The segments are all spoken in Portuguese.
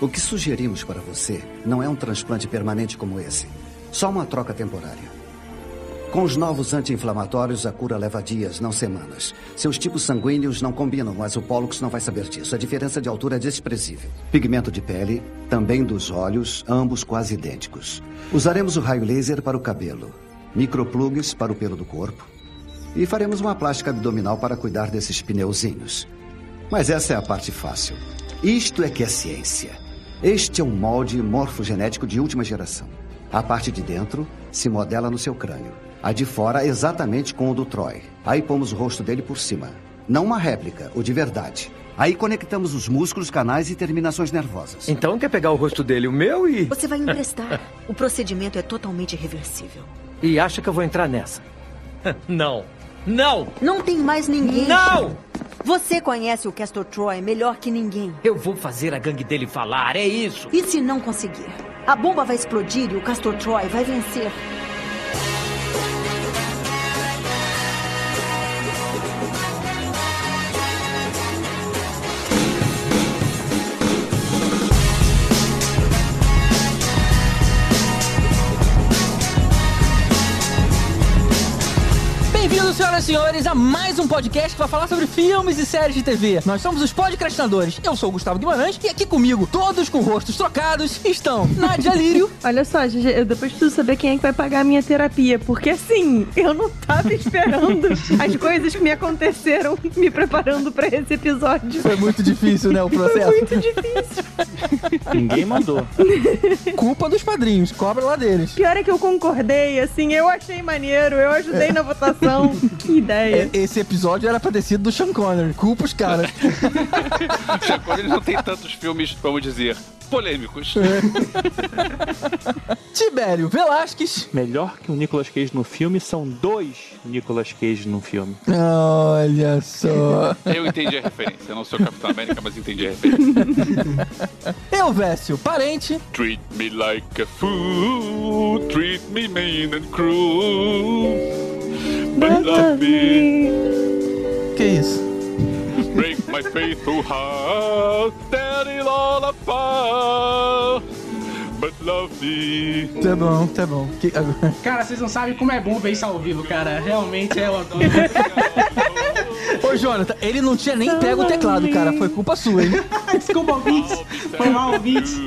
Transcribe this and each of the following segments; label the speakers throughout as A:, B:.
A: O que sugerimos para você não é um transplante permanente como esse. Só uma troca temporária. Com os novos anti-inflamatórios, a cura leva dias, não semanas. Seus tipos sanguíneos não combinam, mas o Pollux não vai saber disso. A diferença de altura é desprezível. Pigmento de pele, também dos olhos, ambos quase idênticos. Usaremos o raio laser para o cabelo, microplugs para o pelo do corpo e faremos uma plástica abdominal para cuidar desses pneuzinhos. Mas essa é a parte fácil. Isto é que é ciência. Este é um molde morfogenético de última geração. A parte de dentro se modela no seu crânio. A de fora exatamente com o do Troy. Aí pomos o rosto dele por cima. Não uma réplica, o de verdade. Aí conectamos os músculos, canais e terminações nervosas.
B: Então quer pegar o rosto dele, o meu e.
C: Você vai emprestar. o procedimento é totalmente reversível.
B: E acha que eu vou entrar nessa? Não. Não!
C: Não tem mais ninguém.
B: Não!
C: Você conhece o Castor Troy melhor que ninguém.
B: Eu vou fazer a gangue dele falar, é isso.
C: E se não conseguir? A bomba vai explodir e o Castor Troy vai vencer.
D: Senhoras e senhores, a mais um podcast que vai falar sobre filmes e séries de TV. Nós somos os podcastinadores. Eu sou o Gustavo Guimarães e aqui comigo, todos com rostos trocados, estão Nadia Lírio.
E: Olha só, GG, eu depois preciso saber quem é que vai pagar a minha terapia, porque assim, eu não tava esperando as coisas que me aconteceram me preparando pra esse episódio.
D: Foi muito difícil, né, o processo?
E: Foi muito difícil.
F: Ninguém mandou.
D: Culpa dos padrinhos, cobra lá deles.
E: Pior é que eu concordei, assim, eu achei maneiro, eu ajudei na votação. Que ideia.
D: É, Esse episódio era pra ter sido do Sean Connery. Culpa os caras.
F: Sean Connery não tem tantos filmes, vamos dizer, polêmicos.
D: Tibério Velasquez.
G: Melhor que o Nicolas Cage no filme são dois Nicolas Cage no filme.
D: Olha só.
F: Eu entendi a referência. Eu não sou Capitão América, mas entendi a referência.
D: Elvésio Parente.
F: Treat me like a fool, treat me mean and cruel. But love me,
D: Que isso?
F: break my faithful heart, tear it all apart. But love me.
D: Tá bom, tá bom. Que-
H: Cara, vocês não sabem como é bom ver isso ao vivo, cara. Realmente é uma
D: Ô, Jonathan, ele não tinha nem pego o teclado, cara. Foi culpa sua, hein?
H: Desculpa, ouvintes. Foi mal, ouvintes.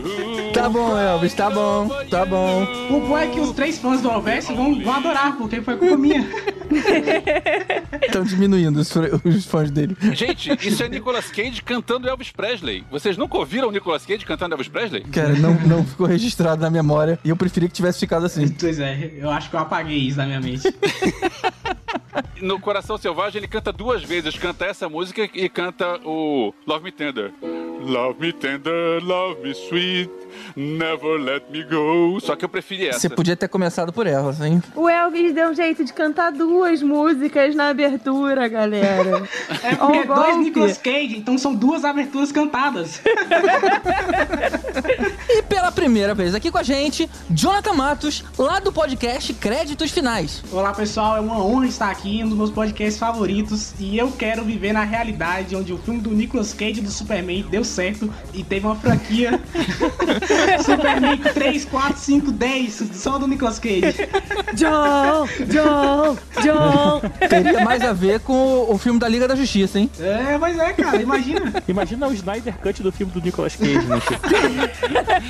D: Tá bom, Elvis, tá bom, tá bom.
H: O bom é que os três fãs do Alves vão, vão adorar, porque foi culpa minha.
D: Estão diminuindo os, os fãs dele.
F: Gente, isso é Nicolas Cage cantando Elvis Presley. Vocês nunca ouviram o Nicolas Cage cantando Elvis Presley?
D: Cara, não, não ficou registrado na memória e eu preferia que tivesse ficado assim.
H: Pois é, eu acho que eu apaguei isso da minha mente.
F: No Coração Selvagem ele canta duas vezes, canta essa música e canta o Love Me Tender. Love me tender, love me sweet, never let me go. Só que eu preferi essa.
D: Você podia ter começado por ela, hein?
E: O Elvis deu um jeito de cantar duas músicas na abertura, galera.
H: É porque é dois. Nicolas Cage, então são duas aberturas cantadas.
D: E pela primeira vez aqui com a gente, Jonathan Matos, lá do podcast Créditos Finais.
H: Olá pessoal, é uma honra estar aqui, um dos meus podcasts favoritos. E eu quero viver na realidade onde o filme do Nicolas Cage do Superman deu certo e teve uma franquia Superman 3, 4, 5, 10, só do Nicolas Cage.
E: John, John, John.
D: Teria mais a ver com o, filme da Liga da Justiça, hein?
H: É, mas é, cara, imagina.
G: Imagina o Snyder Cut do filme do Nicolas Cage, né?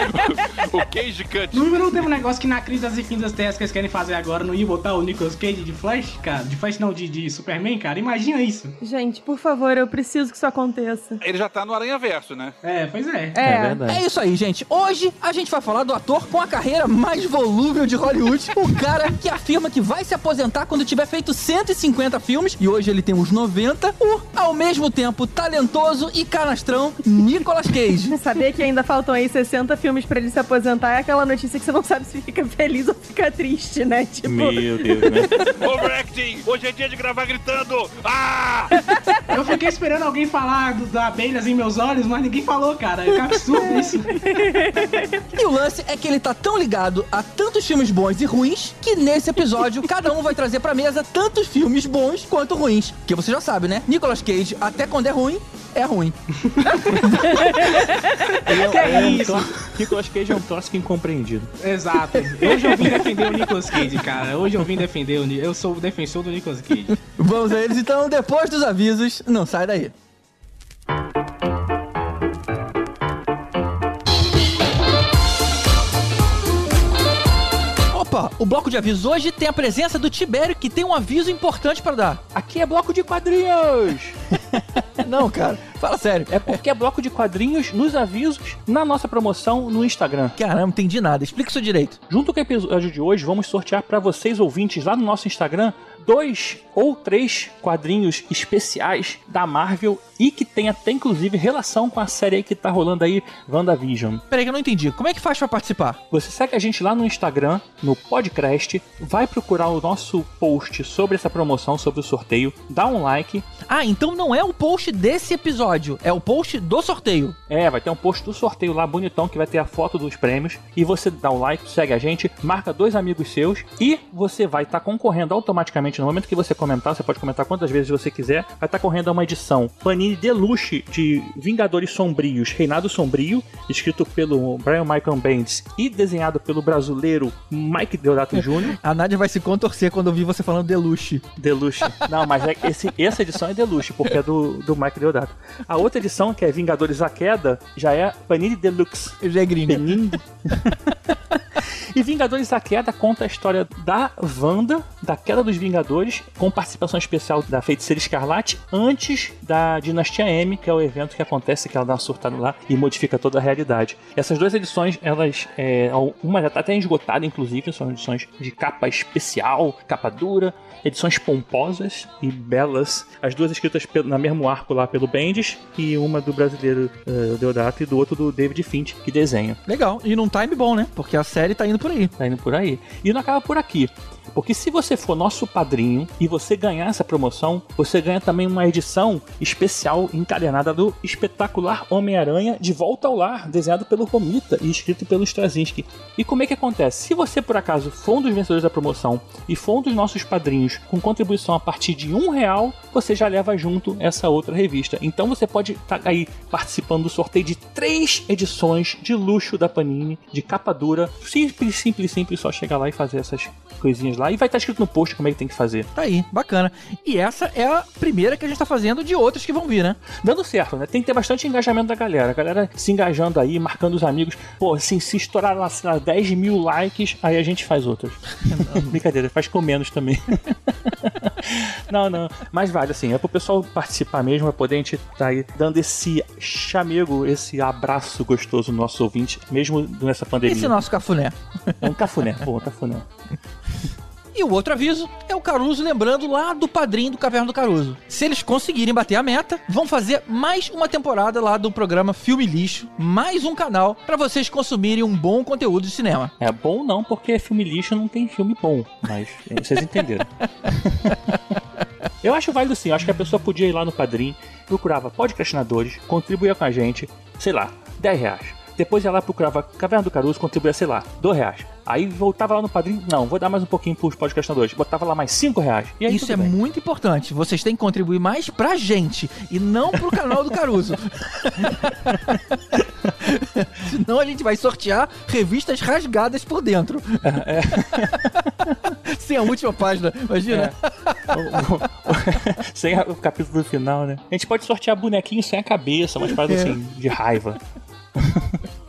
F: o Cage Cut.
H: Não, não teve um negócio que na crise das infinitas terras que eles querem fazer agora, não ia botar o Nicolas Cage de Flash, cara? De Flash não, de, de Superman, cara? Imagina isso.
E: Gente, por favor, eu preciso que isso aconteça.
F: Ele já tá no Aranha Verso, né?
H: É, pois é.
E: É,
D: É isso aí, gente. Hoje a gente vai falar do ator com a carreira mais volúvel de Hollywood. o cara que afirma que vai se aposentar quando tiver feito 150 filmes. E hoje ele tem uns 90. O, ao mesmo tempo, talentoso e canastrão Nicolas Cage.
E: Saber que ainda faltam aí 60 filmes pra ele se aposentar é aquela notícia que você não sabe se fica feliz ou fica triste, né? Tipo,
G: Meu Deus, né?
F: Overacting! Hoje é dia de gravar gritando! Ah!
H: Eu fiquei esperando alguém falar do, da abelhas em meus olhos, mas ninguém falou, cara. Que absurdo isso.
D: E o lance é que ele tá tão ligado a tantos filmes bons e ruins que nesse episódio cada um vai trazer pra mesa tantos filmes bons quanto ruins. Que você já sabe, né? Nicolas Cage, até quando é ruim, é ruim.
G: Ele
H: Que
G: é,
H: isso?
G: Nicolas Cage é um clássico incompreendido.
H: Exato. Hoje eu vim defender o Nicolas Cage, cara. Hoje eu vim defender o Eu sou o defensor do Nicolas Cage.
D: Vamos a eles então, depois dos avisos. Não sai daí. Opa, o bloco de avisos hoje tem a presença do Tibério, que tem um aviso importante pra dar.
G: Aqui é bloco de quadrinhos!
D: Não, cara, fala sério.
G: É porque é bloco de quadrinhos nos avisos na nossa promoção no Instagram.
D: Caramba, não entendi nada. Explica isso direito.
G: Junto com o episódio de hoje, vamos sortear para vocês ouvintes lá no nosso Instagram dois ou três quadrinhos especiais da Marvel e que tem até inclusive relação com a série aí que tá rolando aí, WandaVision.
D: Peraí que eu não entendi. Como é que faz pra participar?
G: Você segue a gente lá no Instagram, no podcast, vai procurar o nosso post sobre essa promoção, sobre o sorteio, dá um like.
D: Ah, então não é o post desse episódio, é o post do sorteio.
G: É, vai ter um post do sorteio lá bonitão que vai ter a foto dos prêmios. E você dá um like, segue a gente, marca dois amigos seus e você vai estar concorrendo automaticamente. No momento que você comentar, você pode comentar quantas vezes você quiser, vai estar correndo a uma edição Panini Deluxe de Vingadores Sombrios, Reinado Sombrio, escrito pelo Brian Michael Bendis e desenhado pelo brasileiro Mike Deodato Jr.
D: A Nádia vai se contorcer quando ouvir você falando Deluxe.
G: Deluxe. Não, mas é, esse, essa edição é Deluxe, porque é do, do Mike Deodato. A outra edição, que é Vingadores à Queda, já é Panini Deluxe.
D: Já é gringa.
G: Panini. E Vingadores da Queda conta a história da Wanda, da queda dos Vingadores, com participação especial da Feiticeira Escarlate, antes da Dinastia M, que é o evento que acontece, que ela dá uma surtada lá e modifica toda a realidade. Essas duas edições, elas, é, uma já está até esgotada, inclusive, são edições de capa especial, capa dura, edições pomposas e belas. As duas escritas na mesmo arco lá pelo Bendis, e uma do brasileiro eh, Deodato e do outro do David Finch, que desenha.
D: Legal. E num time bom, né? Porque a série tá indo por aí.
G: Tá indo por aí. E não acaba por aqui. Porque se você for nosso padrinho e você ganhar essa promoção, você ganha também uma edição especial encadernada do espetacular Homem-Aranha de Volta ao Lar, desenhado pelo Romita e escrito pelo Straczynski. E como é que acontece? Se você por acaso for um dos vencedores da promoção e for um dos nossos padrinhos com contribuição a partir de um real, você já leva junto essa outra revista. Então você pode estar aí participando do sorteio de três edições de luxo da Panini, de capa dura. Simples, simples, simples, só chegar lá e fazer essas coisinhas lá. E vai estar escrito no post como é que tem que fazer.
D: Tá aí, bacana. E essa é a primeira que a gente tá fazendo de outras que vão vir, né?
G: Dando certo, né? Tem que ter bastante engajamento da galera. A galera se engajando aí, marcando os amigos. Pô, assim, se estourar lá, sei lá, 10 mil likes, aí a gente faz outras. Brincadeira, faz com menos também. não, não. Mas vale, assim, é pro pessoal participar mesmo, é poder a gente tá aí dando esse chamego, esse abraço gostoso no nosso ouvinte, mesmo nessa pandemia.
D: Esse nosso cafuné.
G: É um cafuné, pô, um cafuné.
D: E o outro aviso é o Caruso lembrando lá do padrinho do Caverna do Caruso. Se eles conseguirem bater a meta, vão fazer mais uma temporada lá do programa Filme Lixo, mais um canal para vocês consumirem um bom conteúdo de cinema.
G: É bom não, porque filme lixo não tem filme bom, mas eh, vocês entenderam. Eu acho válido sim, eu acho que a pessoa podia ir lá no Padrim, procurava podcastinadores, contribuía com a gente, sei lá, 10 reais. Depois ia lá procurava Caverna do Caruso, contribuía, sei lá, 2 reais. Aí voltava lá no Padrim, não, vou dar mais um pouquinho pros podcastinadores. Botava lá mais 5 reais. E aí,
D: Isso é
G: bem.
D: muito importante. Vocês têm que contribuir mais pra gente e não pro canal do Caruso. Senão a gente vai sortear revistas rasgadas por dentro. Sem a última página, imagina.
G: O- o- sem a- o capítulo do final, né? A gente pode sortear bonequinho sem a cabeça, umas paradas
D: É.
G: assim, de raiva.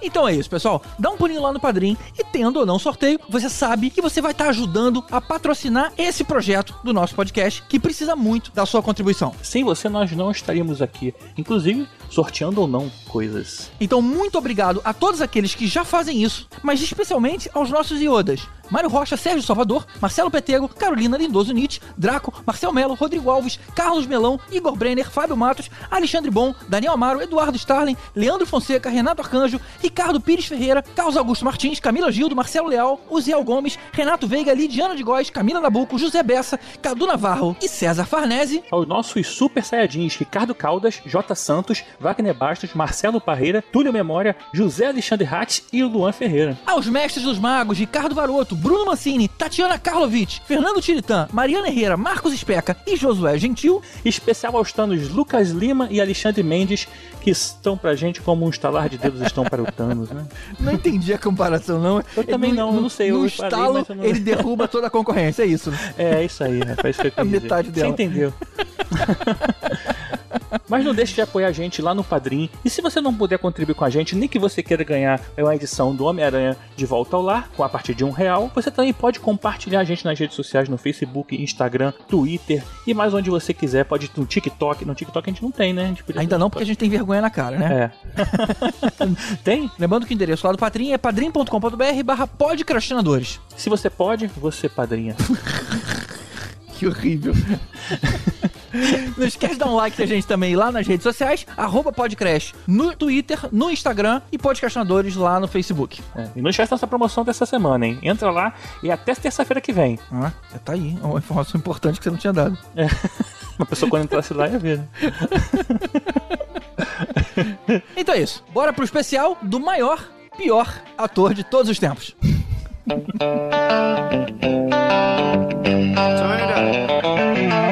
D: Então é isso, pessoal. Dá um pulinho lá no Padrim e tendo ou não sorteio, você sabe que você vai estar ajudando a patrocinar esse projeto do nosso podcast que precisa muito da sua contribuição.
G: Sem você, nós não estaríamos aqui. Inclusive, sorteando ou não coisas.
D: Então, muito obrigado a todos aqueles que já fazem isso, mas especialmente aos nossos iodas. Mário Rocha, Sérgio Salvador, Marcelo Petego, Carolina Lindoso Nietzsche, Draco, Marcel Melo, Rodrigo Alves, Carlos Melão, Igor Brenner, Fábio Matos, Alexandre Bom, Daniel Amaro, Eduardo Starling, Leandro Fonseca, Renato Arcanjo, Ricardo Pires Ferreira, Carlos Augusto Martins, Camila Gildo, Marcelo Leal, Uziel Gomes, Renato Veiga, Lidiana de Góes, Camila Nabuco, José Bessa, Cadu Navarro e César Farnese.
G: Aos nossos super saiyajins Ricardo Caldas, J. Santos, Wagner Bastos, Marcelo Parreira, Túlio Memória, José Alexandre Hatz e Luan Ferreira.
D: Aos mestres dos magos, Ricardo Varoto, Bruno Mancini, Tatiana Karlovic, Fernando Tiritã, Mariana Herrera, Marcos Especa e Josué Gentil.
G: Especial aos tanos Lucas Lima e Alexandre Mendes, que estão pra gente como um estalar de dedos estão para o Thanos, né?
D: Não entendi a comparação, não.
G: Eu também não, eu não sei,
D: No estalo,
G: não-
D: ele derruba toda a concorrência, é isso. né?
G: É, é isso aí, rapaz. Isso que eu
D: A
G: quis dizer.
D: metade dela.
G: Você entendeu? Mas não deixe de apoiar a gente lá no Padrim. E se você não puder contribuir com a gente, nem que você queira ganhar uma edição do Homem-Aranha de Volta ao Lar, com a partir de um real, você também pode compartilhar a gente nas redes sociais, no Facebook, Instagram, Twitter e mais onde você quiser. Pode ir no TikTok. No TikTok a gente não tem, né? A gente podia-
D: Ainda não, porque a gente tem vergonha na cara, né?
G: É. tem?
D: Lembrando que o endereço lá do Padrim é padrim.com.br barra podcrastinadores.
G: Se você pode, você padrinha.
D: Que horrível. Não esquece de dar um like da gente também lá nas redes sociais, arroba podcrash no Twitter, no Instagram e podcastinadores lá no Facebook.
G: É, E não esquece dessa promoção dessa semana, hein? Entra lá e até terça-feira que vem.
D: Ah, já tá aí, é uma informação importante que você não tinha dado.
G: Uma pessoa quando entrasse lá ia ver. né?
D: Então é isso, bora pro especial do maior, pior ator de todos os tempos.
I: Hey!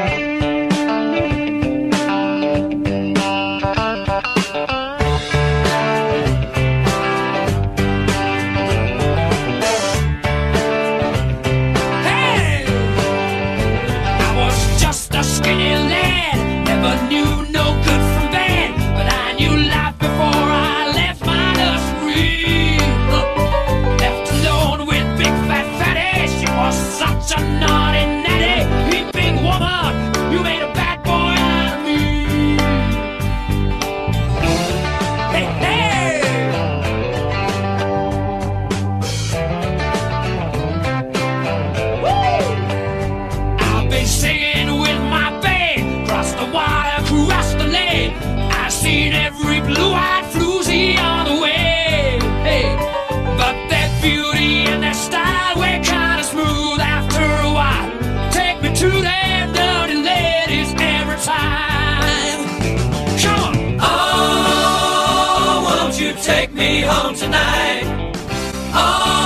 I: Tonight? Oh,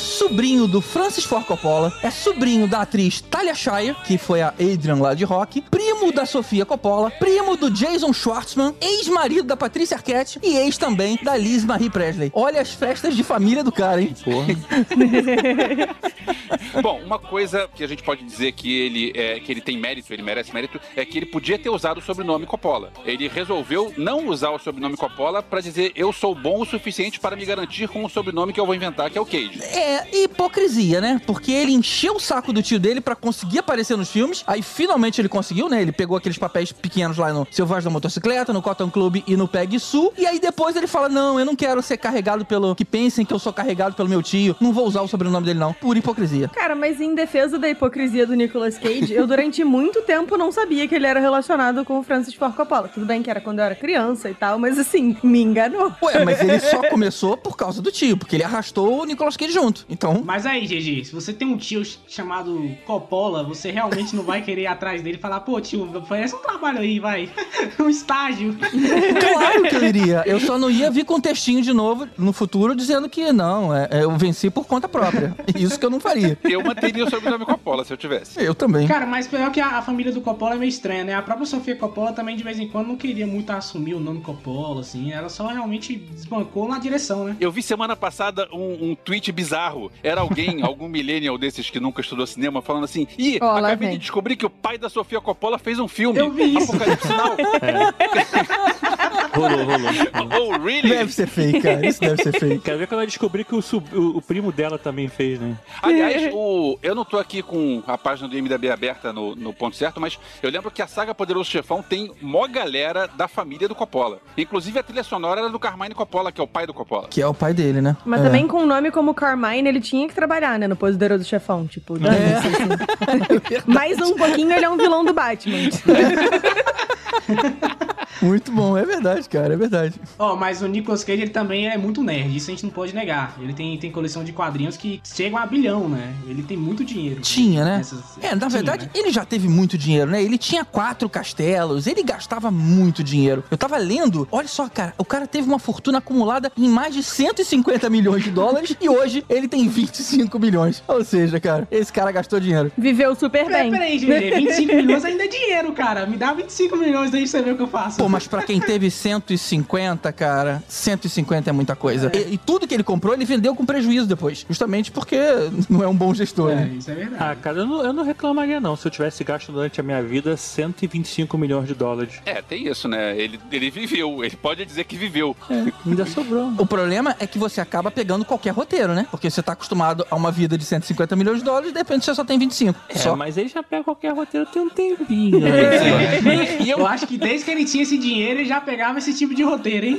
D: sobrinho do Francis Ford Coppola, é sobrinho da atriz Talia Shire, que foi a Adrian lá de Rock, primo da Sofia Coppola, primo do Jason Schwartzman, ex-marido da Patrícia Arquette e ex também da Liz Marie Presley. Olha as festas de família do cara, hein?
G: Porra.
F: Bom, uma coisa que a gente pode dizer que ele, é, que ele tem mérito, ele merece mérito, é que ele podia ter usado o sobrenome Coppola. Ele resolveu não usar o sobrenome Coppola pra dizer eu sou bom o suficiente para me garantir com o sobrenome que eu vou inventar, que é o Cage.
D: É hipocrisia, né? Porque ele encheu o saco do tio dele pra conseguir aparecer nos filmes. Aí finalmente ele conseguiu, né? Ele pegou aqueles papéis pequenos lá no Selvagem da Motocicleta, no Cotton Club e no Peg Sul. E aí depois ele fala: Não, eu não quero ser carregado pelo. Que pensem que eu sou carregado pelo meu tio. Não vou usar o sobrenome dele, não. Por hipocrisia.
E: Cara, mas em defesa da hipocrisia do Nicolas Cage, eu durante muito tempo não sabia que ele era relacionado com o Francis Ford Coppola. Tudo bem que era quando eu era criança e tal, mas assim, me enganou.
D: Ué, mas ele só começou por causa do tio, porque ele arrastou o Nicolas Cage junto. Então.
H: Mas aí, GG, se você tem um tio chamado Coppola, você realmente não vai querer ir atrás dele e falar, pô, tio, oferece um trabalho aí, vai. um estágio.
D: Claro que eu iria. Eu só não ia vir com um textinho de novo no futuro dizendo que não, é, é, eu venci por conta própria. Isso que eu não faria.
F: Eu manteria o sobrenome Coppola se eu tivesse.
D: Eu também.
H: Cara, mas pior que a, a família do Coppola é meio estranha, né? A própria Sofia Coppola também, de vez em quando, não queria muito assumir o nome Coppola, assim. Ela só realmente desbancou na direção, né?
F: Eu vi semana passada um, um tweet bizarro. Era alguém, algum millennial desses que nunca estudou cinema, falando assim: Ih,
E: lá
F: acabei
E: vem.
F: de descobrir que o pai da Sofia Coppola fez um filme.
H: Eu vi isso.
F: Apocalipse Now.
G: Rolou, rolou.
F: oh, really?
D: Deve ser fake, cara. Isso deve ser fake.
G: Quero ver quando eu descobri que o, sub- o- o primo dela também fez, né?
F: Aliás, o, eu não tô aqui com a página do IMDB aberta no, no ponto certo, mas eu lembro que a saga Poderoso Chefão tem mó galera da família do Coppola. Inclusive a trilha sonora era do Carmine Coppola, que é o pai do Coppola.
D: Que é o pai dele, né?
E: Mas
D: É.
E: também com um nome como Carmine, ele tinha que trabalhar, né? No Poderoso Chefão. Tipo, dane-se, assim. Mais um pouquinho ele é um vilão do Batman.
D: Muito bom, é verdade. cara, é verdade.
H: Ó, mas o Nicolas Cage ele também é muito nerd, isso a gente não pode negar. Ele tem, tem coleção de quadrinhos que chegam a bilhão, né? Ele tem muito dinheiro.
D: Tinha, né?
H: Nessas-
D: É, na
H: Tinha,
D: verdade,
H: né?
D: ele já teve muito dinheiro, né? Ele tinha quatro castelos, ele gastava muito dinheiro. Eu tava lendo, olha só, cara, o cara teve uma fortuna acumulada em mais de 150 milhões de dólares e hoje ele tem 25 milhões. Ou seja, cara, esse cara gastou dinheiro.
E: Viveu super bem.
H: peraí, GG, 25 milhões ainda é dinheiro, cara. Me dá 25 milhões aí pra você ver o que eu faço.
D: Pô, mas pra quem teve 150, cara, 150 é muita coisa. E, e tudo que ele comprou, ele vendeu com prejuízo depois. Justamente porque não é um bom gestor,
H: É,
D: né?
H: isso é verdade.
G: Ah, cara, eu não, eu não reclamaria não se eu tivesse gasto durante a minha vida 125 milhões de dólares.
F: É, tem isso, né? Ele, ele viveu, ele pode dizer que viveu.
G: Ainda sobrou.
D: O problema é que você acaba pegando qualquer roteiro, né? Porque você tá acostumado a uma vida de 150 milhões de dólares de repente você só tem 25.
G: É,
D: só.
G: mas ele já pega qualquer roteiro tem um tempinho.
H: É.
G: né?
F: E
H: Eu
F: eu,
H: acho que desde que ele tinha esse dinheiro, ele já pegava esse tipo de roteiro, hein?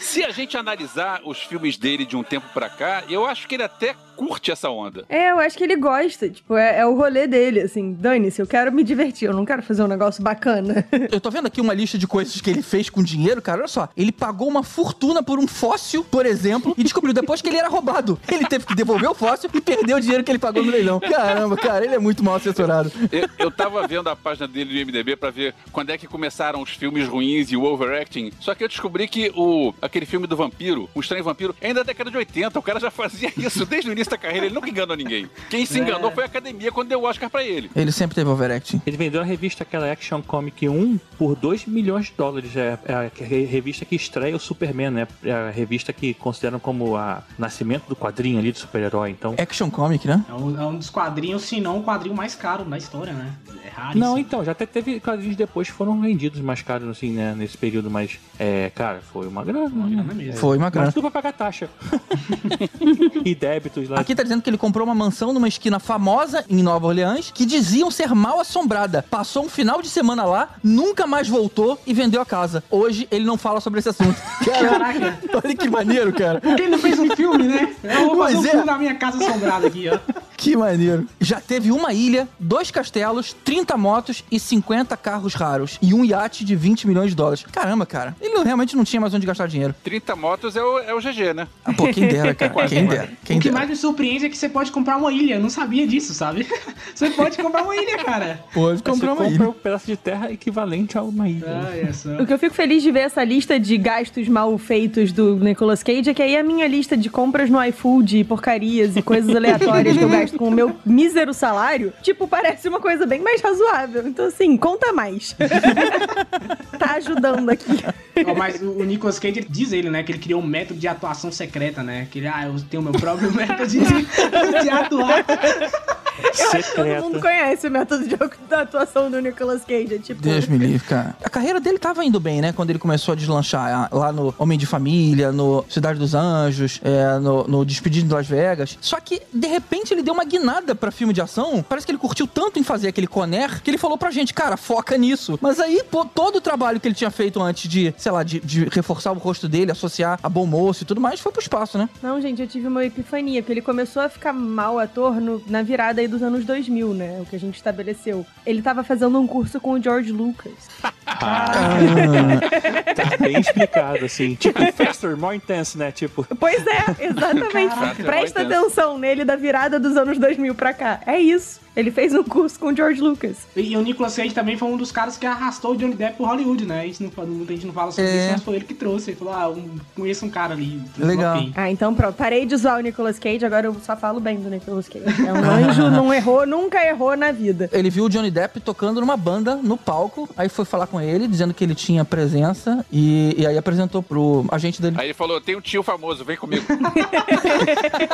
F: se a gente analisar os filmes dele de um tempo pra cá, eu acho que ele até curte essa onda.
E: É, eu acho que ele gosta. Tipo, é, é o rolê dele, assim. Dane-se, eu quero me divertir, eu não quero fazer um negócio bacana.
D: Eu tô vendo aqui uma lista de coisas que ele fez com dinheiro, cara. Olha só. Ele pagou uma fortuna por um fóssil, por exemplo, e descobriu depois que ele era roubado. Ele teve que devolver o fóssil e perdeu o dinheiro que ele pagou no leilão. Caramba, cara, ele é muito mal assessorado.
F: Eu, eu tava vendo a página dele do IMDB pra ver quando é que começaram os filmes ruins e o overacting. Só que eu descobri que o aquele filme do vampiro, o Estranho Vampiro, é da década de 80. O cara já fazia isso desde o início da carreira. Ele nunca enganou ninguém. Quem se enganou foi a academia quando deu o Oscar pra ele.
D: Ele sempre teve overacting.
G: Ele vendeu a revista aquela Action Comic 1 por 2 milhões de dólares. É é a re- revista que estreia o Superman, né? É a revista que consideram como a nascimento do quadrinho ali do super-herói. Então.
D: Action comic, né?
H: É um, é um dos quadrinhos, se não o quadrinho mais caro da história, né? É raro.
G: Não, então, já até teve quadrinhos depois que foram vendidos mais caros, assim, né? Nesse período, mas, é, cara, foi uma grana.
H: Não
G: né?
H: é mesmo.
D: Foi uma grana.
G: Mas tudo pra pagar taxa. e débitos lá.
D: Aqui tá dizendo que ele comprou uma mansão numa esquina famosa em Nova Orleans que diziam ser mal assombrada. Passou um final de semana lá, nunca mais voltou e vendeu a casa. Hoje ele não fala sobre esse assunto.
H: Caraca.
D: Olha que maneiro, cara.
H: Ele não fez um filme, né? Eu vou fazer
D: Pois
H: um
D: é.
H: filme da minha casa assombrada aqui, ó.
D: Que maneiro. Já teve uma ilha, dois castelos, 30 motos e 50 carros raros. E um iate de 20 milhões de dólares. Caramba, cara. Ele não- realmente não tinha mais onde gastar dinheiro.
F: 30 motos é o, é o GG, né?
D: Ah, pô, quem dera, cara. Quem dera. Quem
H: o que
D: dera.
H: mais me surpreende é que você pode comprar uma ilha. Eu não sabia disso, sabe? Você pode comprar uma ilha, cara.
D: Pode
G: Você
D: comprar uma
G: compra
D: ilha.
G: um pedaço de terra equivalente a uma ilha.
H: Ah, é só.
E: O que eu fico feliz de ver essa lista de gastos mal feitos do Nicolas Cage é que aí a minha lista de compras no iFood, porcarias e coisas aleatórias que eu gasto com o meu mísero salário, tipo, parece uma coisa bem mais razoável. Então, assim, conta mais. tá ajudando aqui.
H: Ó, mas o Nicolas Cage, diz ele, né? Que ele criou um método de atuação secreta, né? Que ele, ah, eu tenho meu próprio método de, de atuar.
E: Eu acho que todo mundo conhece o método de atuação do Nicolas Cage. É tipo.
D: Deus me livre, cara. A carreira dele tava indo bem, né? Quando ele começou a deslanchar ah, lá no Homem de Família, no Cidade dos Anjos, é, no, no Despedido de Las Vegas. Só que, de repente, ele deu uma guinada pra filme de ação. Parece que ele curtiu tanto em fazer aquele Conner que ele falou pra gente, cara, foca nisso. Mas aí, pô, todo o trabalho que ele tinha feito antes de, sei lá, de, de reforçar o rosto dele, associar a bom moço e tudo mais, foi pro espaço, né?
E: Não, gente, eu tive uma epifania, porque ele começou a ficar mal ator no- na virada aí dos anos 2000, né? O que a gente estabeleceu. Ele tava fazendo um curso com o George Lucas.
G: Ah, tá bem explicado, assim. Tipo, faster, more intense, né? Tipo,
E: Pois é, exatamente.
F: Caraca,
E: Presta atenção nele da virada dos anos 2000 pra cá. É isso. Ele fez um curso com o George Lucas.
H: E o Nicolas Cage também foi um dos caras que arrastou o Johnny Depp pro Hollywood, né? Isso não, muita gente não fala sobre
D: É.
H: isso, mas foi ele que trouxe. Ele falou, ah, um, conheço um cara ali.
D: Legal.
E: Ah, então pronto. Parei de zoar o Nicolas Cage, agora eu só falo bem do Nicolas Cage. É um anjo, não errou, nunca errou na vida.
D: Ele viu o Johnny Depp tocando numa banda no palco, aí foi falar com ele, dizendo que ele tinha presença, e, e aí apresentou pro agente dele.
F: Aí ele falou: tem um tio famoso, vem comigo.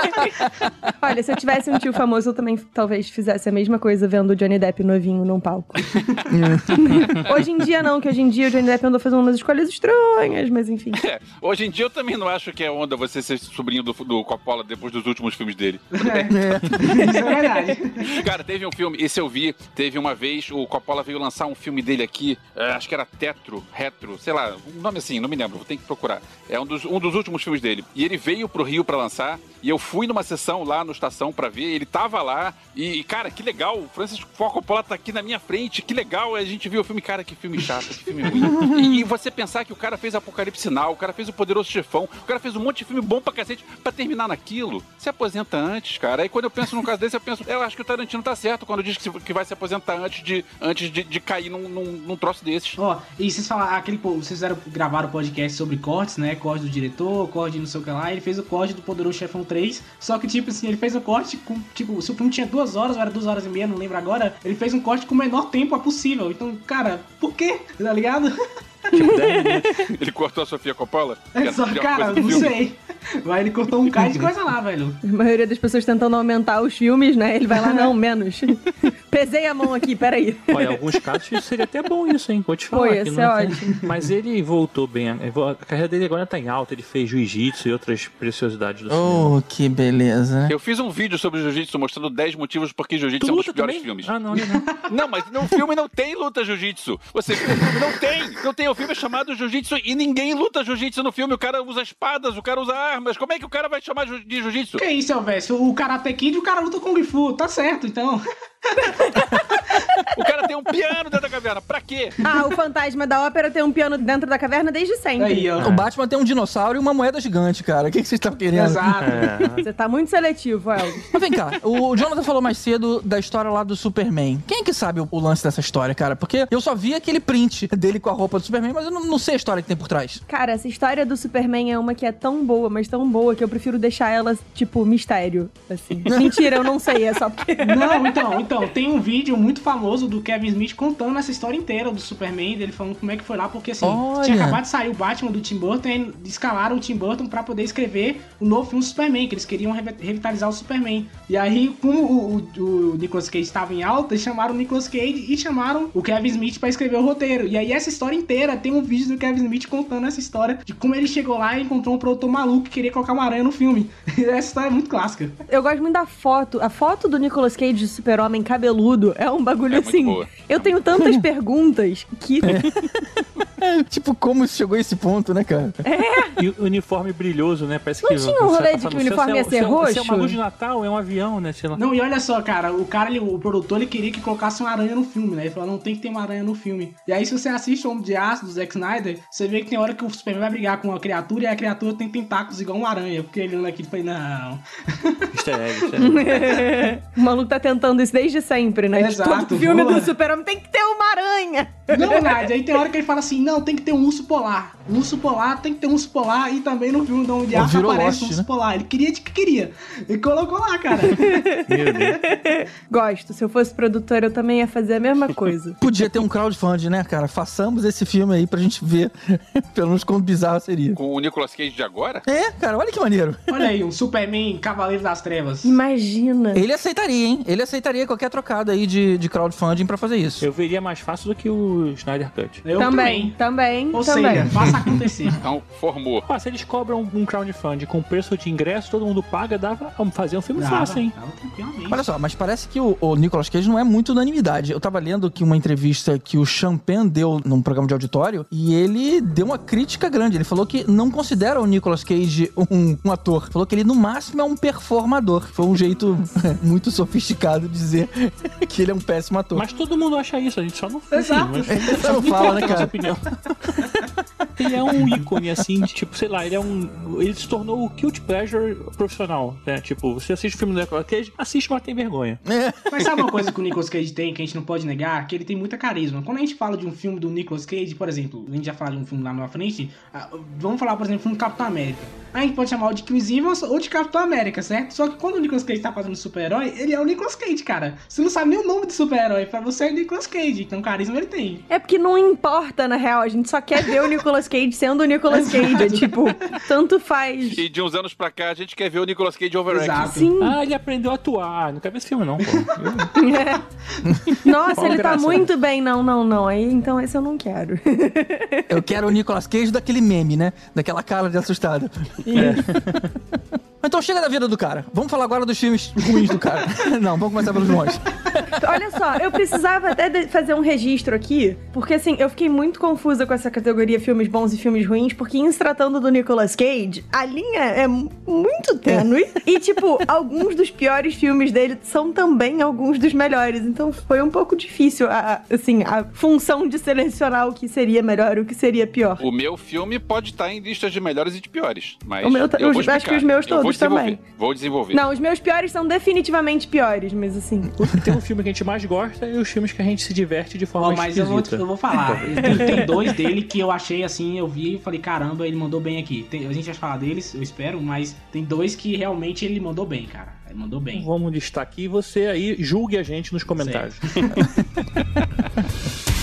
E: Olha, se eu tivesse um tio famoso, eu também talvez fizesse a mesma coisa vendo o Johnny Depp novinho num palco. hoje em dia não, que hoje em dia o Johnny Depp andou fazendo umas escolhas estranhas, mas enfim.
F: É, hoje em dia eu também não acho que é onda você ser sobrinho do, do Coppola depois dos últimos filmes dele.
H: Isso é verdade.
F: Cara, teve um filme, esse eu vi, teve uma vez, o Coppola veio lançar um filme dele aqui, é, acho que era Tetro, Retro, sei lá, um nome assim, não me lembro, vou ter que procurar. É um dos, um dos últimos filmes dele. E ele veio pro Rio pra lançar, e eu fui numa sessão lá no Estação pra ver, ele tava lá, e, cara, que legal, o Francis Ford Coppola tá aqui na minha frente, que legal. A gente viu o filme, cara, que filme chato, que filme ruim. e, você pensar que o cara fez Apocalipse Sinal, o cara fez o Poderoso Chefão, o cara fez um monte de filme bom pra cacete pra terminar naquilo. Se aposenta antes, cara. Aí quando eu penso num caso desse, eu penso, eu acho que o Tarantino tá certo quando diz que, vai se aposentar antes de, antes de, de cair num, num, num troço desses.
H: Ó, e vocês falaram, aquele, vocês fizeram, gravaram o podcast sobre cortes, né? Corte do diretor, corte não sei o que lá. Ele fez o corte do Poderoso Chefão 3. Só que, tipo assim, ele fez o corte com, tipo, se o filme tinha duas horas, era duas horas e meia, não lembro agora. Ele fez um corte com o menor tempo possível. Então, cara, por quê? Tá ligado?
G: Tipo, 10 minutos.
F: Ele cortou a Sofia Coppola?
H: É só, cara, não
F: filme.
H: sei. Mas ele cortou um cara de coisa lá, velho.
E: A maioria das pessoas tentando aumentar os filmes, né? Ele vai lá, não, menos. Pesei a mão aqui, peraí.
G: Olha, em alguns casos seria até bom isso, hein? Vou te falar.
E: Foi,
G: que
E: esse
G: não
E: é ótimo.
G: Mas ele voltou bem. A carreira dele agora tá em alta. Ele fez jiu-jitsu e outras preciosidades do cinema.
D: Oh, que beleza, né?
F: Eu fiz um vídeo sobre jiu-jitsu mostrando 10 motivos por que jiu-jitsu é um dos piores
G: também?
F: filmes.
G: Ah, não, não, não.
F: Não, mas no filme não tem luta jiu-jitsu. Você viu o filme? Não tem. Não tem. O filme é chamado jiu-jitsu e ninguém luta jiu-jitsu no filme. O cara usa espadas, o cara usa armas. Como é que o cara vai chamar de jiu-jitsu?
H: Que isso, Elvésio? O Karate Kid e o cara luta Kung Fu. Tá certo, então.
F: Tem um piano dentro da caverna. Pra quê?
E: Ah, o fantasma da ópera tem um piano dentro da caverna desde sempre.
H: Aí, ó.
D: O Batman tem um dinossauro e uma moeda gigante, cara. O que, que vocês estão querendo?
H: Exato.
G: É.
E: Você tá muito seletivo, Elvis.
D: Mas vem cá, o Jonathan falou mais cedo da história lá do Superman. Quem é que sabe o, o lance dessa história, cara? Porque eu só vi aquele print dele com a roupa do Superman, mas eu não, não sei a história que tem por trás.
E: Cara, essa história do Superman é uma que é tão boa, mas tão boa, que eu prefiro deixar ela, tipo, mistério. Assim. Mentira, eu não sei, é só porque.
H: Não, então, então, tem um vídeo muito famoso do Kevin Smith contando essa história inteira do Superman, dele falando como é que foi lá, porque assim,
D: Olha.
H: tinha acabado de sair o Batman do Tim Burton e escalaram o Tim Burton pra poder escrever o novo filme do Superman, que eles queriam revi- revitalizar o Superman. E aí, como o, o, o Nicolas Cage estava em alta, chamaram o Nicolas Cage e chamaram o Kevin Smith pra escrever o roteiro. E aí, essa história inteira tem um vídeo do Kevin Smith contando essa história de como ele chegou lá e encontrou um produtor maluco que queria colocar uma aranha no filme. E essa história é muito clássica.
E: Eu gosto muito da foto. A foto do Nicolas Cage de super-homem cabeludo é um bagulho
F: É muito
E: assim. Eu tenho tantas perguntas que.
D: É, tipo, como chegou a esse ponto, né, cara?
G: E o uniforme brilhoso, né? Parece
E: Não
G: que.
E: tinha um
G: você
E: rolê
G: tá
E: de que o
G: no céu,
E: uniforme
G: é-
E: ia ser
G: é- é
E: roxo?
G: uma luz de Natal, é um avião, né? Sei lá.
H: Não, e olha só, cara, o cara, ele- o produtor, ele queria que colocasse uma aranha no filme, né? Ele falou, não tem que ter uma aranha no filme. E aí, se você assiste o Homem de Aço, do Zack Snyder, você vê que tem hora que o Superman vai brigar com uma criatura e a criatura tem tentáculos igual uma aranha. Porque ele olha aqui e fala, não.
G: Easter egg, easter egg.
E: o maluco tá tentando isso desde sempre, né? De
H: Exato,
E: Todo filme
H: boa.
E: do super-homem tem que ter uma aranha.
H: Não, Nádia, aí tem hora que ele fala assim, não, tem que ter um urso polar. Um urso polar, tem que ter um urso polar. E também no filme do Homem de
D: Pô,
H: Aço
D: virou
H: aparece
D: Lost,
H: um urso
D: né?
H: polar. Ele queria de que queria. E colocou lá, cara.
G: Meu Deus.
E: Gosto. Se eu fosse produtora, eu também ia fazer a mesma coisa.
D: Podia ter um crowdfunding, né, cara? Façamos esse filme aí pra gente ver, pelo menos quão bizarro seria.
F: Com o Nicolas Cage de agora?
D: É, cara, olha que maneiro.
H: Olha aí, um Superman Cavaleiro das Trevas.
E: Imagina.
D: Ele aceitaria, hein? Ele aceitaria qualquer trocada aí de, de crowdfunding pra fazer isso.
G: Eu veria mais fácil do que o Snyder Cut.
H: Eu
E: também, também,
H: Ou
E: também.
H: seja, faça acontecer.
F: Então, formou.
G: Ah, se eles cobram um crowdfunding com preço de ingresso, todo mundo paga, dava pra fazer um filme
H: Dava,
G: fácil, hein?
H: dava tranquilamente.
D: Olha só, mas parece que o, o Nicolas Cage não é muito unanimidade. Eu tava lendo que uma entrevista que o Champagne deu num programa de auditório e ele deu uma crítica grande. Ele falou que não considera o Nicolas Cage um, um ator. Falou que ele, no máximo, é um performador. Foi um jeito muito sofisticado de dizer que ele é um péssimo ator.
G: Mas todo mundo acha isso, a gente só não
H: Exato.
G: mas-
D: Você não fala, né, cara?
G: opinião. ele é um ícone, assim, de, tipo, sei lá, ele é um. Ele se tornou o cute pleasure profissional, né? Tipo, você assiste o filme do Nicolas Cage, assiste, mas tem vergonha.
D: É.
H: Mas sabe uma coisa que o Nicolas Cage tem, que a gente não pode negar? Que ele tem muita carisma. Quando a gente fala de um filme do Nicolas Cage, por exemplo, a gente já fala de um filme lá na frente, ah, vamos falar, por exemplo, do filme do Capitão América. A gente pode chamar o de Chris Evans ou de Capitão América, certo? Só que quando o Nicolas Cage tá fazendo super-herói, ele é o Nicolas Cage, cara. Você não sabe nem o nome do super-herói, pra você é o Nicolas Cage, então carisma ele tem.
E: É porque não importa, na real. A gente só quer ver o Nicolas Cage sendo o Nicolas Cage. É tipo, tanto faz.
F: E de uns anos pra cá, a gente quer ver o Nicolas Cage overacting.
E: Sim.
G: Ah, ele aprendeu a atuar. Não quero ver esse filme, não, pô.
E: Nossa,
G: Qual
E: ele tá
G: graça?
E: muito bem. Não, não, não. Aí, então esse eu não quero.
D: Eu quero o Nicolas Cage daquele meme, né? Daquela cara de assustado. Então chega da vida do cara. Vamos falar agora dos filmes ruins do cara. Não, vamos começar pelos bons.
E: Olha só, eu precisava até de- fazer um registro aqui, porque assim, eu fiquei muito confusa com essa categoria filmes bons e filmes ruins, porque em se tratando do Nicolas Cage, a linha é mu- muito tênue. E, tipo, alguns dos piores filmes dele são também alguns dos melhores. Então foi um pouco difícil, a, assim, a função de selecionar o que seria melhor e o que seria pior.
F: O meu filme pode estar em listas de melhores e de piores. Mas
E: O meu
F: eu vou
E: eu acho que os meus todos também.
F: Vou desenvolver.
E: Não, os meus piores são definitivamente piores, mas assim.
G: Tem um filme que a gente mais gosta e os filmes que a gente se diverte de forma
H: Ó, mas eu vou, eu vou falar. Tem, tem dois dele que eu achei assim, eu vi e falei, caramba, ele mandou bem aqui. Tem- a gente vai falar deles, eu espero, mas tem dois que realmente ele mandou bem, cara. Ele mandou bem.
G: Vamos listar aqui e você aí julgue a gente nos comentários.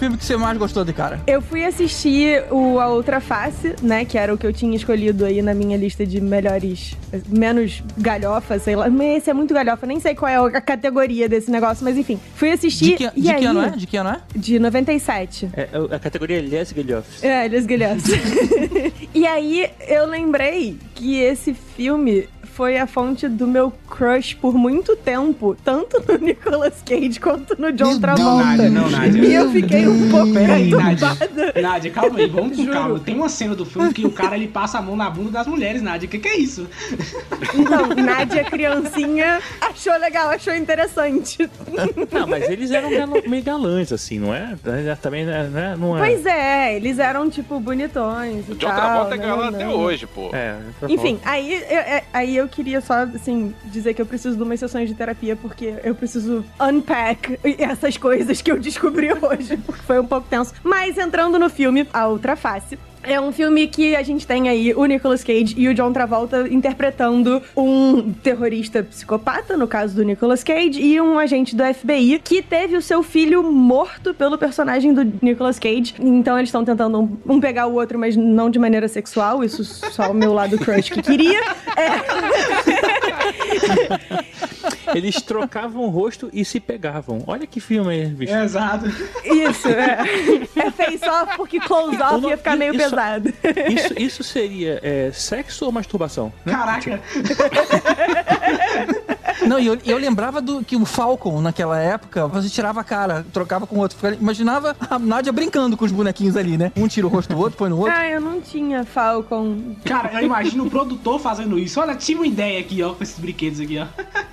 D: filme que você mais gostou de cara?
E: Eu fui assistir o A Outra Face, né? Que era o que eu tinha escolhido aí na minha lista de melhores. Menos galhofa, sei lá. Mas esse é muito galhofa, nem sei qual é a categoria desse negócio, mas enfim. Fui assistir.
D: De que,
E: e
D: de
E: aí,
D: que ano é? De que ano é?
E: De 97.
G: É, a categoria é Les Guilhofs.
E: É, eles guilhões. e aí eu lembrei que esse filme foi a fonte do meu crush por muito tempo, tanto no Nicolas Cage quanto no John
H: Não,
E: Travolta.
H: Nádia, não, Nádia.
E: E eu fiquei um pouco
H: Peraí, Nádia.
E: perturbada.
H: Nádia, calma aí, vamos com calma. Tem uma cena do filme que o cara ele passa a mão na bunda das mulheres, Nádia. O que, que é isso?
E: Então, Nádia, criancinha, achou legal, achou interessante.
G: Não, mas eles eram meio galãs, assim, não é? Também, né? né, Não é.
E: Pois é, eles eram, tipo, bonitões e
F: O John
E: tal.
F: Travolta é
E: né,
F: galã
E: não.
F: até hoje, pô.
G: É,
E: Enfim, aí, é- aí eu queria só, assim, dizer que eu preciso de umas sessões de terapia, porque eu preciso unpack essas coisas que eu descobri hoje, porque foi um pouco tenso. Mas entrando no filme, A Outra Face. É um filme que a gente tem aí o Nicolas Cage e o John Travolta interpretando um terrorista psicopata, no caso do Nicolas Cage, e um agente do FBI que teve o seu filho morto pelo personagem do Nicolas Cage. Então eles estão tentando um, pegar o outro, mas não de maneira sexual. Isso só o meu lado crush que queria.
G: Eles trocavam o rosto e se pegavam. Olha que filme aí, bicho.
H: É, exato.
E: Isso, é. É face off porque close off ia ficar meio
G: Isso-
E: pesado.
G: Isso, isso seria é, sexo ou masturbação? né?
H: Caraca.
D: Não, e eu, eu lembrava do que o Falcon, naquela época, você tirava a cara, trocava com o outro. Imaginava a Nádia brincando com os bonequinhos ali, né? Um tira o rosto do outro, põe no outro.
E: Ah, eu não tinha Falcon.
H: Cara, eu imagino o produtor fazendo isso. Olha, tive uma ideia aqui, ó, com esses brinquedos aqui, ó.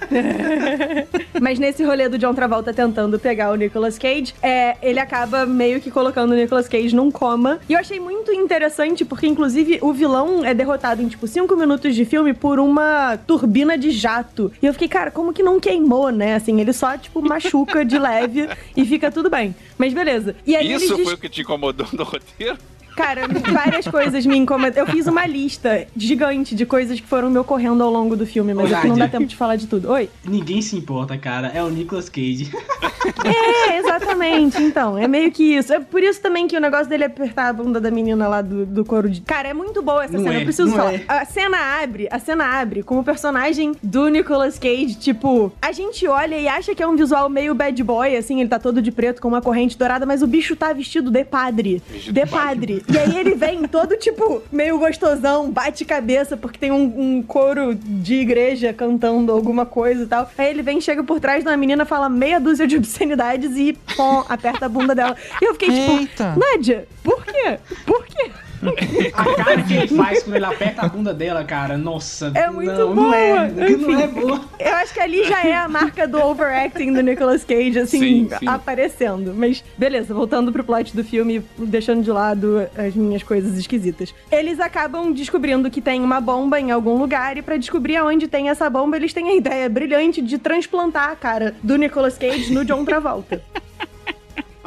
E: Mas nesse rolê do John Travolta tentando pegar o Nicolas Cage, é, ele acaba meio que colocando o Nicolas Cage num coma. E eu achei muito interessante, porque inclusive o vilão é derrotado em tipo 5 minutos de filme por uma turbina de jato. E eu fiquei, cara, como que não queimou, né? Assim, ele só, tipo, machuca de leve e fica tudo bem. Mas beleza. E aí
F: Isso foi o que te incomodou no roteiro?
E: Cara, várias coisas me incomodam. Eu fiz uma lista gigante de coisas que foram me ocorrendo ao longo do filme, mas
H: Ô,
E: aqui não dá tempo de falar de tudo. Oi?
H: Ninguém se importa, cara. É o Nicolas Cage.
E: É, exatamente. Então, é meio que isso. É por isso também que o negócio dele é apertar a bunda da menina lá do, do couro de. Cara, é muito boa essa
H: Não
E: cena.
H: é,
E: eu preciso falar.
H: é.
E: A cena abre, a cena abre com o personagem do Nicolas Cage, tipo, a gente olha e acha que é um visual meio bad boy, assim, ele tá todo de preto com uma corrente dourada, mas o bicho tá vestido de padre.
F: Vestido
E: de
F: de padre.
E: E aí ele vem todo, tipo, meio gostosão, bate cabeça, porque tem um, um coro de igreja cantando alguma coisa e tal. Aí ele vem, chega por trás da menina, fala meia dúzia de obscenidades e, pom, aperta a bunda dela. E eu fiquei, tipo,
D: Eita.
E: Nádia, por quê? Por quê?
H: A cara que ele faz quando ele aperta a bunda dela, cara, nossa.
E: É muito
H: não,
E: boa.
H: Não é, não
E: Enfim.
H: é boa.
E: Eu acho que ali já é a marca do overacting do Nicolas Cage, assim,
F: Sim, sim.
E: aparecendo. Mas, beleza, voltando pro plot do filme, deixando de lado as minhas coisas esquisitas. Eles acabam descobrindo que tem uma bomba em algum lugar, e pra descobrir aonde tem essa bomba, eles têm a ideia brilhante de transplantar a cara do Nicolas Cage no John Travolta.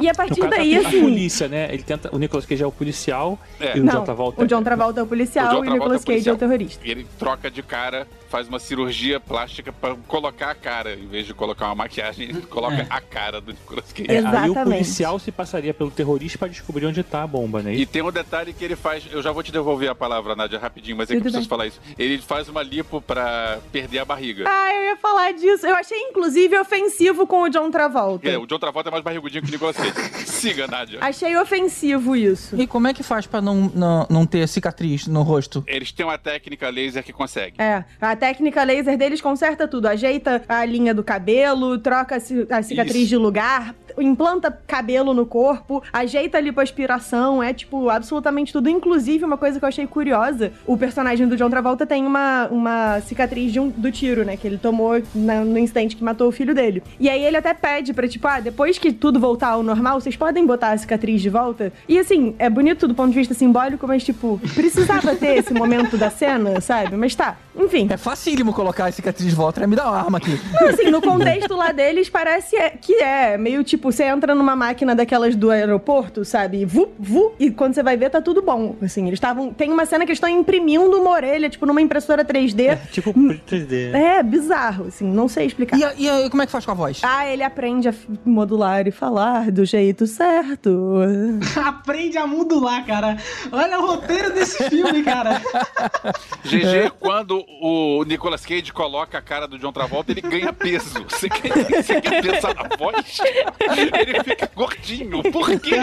E: E a partir
G: caso,
E: daí,
G: a, a
E: assim.
G: polícia, né? Ele tenta. O Nicolas Cage é o policial
F: É.
G: e o
E: Não,
G: John Travolta
E: o John Travolta é o policial
F: O
E: e o Nicolas
F: é o
E: Cage é o terrorista.
F: E ele troca de cara, faz uma cirurgia plástica pra colocar a cara. Em vez de colocar uma maquiagem, ele coloca a cara do Nicolas Cage.
G: É, aí o
E: Exatamente.
G: policial se passaria pelo terrorista pra descobrir onde tá a bomba, né?
F: E tem um detalhe que ele faz. Eu já vou te devolver a palavra, Nádia, rapidinho, mas é que eu preciso
E: bem.
F: falar isso. Ele faz uma lipo pra perder a barriga.
E: Ah, eu ia falar disso. Eu achei, inclusive, ofensivo com o John Travolta.
F: É, o John Travolta é mais barrigudinho que o Nicolas Cage. Siga, Nádia.
E: Achei ofensivo isso.
D: E como é que faz pra não, não, não ter cicatriz no rosto?
F: Eles têm uma técnica laser que consegue.
E: É, a técnica laser deles conserta tudo. Ajeita a linha do cabelo, troca a ci- a cicatriz
F: Isso.
E: de lugar, implanta cabelo no corpo, ajeita a lipoaspiração, é tipo absolutamente tudo. Inclusive, uma coisa que eu achei curiosa: o personagem do John Travolta tem uma, uma cicatriz de um- do tiro, né? Que ele tomou na- no instante que matou o filho dele. E aí ele até pede pra, tipo, ah, depois que tudo voltar ao normal, vocês podem botar a cicatriz de volta? E assim, é bonito do ponto de vista simbólico, mas tipo, precisava ter esse momento da cena, sabe? Mas tá, enfim.
D: É facílimo colocar a cicatriz de volta. né? Me dá uma arma aqui.
E: Não, assim, no contexto lá deles, parece é- que é meio tipo, você entra numa máquina daquelas do aeroporto, sabe? Vu, vu, e quando você vai ver, tá tudo bom. Assim, eles estavam. Tem uma cena que eles estão imprimindo uma orelha, tipo, numa impressora 3D.
G: É, tipo 3D.
E: É, bizarro, assim, não sei explicar.
D: E, e aí, como é que faz com a voz?
E: Ah, ele aprende a modular e falar do jeito certo.
H: Aprende a modular, cara. Olha o roteiro desse filme, cara.
F: GG, quando o Nicolas Cage coloca a cara do John Travolta, ele ganha peso. Você quer, você quer pensar na voz? Ele fica gordinho. Por quê?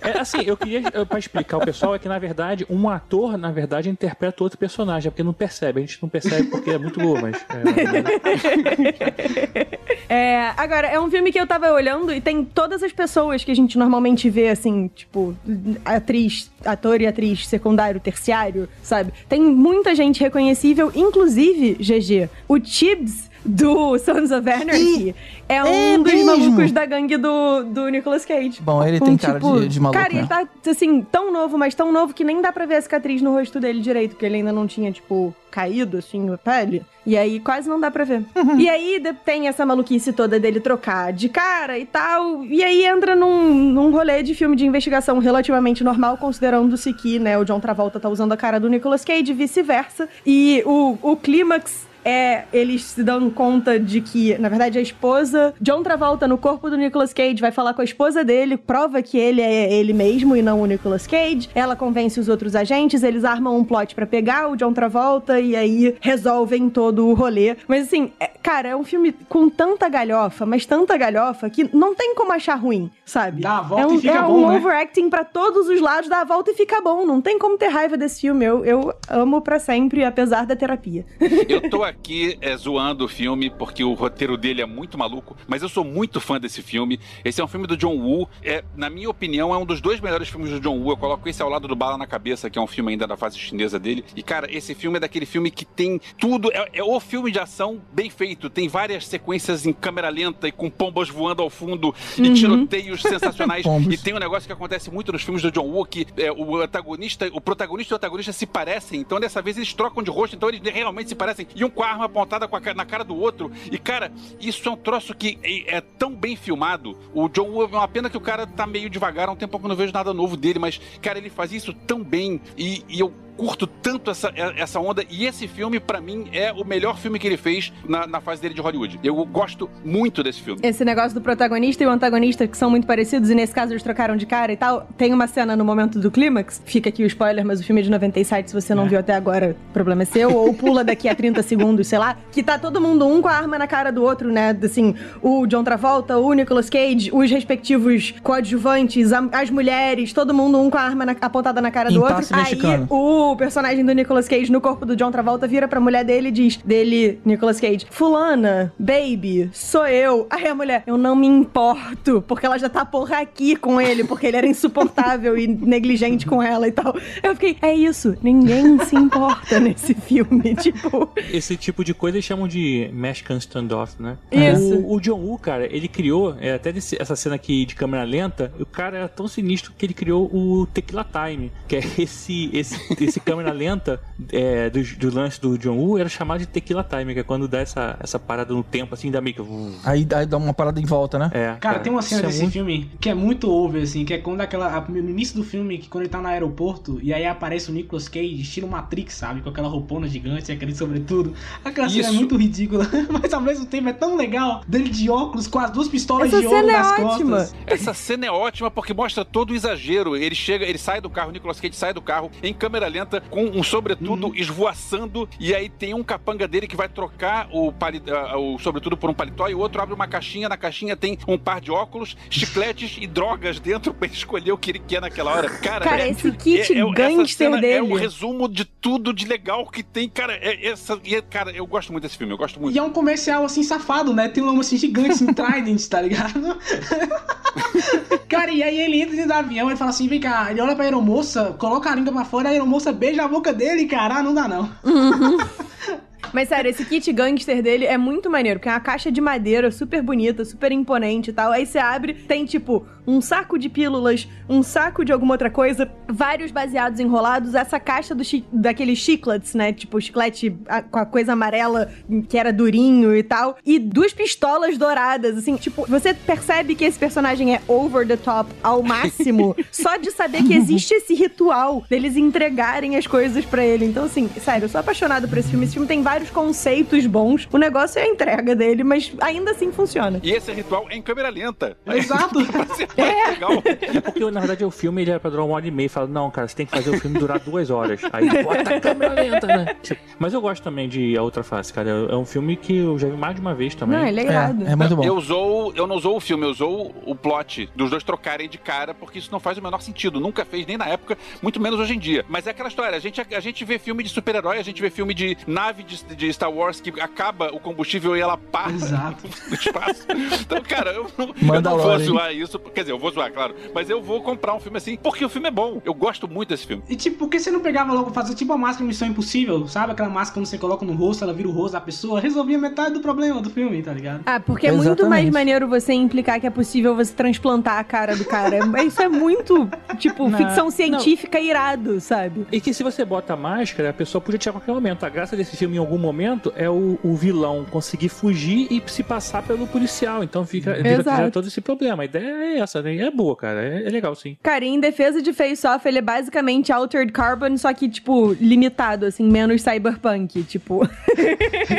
G: É, assim, eu queria, pra explicar ao pessoal, é que na verdade, um ator, na verdade, interpreta outro personagem, é porque não percebe. A gente não percebe porque é muito boa, mas. é,
E: É, agora, é um filme que eu tava olhando e tem todas as pessoas que a gente normalmente vê, assim, tipo, atriz, ator e atriz secundário, terciário, sabe? Tem muita gente reconhecível, inclusive, GG, o Tibbs do Sons of Anarchy é um
D: é
E: dos
D: mesmo?
E: malucos da gangue do, do Nicolas Cage.
D: Bom, ele tem cara de, de maluco,
E: Cara,
D: né?
E: ele tá, assim, tão novo, mas tão novo que nem dá pra ver a cicatriz no rosto dele direito, porque ele ainda não tinha, tipo, caído, assim, a pele. E aí quase não dá pra ver.
D: Uhum.
E: E aí de- tem essa maluquice toda dele trocar de cara e tal. E aí entra num, num rolê de filme de investigação relativamente normal, considerando-se que, né, o John Travolta tá usando a cara do Nicolas Cage e vice-versa. E o, o clímax é eles se dando conta de que, na verdade, a esposa. John Travolta no corpo do Nicolas Cage vai falar com a esposa dele, prova que ele é ele mesmo e não o Nicolas Cage. Ela convence os outros agentes, eles armam um plot pra pegar o John Travolta e aí resolvem todo o rolê. Mas assim, é- cara, é um filme com tanta galhofa, mas tanta galhofa que não tem como achar ruim, sabe?
H: Dá a volta
E: é um,
H: e fica
E: é
H: bom,
E: um
H: né?
E: overacting pra todos os lados, dá a volta e fica bom. Não tem como ter raiva desse filme. Eu, eu amo pra sempre, apesar da terapia.
F: Eu tô aqui é, zoando o filme porque o roteiro dele é muito maluco, mas eu sou muito fã desse filme. Esse é um filme do John Woo. É, na minha opinião, é um dos dois melhores filmes do John Woo. Eu coloco esse ao lado do Bala na Cabeça, que é um filme ainda da fase chinesa dele. E, cara, esse filme é daquele filme que tem tudo. É, é o filme de ação bem feito. Tem várias sequências em câmera lenta e com pombas voando ao fundo e tiroteios sensacionais. E tem um negócio que acontece muito nos filmes do John Woo, que é, o antagonista, o protagonista e o antagonista se parecem. Então, dessa vez, eles trocam de rosto, então eles realmente se parecem. E um a arma apontada na cara do outro. E, cara, isso é um troço que é, é tão bem filmado. O John Woo, é uma pena que o cara tá meio devagar, há um tempo que eu não vejo nada novo dele, mas, cara, ele faz isso tão bem. E, e eu curto tanto essa, essa onda. E esse filme, pra mim, é o melhor filme que ele fez na, na fase dele de Hollywood. Eu gosto muito desse filme.
E: Esse negócio do protagonista e o antagonista, que são muito parecidos, e nesse caso eles trocaram de cara e tal. Tem uma cena no momento do clímax, fica aqui o spoiler, mas o filme é de 97, se você não viu até agora, o problema é seu, ou pula daqui a 30 segundos, sei lá, que tá todo mundo um com a arma na cara do outro, né? Assim, o John Travolta, o Nicolas Cage, os respectivos coadjuvantes, a- as mulheres, todo mundo um com a arma na- apontada na cara do outro.
D: Impasse
E: Aí
D: mexicano.
E: O personagem do Nicolas Cage no corpo do John Travolta vira pra mulher dele e diz, dele, Nicolas Cage, fulana, baby, sou eu. Aí a mulher, eu não me importo, porque ela já tá porra aqui com ele, porque ele era insuportável e negligente com ela e tal. Eu fiquei, é isso, ninguém se importa nesse filme, tipo...
G: Esse tipo de coisa eles chamam de Mexican Standoff, né?
E: Isso.
G: O, o John Woo, cara, ele criou, é, até desse- essa cena aqui de câmera lenta, o cara era tão sinistro que ele criou o Tequila Time, que é esse, esse, esse esse câmera lenta é, do, do lance do John Woo era chamado de tequila time, que é quando dá essa, essa parada no tempo, assim, da meio que...
D: Aí, aí dá uma parada em volta, né?
G: É,
H: Cara, tem uma cena
G: isso é
H: desse
G: muito-
H: filme que é muito over, assim, que é quando aquela. No início do filme, que quando ele tá no aeroporto, e aí aparece o Nicolas Cage, estilo Matrix, sabe? Com aquela roupona gigante, aquele sobretudo. Aquela cena é
F: Isso.
H: muito ridícula, mas ao mesmo tempo é tão legal. Dele de óculos, com as duas pistolas
E: Essa
H: de ouro
E: cena é
H: nas
E: ótima.
H: costas.
F: Essa cena é ótima porque mostra todo o exagero. Ele chega, ele sai do carro, o Nicolas Cage sai do carro em câmera lenta, com um sobretudo esvoaçando, e aí tem um capanga dele que vai trocar o, pali- ah, o sobretudo por um paletó, e o outro abre uma caixinha, na caixinha tem um par de óculos, chicletes e drogas dentro pra ele escolher o que ele quer naquela hora. Cara,
E: Cara,
F: é-
E: esse kit
F: essa
E: gangster
F: cena É
E: dele.
F: um resumo de tudo de legal que tem, cara. É, essa, e é- cara, eu gosto muito desse filme, eu gosto muito.
H: E é um comercial assim safado, né? Tem um nome assim gigante, assim, Trident, tá ligado? Cara, e aí ele entra dentro do avião e fala assim: vem cá, ele olha pra aeromoça, coloca a língua pra fora, a aeromoça beija a boca dele, cara, não dá não.
E: Mas sério, esse kit gangster dele é muito maneiro, porque é uma caixa de madeira super bonita, super imponente e tal. Aí você abre, tem tipo um saco de pílulas, um saco de alguma outra coisa, vários baseados enrolados, essa caixa do chi daqueles chiclets, né? Tipo, chiclete a- com a coisa amarela que era durinho e tal. E duas pistolas douradas, assim, tipo, você percebe que esse personagem é over the top ao máximo, só de saber que existe esse ritual deles entregarem as coisas pra ele. Então, assim, sério, eu sou apaixonado por esse filme. Esse filme tem vários conceitos bons. O negócio é a entrega dele, mas ainda assim funciona.
F: E esse ritual é em câmera lenta.
H: Exato.
F: mais legal.
G: É porque, na verdade, o filme ele era pra durar uma hora e meia. Fala, não, cara, você tem que fazer o filme durar duas horas. Aí bota a câmera lenta, né? Mas eu gosto também de A Outra Face, cara. É um filme que eu já vi mais de uma vez também.
E: Não, ele é irado.
D: É, é muito bom.
F: Eu usou, eu não usou o filme, eu usou o plot dos dois trocarem de cara, porque isso não faz o menor sentido. Nunca fez nem na época, muito menos hoje em dia. Mas é aquela história, a gente, a, gente vê filme de super-herói, a gente vê filme de nave de, de Star Wars que acaba o combustível e ela para
H: Exato.
F: no espaço. Então, cara, eu não, eu não vou zoar isso. Quer dizer, eu vou zoar, claro. Mas eu vou comprar um filme assim, porque o filme é bom. Eu gosto muito desse filme.
H: E tipo, por que você não pegava logo fazer tipo a máscara Missão Impossível? Sabe aquela máscara quando você coloca no rosto, ela vira o rosto da pessoa? Resolvia metade do problema do filme, tá ligado?
E: Ah, porque é muito
D: Exatamente.
E: mais maneiro você implicar que é possível você transplantar a cara do cara. Isso é muito, tipo,
G: Não,
E: ficção
G: não.
E: científica irado, sabe?
G: E que se você bota a máscara, a pessoa podia tirar a qualquer momento. A graça desse filme, em algum momento, é o, o vilão conseguir fugir e se passar pelo policial. Então fica,
E: Exato.
G: gera todo esse problema. A ideia é essa, né? É boa, cara. É, é legal, sim.
E: Cara, e em defesa de Face Off, ele é basicamente Altered Carbon, só que, tipo, limitado, assim, menos cyberpunk, tipo.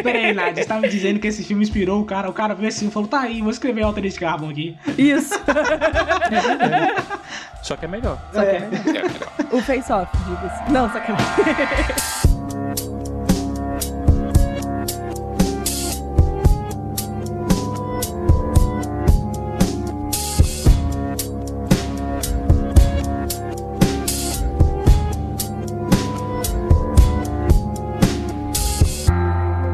H: Pera aí, Nadia, você tá me dizendo que esse filme inspirou o cara. O cara viu assim e falou: tá aí, vou escrever Altered Carbon aqui.
E: Isso.
G: Só que é melhor.
E: Só que é
F: É, melhor.
E: o Face Off, diga-se. Não, sacanagem.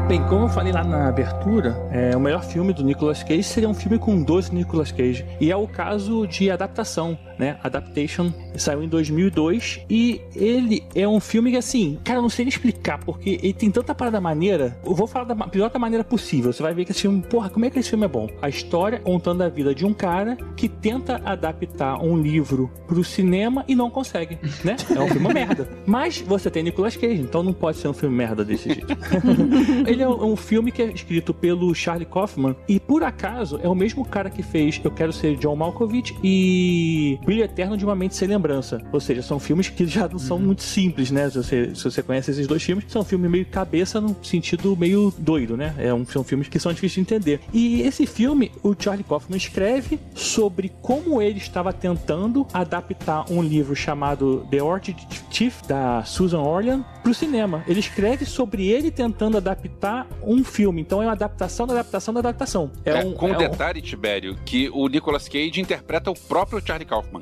G: Bem, como eu falei lá na abertura, é, o melhor filme do Nicolas Cage seria um filme com 12 Nicolas Cage. E é o caso de adaptação, né? Adaptation saiu em 2002 e ele é um filme que, assim, cara, eu não sei nem explicar, porque ele tem tanta parada maneira. Eu vou falar da pior da maneira possível. Você vai ver que esse filme, porra, como é que esse filme é bom? A história contando a vida de um cara que tenta adaptar um livro pro cinema e não consegue, né? É um filme merda. Mas você tem Nicolas Cage, então não pode ser um filme merda desse jeito. Ele é um filme que é escrito pelo Charlie Kaufman e por acaso é o mesmo cara que fez Eu Quero Ser John Malkovich e Brilho Eterno de uma Mente Sem Lembrança. Ou seja, são filmes que já não são muito simples, né? Se você, se você conhece esses dois filmes, são filmes meio cabeça no sentido meio doido, né? É um, são filmes que são difíceis de entender. E esse filme, o Charlie Kaufman escreve sobre como ele estava tentando adaptar um livro chamado The Orchid Chief, da Susan Orlean, para o cinema. Ele escreve sobre ele tentando adaptar um filme. Então é uma adaptação da adaptação da adaptação.
F: É,
G: um,
F: com
G: é um-
F: detalhe, Tibério, que o Nicolas Cage interpreta o próprio Charlie Kaufman.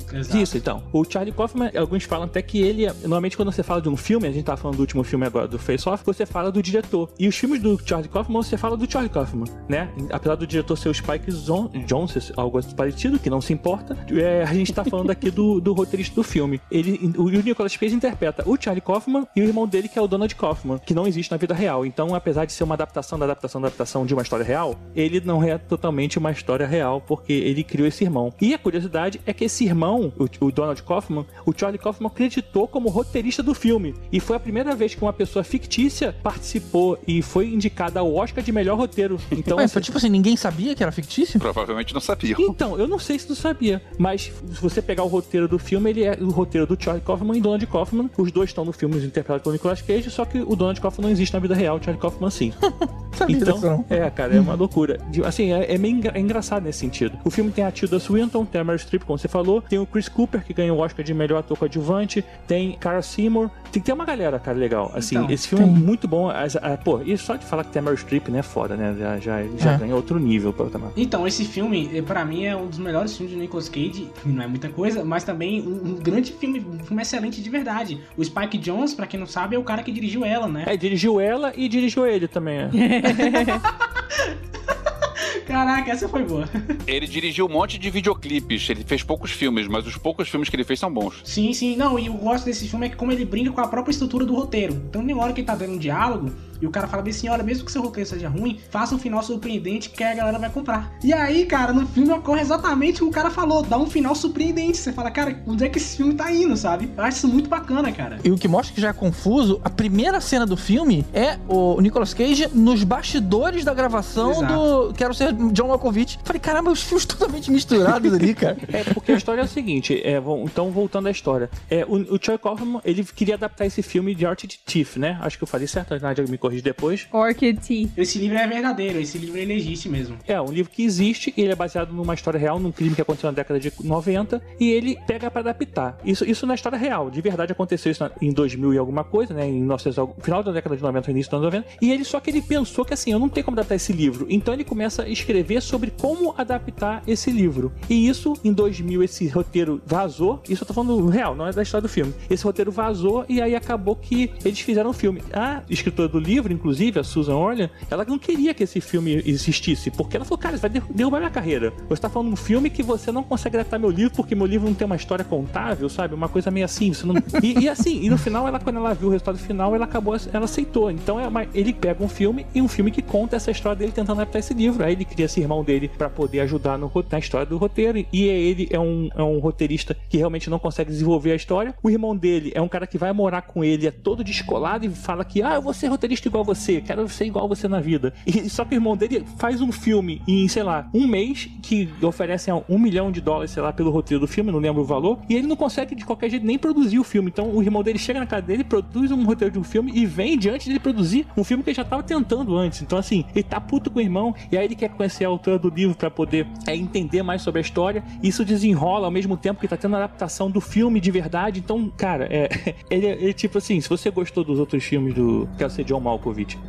G: Isso, então. O Charlie Kaufman, alguns falam até que ele, é- normalmente quando você fala de um filme, a gente tá falando do último filme agora, do Face Off, você fala do diretor. E os filmes do Charlie Kaufman, você fala do Charlie Kaufman, né? Apesar do diretor ser o Spike Zon- Jonze, algo parecido, que não se importa, é, a gente tá falando aqui do, do roteirista do filme. Ele, o, o Nicolas Cage interpreta o Charlie Kaufman e o irmão dele, que é o Donald Kaufman, que não existe na vida real. Então, apesar de ser uma adaptação da adaptação da adaptação de uma história real, ele não é totalmente uma história real, porque ele criou esse irmão. E a curiosidade é que esse irmão irmão, o, o Donald Kaufman, o Charlie Kaufman acreditou como roteirista do filme. E foi a primeira vez que uma pessoa fictícia participou e foi indicada ao Oscar de melhor roteiro. Então,
D: Ué,
G: assim,
D: tipo assim, ninguém sabia que era fictício?
F: Provavelmente não sabia.
G: então, eu não sei se tu sabia, mas se você pegar o roteiro do filme, ele é o roteiro do Charlie Kaufman e Donald Kaufman. Os dois estão no filme interpretados pelo Nicolas Cage, só que o Donald Kaufman não existe na vida real, o Charlie Kaufman sim. Então,
D: não.
G: é, cara, é uma loucura. De- Assim, é, é meio engra- é engraçado nesse sentido. O filme tem a Tilda Swinton, tem a Meryl Streep, como você falou, tem o Chris Cooper, que ganhou o Oscar de melhor ator coadjuvante, tem Cara Seymour, tem, tem uma galera, cara, legal. Assim,
H: Então,
G: esse filme
D: tem.
G: é muito bom. As- a- pô, e só de falar que tem a Meryl Streep, né, foda, né, já, já, já
D: É.
G: ganha outro nível pra também.
H: Então, esse filme, eh, pra mim, é um dos melhores filmes de Nicolas Cage. Não é muita coisa, mas também um, um grande filme, um filme excelente de verdade. O Spike Jones, pra quem não sabe, é o cara que dirigiu ela, né?
G: É, dirigiu ela e dirigiu ele também. é.
H: Caraca, essa foi boa.
F: Ele dirigiu um monte de videoclipes, ele fez poucos filmes, mas os poucos filmes que ele fez são bons.
H: Sim, sim. Não, e eu gosto desse filme é que como ele brinca com a própria estrutura do roteiro. Então, uma hora que ele tá dando um diálogo e o cara fala bem assim: olha, mesmo que seu roteiro seja ruim, faça um final surpreendente que a galera vai comprar. E aí, cara, no filme ocorre exatamente o que o cara falou: dá um final surpreendente. Você fala, cara, onde é que esse filme tá indo, sabe? Eu acho isso muito bacana, cara.
D: E o que mostra que já é confuso, a primeira cena do filme é o Nicolas Cage nos bastidores da gravação
H: Exato.
D: do Quero Ser John Malkovich. Falei, caramba, os filmes totalmente misturados ali, cara.
G: É, porque a história é o seguinte, é, então voltando à história. É, o, o Charlie Kaufman, ele queria adaptar esse filme de Orchid Thief, né? Acho que eu falei certo, a Nádia me corrige depois.
E: Orchid Tea.
H: Esse livro é verdadeiro, esse livro ele existe mesmo.
G: É, um livro que existe, ele é baseado numa história real, num crime que aconteceu na década de 90, e ele pega pra adaptar. Isso, isso na história real, de verdade aconteceu isso na- em 2000 e alguma coisa, né, em 1900, algo- final da década de 90, início dos anos 90, e ele só que ele pensou que assim, eu não tenho como adaptar esse livro, então ele começa a escrever sobre como adaptar esse livro. E isso, em 2000, esse roteiro vazou, isso eu tô falando real, não é da história do filme. Esse roteiro vazou e aí acabou que eles fizeram o filme. A escritora do livro, inclusive, a Susan Orlean, ela não queria que esse filme existisse, porque ela falou, cara, isso vai derru- derrubar minha carreira. Você tá falando um filme que você não consegue adaptar meu livro porque meu livro não tem uma história contável, sabe? Uma coisa meio assim, não... E, e assim, e no final, ela, quando ela viu o resultado final, ela acabou, ela aceitou. Então, é uma- ele pega um filme e um filme que conta essa história dele tentando adaptar esse livro. Aí ele cria esse irmão dele pra poder ajudar no, na história do roteiro. E ele é um, é um roteirista que realmente não consegue desenvolver a história. O irmão dele é um cara que vai morar com ele, é todo descolado e fala que, ah, eu vou ser roteirista igual você, quero ser igual você na vida. E só que o irmão dele faz um filme em, sei lá, um mês que oferece um milhão de dólares, sei lá, pelo roteiro do filme, não lembro o valor, e ele não consegue de qualquer jeito nem produzir o filme. Então o irmão dele chega na casa dele, produz um roteiro de um filme e vende antes dele produzir um filme que ele já tava tentando antes. Então, assim, ele tá puto com o irmão, e aí ele quer conhecer a autora do livro pra poder é, entender mais sobre a história. Isso desenrola ao mesmo tempo que tá tendo a adaptação do filme de verdade. Então, cara, é, ele, é- ele, tipo assim, se você gostou dos outros filmes do Quero Ser John Malkovich,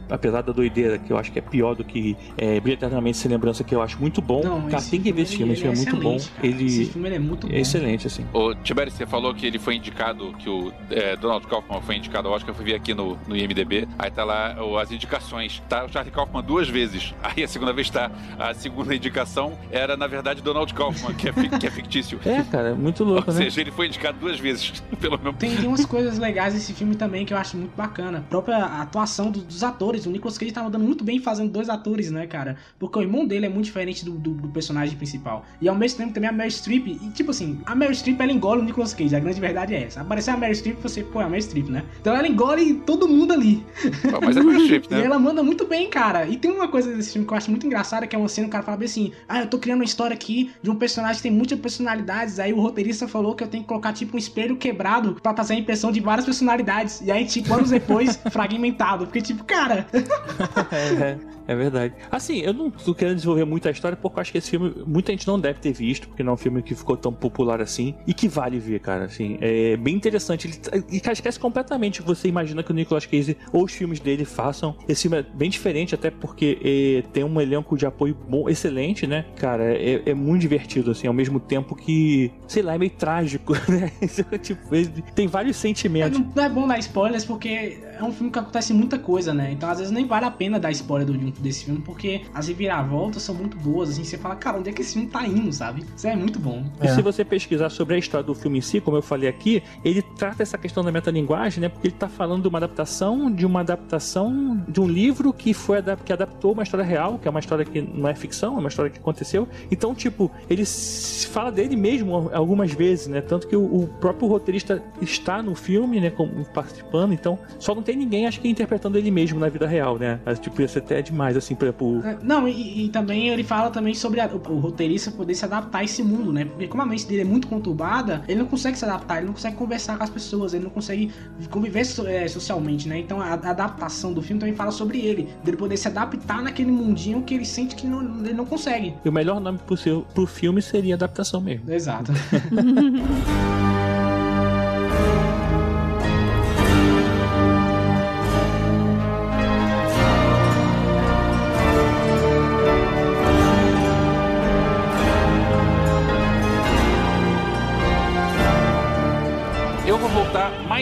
G: apesar da doideira, que eu acho que é pior do que é, Brilhantemente Sem Lembrança, que eu acho muito bom,
H: Não,
G: cara,
H: esse
G: tem que ver esse filme, esse filme é muito bom.
H: excelente, cara.
G: Ele
H: Esse filme ele é muito bom.
G: é excelente, assim.
F: Ô, Tiberi, você falou que ele foi indicado, que o é, Donald Kaufman foi indicado ao Oscar, eu fui ver aqui no, no IMDB, aí tá lá ó, as indicações. Tá o Charlie Kaufman duas vezes, aí a segunda vez tá, a segunda indicação era, na verdade, Donald Kaufman, que é, fi- que é fictício.
G: É, cara, é muito louco,
F: Ou
G: né?
F: seja, ele foi indicado duas vezes, pelo mesmo
H: Tem, tem umas coisas legais nesse filme também que eu acho muito bacana. A própria atuação do- dos atores. O Nicolas Cage tá mandando muito bem fazendo dois atores, né, cara? Porque o irmão dele é muito diferente do, do- do personagem principal. E ao mesmo tempo também a Meryl Streep. E tipo assim, a Meryl Streep ela engole o Nicolas Cage. A grande verdade é essa. Aparecer a Meryl Streep, você, pô, é a Meryl Streep, né? Então ela engole todo mundo ali.
F: Pô, Mas é Meryl Streep,
H: E
F: né?
H: ela manda muito bem, cara. E tem uma coisa desse filme que eu acho muito engraçada, que é uma cena que o cara fala bem assim: Ah, eu tô criando uma história aqui de um personagem que tem muitas personalidades. Aí o roteirista falou que eu tenho que colocar, tipo, um espelho quebrado pra fazer a impressão de várias personalidades. E aí, tipo, anos depois, fragmentado. Porque, tipo, cara.
G: É, verdade. Assim, eu não tô querendo desenvolver muito a história porque eu acho que esse filme muita gente não deve ter visto, porque não é um filme que ficou tão popular assim e que vale ver, cara. Assim, é bem interessante. Ele, e cara, esquece completamente você imagina que o Nicolas Cage ou os filmes dele façam. Esse filme é bem diferente, até porque é, tem um elenco de apoio bom, excelente, né? Cara, é, é muito divertido, assim, ao mesmo tempo que, sei lá, é meio trágico, né? tipo, ele tem vários sentimentos.
H: Não, não é bom dar spoilers porque é um filme que acontece muita coisa. né? Então às vezes nem vale a pena dar spoiler do, desse filme, porque as reviravoltas são muito boas, assim, você fala, cara, onde é que esse filme tá indo, sabe? Isso é muito bom.
G: E se você pesquisar sobre a história do filme em si, como eu falei aqui, ele trata essa questão da metalinguagem, né? Porque ele tá falando de uma adaptação, de uma adaptação de um livro que foi que adaptou uma história real, que é uma história que não é ficção, é uma história que aconteceu. Então, tipo, ele fala dele mesmo algumas vezes, né? Tanto que o, o próprio roteirista está no filme, né? Como participando. Então, só não tem ninguém, acho que interpretando ele mesmo na vida real, né? Mas, tipo, ia ser até demais, assim, por
H: É, Não, e, e também ele fala também sobre a- o, o roteirista poder se adaptar a esse mundo, né? Porque como a mente dele é muito conturbada, ele não consegue se adaptar, ele não consegue conversar com as pessoas, ele não consegue conviver so- é, socialmente, né? Então a, a adaptação do filme também fala sobre ele, dele poder se adaptar naquele mundinho que ele sente que não- ele não consegue.
G: E o melhor nome possível pro filme seria adaptação mesmo.
H: Exato.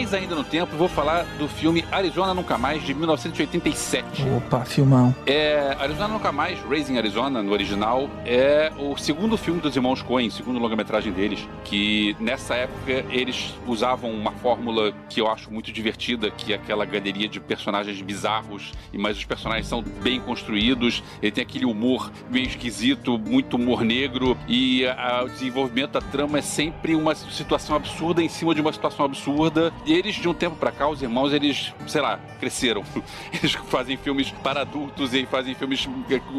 F: mais ainda no tempo vou falar do filme Arizona Nunca Mais, de 1987.
D: Opa, filmão.
F: É, Arizona Nunca Mais, Raising Arizona, no original, é o segundo filme dos irmãos Coen, segundo longa-metragem deles, que nessa época eles usavam uma fórmula que eu acho muito divertida, que é aquela galeria de personagens bizarros, e mas os personagens são bem construídos, ele tem aquele humor meio esquisito, muito humor negro, e a- o desenvolvimento da trama é sempre uma situação absurda em cima de uma situação absurda. E eles, de um tempo pra cá, os irmãos, eles, sei lá, cresceram. Eles fazem filmes para adultos e fazem filmes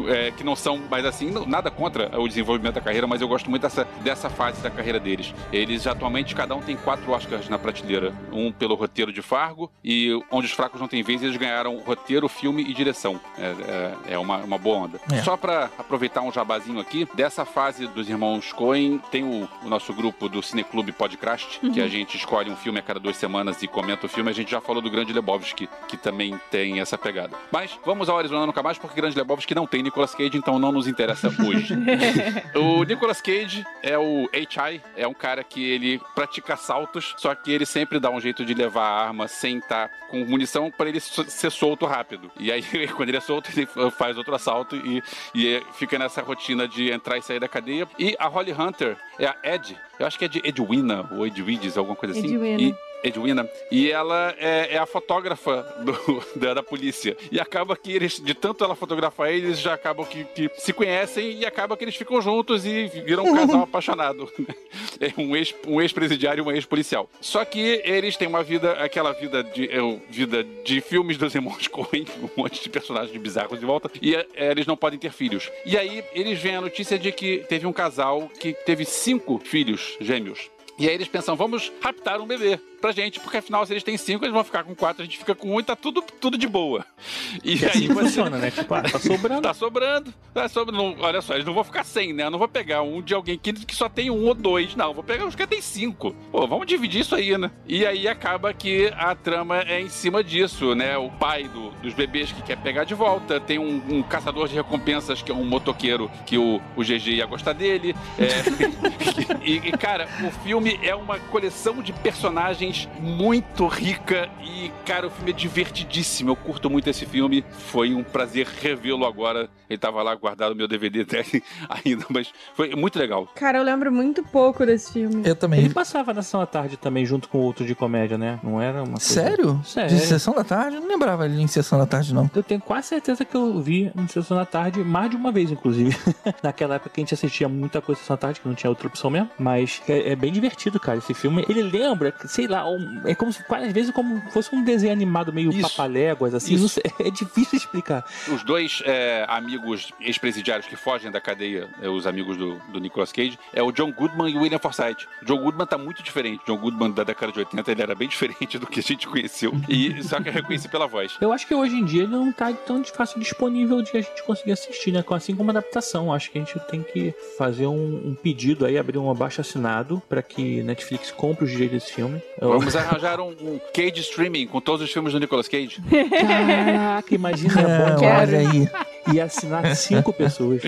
F: é, que não são mais assim, nada contra o desenvolvimento da carreira, mas eu gosto muito dessa, dessa fase da carreira deles. Eles atualmente, cada um tem quatro Oscars na prateleira. Um pelo roteiro de Fargo e Onde os Fracos Não Têm Vez, eles ganharam roteiro, filme e direção. É, é, é uma, uma boa onda.
D: É.
F: Só pra aproveitar um jabazinho aqui, dessa fase dos irmãos Coen, tem o, o nosso grupo do Cineclube Podcast, que a gente escolhe um filme a cada duas semanas e comenta o filme. A gente já falou do Grande Lebowski, que também tem essa pegada. Mas vamos ao Arizona Nunca Mais, porque Grande Lebowski não tem Nicolas Cage, então não nos interessa hoje. o Nicolas Cage é o H.I., é um cara que ele pratica assaltos, só que ele sempre dá um jeito de levar a arma sem estar com munição para ele ser solto rápido. E aí, quando ele é solto, ele faz outro assalto e, e fica nessa rotina de entrar e sair da cadeia. E a Holly Hunter é a Ed, eu acho que é de Edwina ou Edwiges, alguma coisa assim.
E: Edwina.
F: E, Edwina. E ela é, é a fotógrafa do- da, da polícia. E acaba que eles, de tanto ela fotografar eles, já acabam que, que se conhecem e acaba que eles ficam juntos e viram um casal apaixonado. É um ex- um ex-presidiário e uma ex-policial. Só que eles têm uma vida, aquela vida de, é, vida de filmes dos irmãos Coen, um monte de personagens bizarros de volta, e é, eles não podem ter filhos. E aí eles veem a notícia de que teve um casal que teve cinco filhos gêmeos. E aí eles pensam, vamos raptar um bebê pra gente, porque afinal, se eles têm cinco, eles vão ficar com quatro, a gente fica com um e tá tudo, tudo de boa. E
G: E assim
F: aí você-
G: funciona, né? Tipo, ah, tá sobrando.
F: Tá sobrando. Tá sobrando. Não, olha só, eles não vão ficar sem, né? Eu não vou pegar um de alguém que, que só tem um ou dois. Não, vou pegar os que tem cinco. Pô, vamos dividir isso aí, né? E aí acaba que a trama é em cima disso, né? O pai do- dos bebês que quer pegar de volta. Tem um, um caçador de recompensas que é um motoqueiro que o, o GG ia gostar dele. É, e, e, cara, o filme é uma coleção de personagens muito rica e, cara, o filme é divertidíssimo. Eu curto muito esse filme. Foi um prazer revê-lo agora. Ele tava lá guardado no meu DVD dele ainda, mas foi muito legal.
E: Cara, eu lembro muito pouco desse filme.
D: Eu também.
G: Ele passava na sessão da tarde também, junto com outro de comédia, né? Não era uma coisa...
D: Sério?
G: Sério.
D: De sessão da tarde? Eu não lembrava ele em sessão da tarde, não.
G: Eu tenho quase certeza que eu vi em Sessão da Tarde mais de uma vez, inclusive. Naquela época que a gente assistia muita coisa em Sessão da Tarde, que não tinha outra opção mesmo. Mas é, é bem divertido, cara, esse filme. Ele lembra, sei lá, um- é como se, às vezes, como fosse um desenho animado meio
F: Isso.
G: papaléguas, assim.
F: Isso.
G: Sei, é difícil explicar.
F: Os dois é, amigos ex-presidiários que fogem da cadeia, é, os amigos do, do Nicolas Cage, é o John Goodman e o William Forsythe. O John Goodman tá muito diferente. O John Goodman da década de 80, ele era bem diferente do que a gente conheceu. E só que eu reconheci pela voz.
G: Eu acho que hoje em dia ele não tá tão de fácil disponível de a gente conseguir assistir, né? Assim como adaptação. Acho que a gente tem que fazer um, um pedido aí, abrir um abaixo assinado pra que Netflix compre os direitos desse filme. Eu-
F: Vamos arranjar um, um Cage Streaming com todos os filmes do Nicolas Cage.
G: Caraca, imagina, é bom
D: olha aí.
G: E assinar cinco pessoas.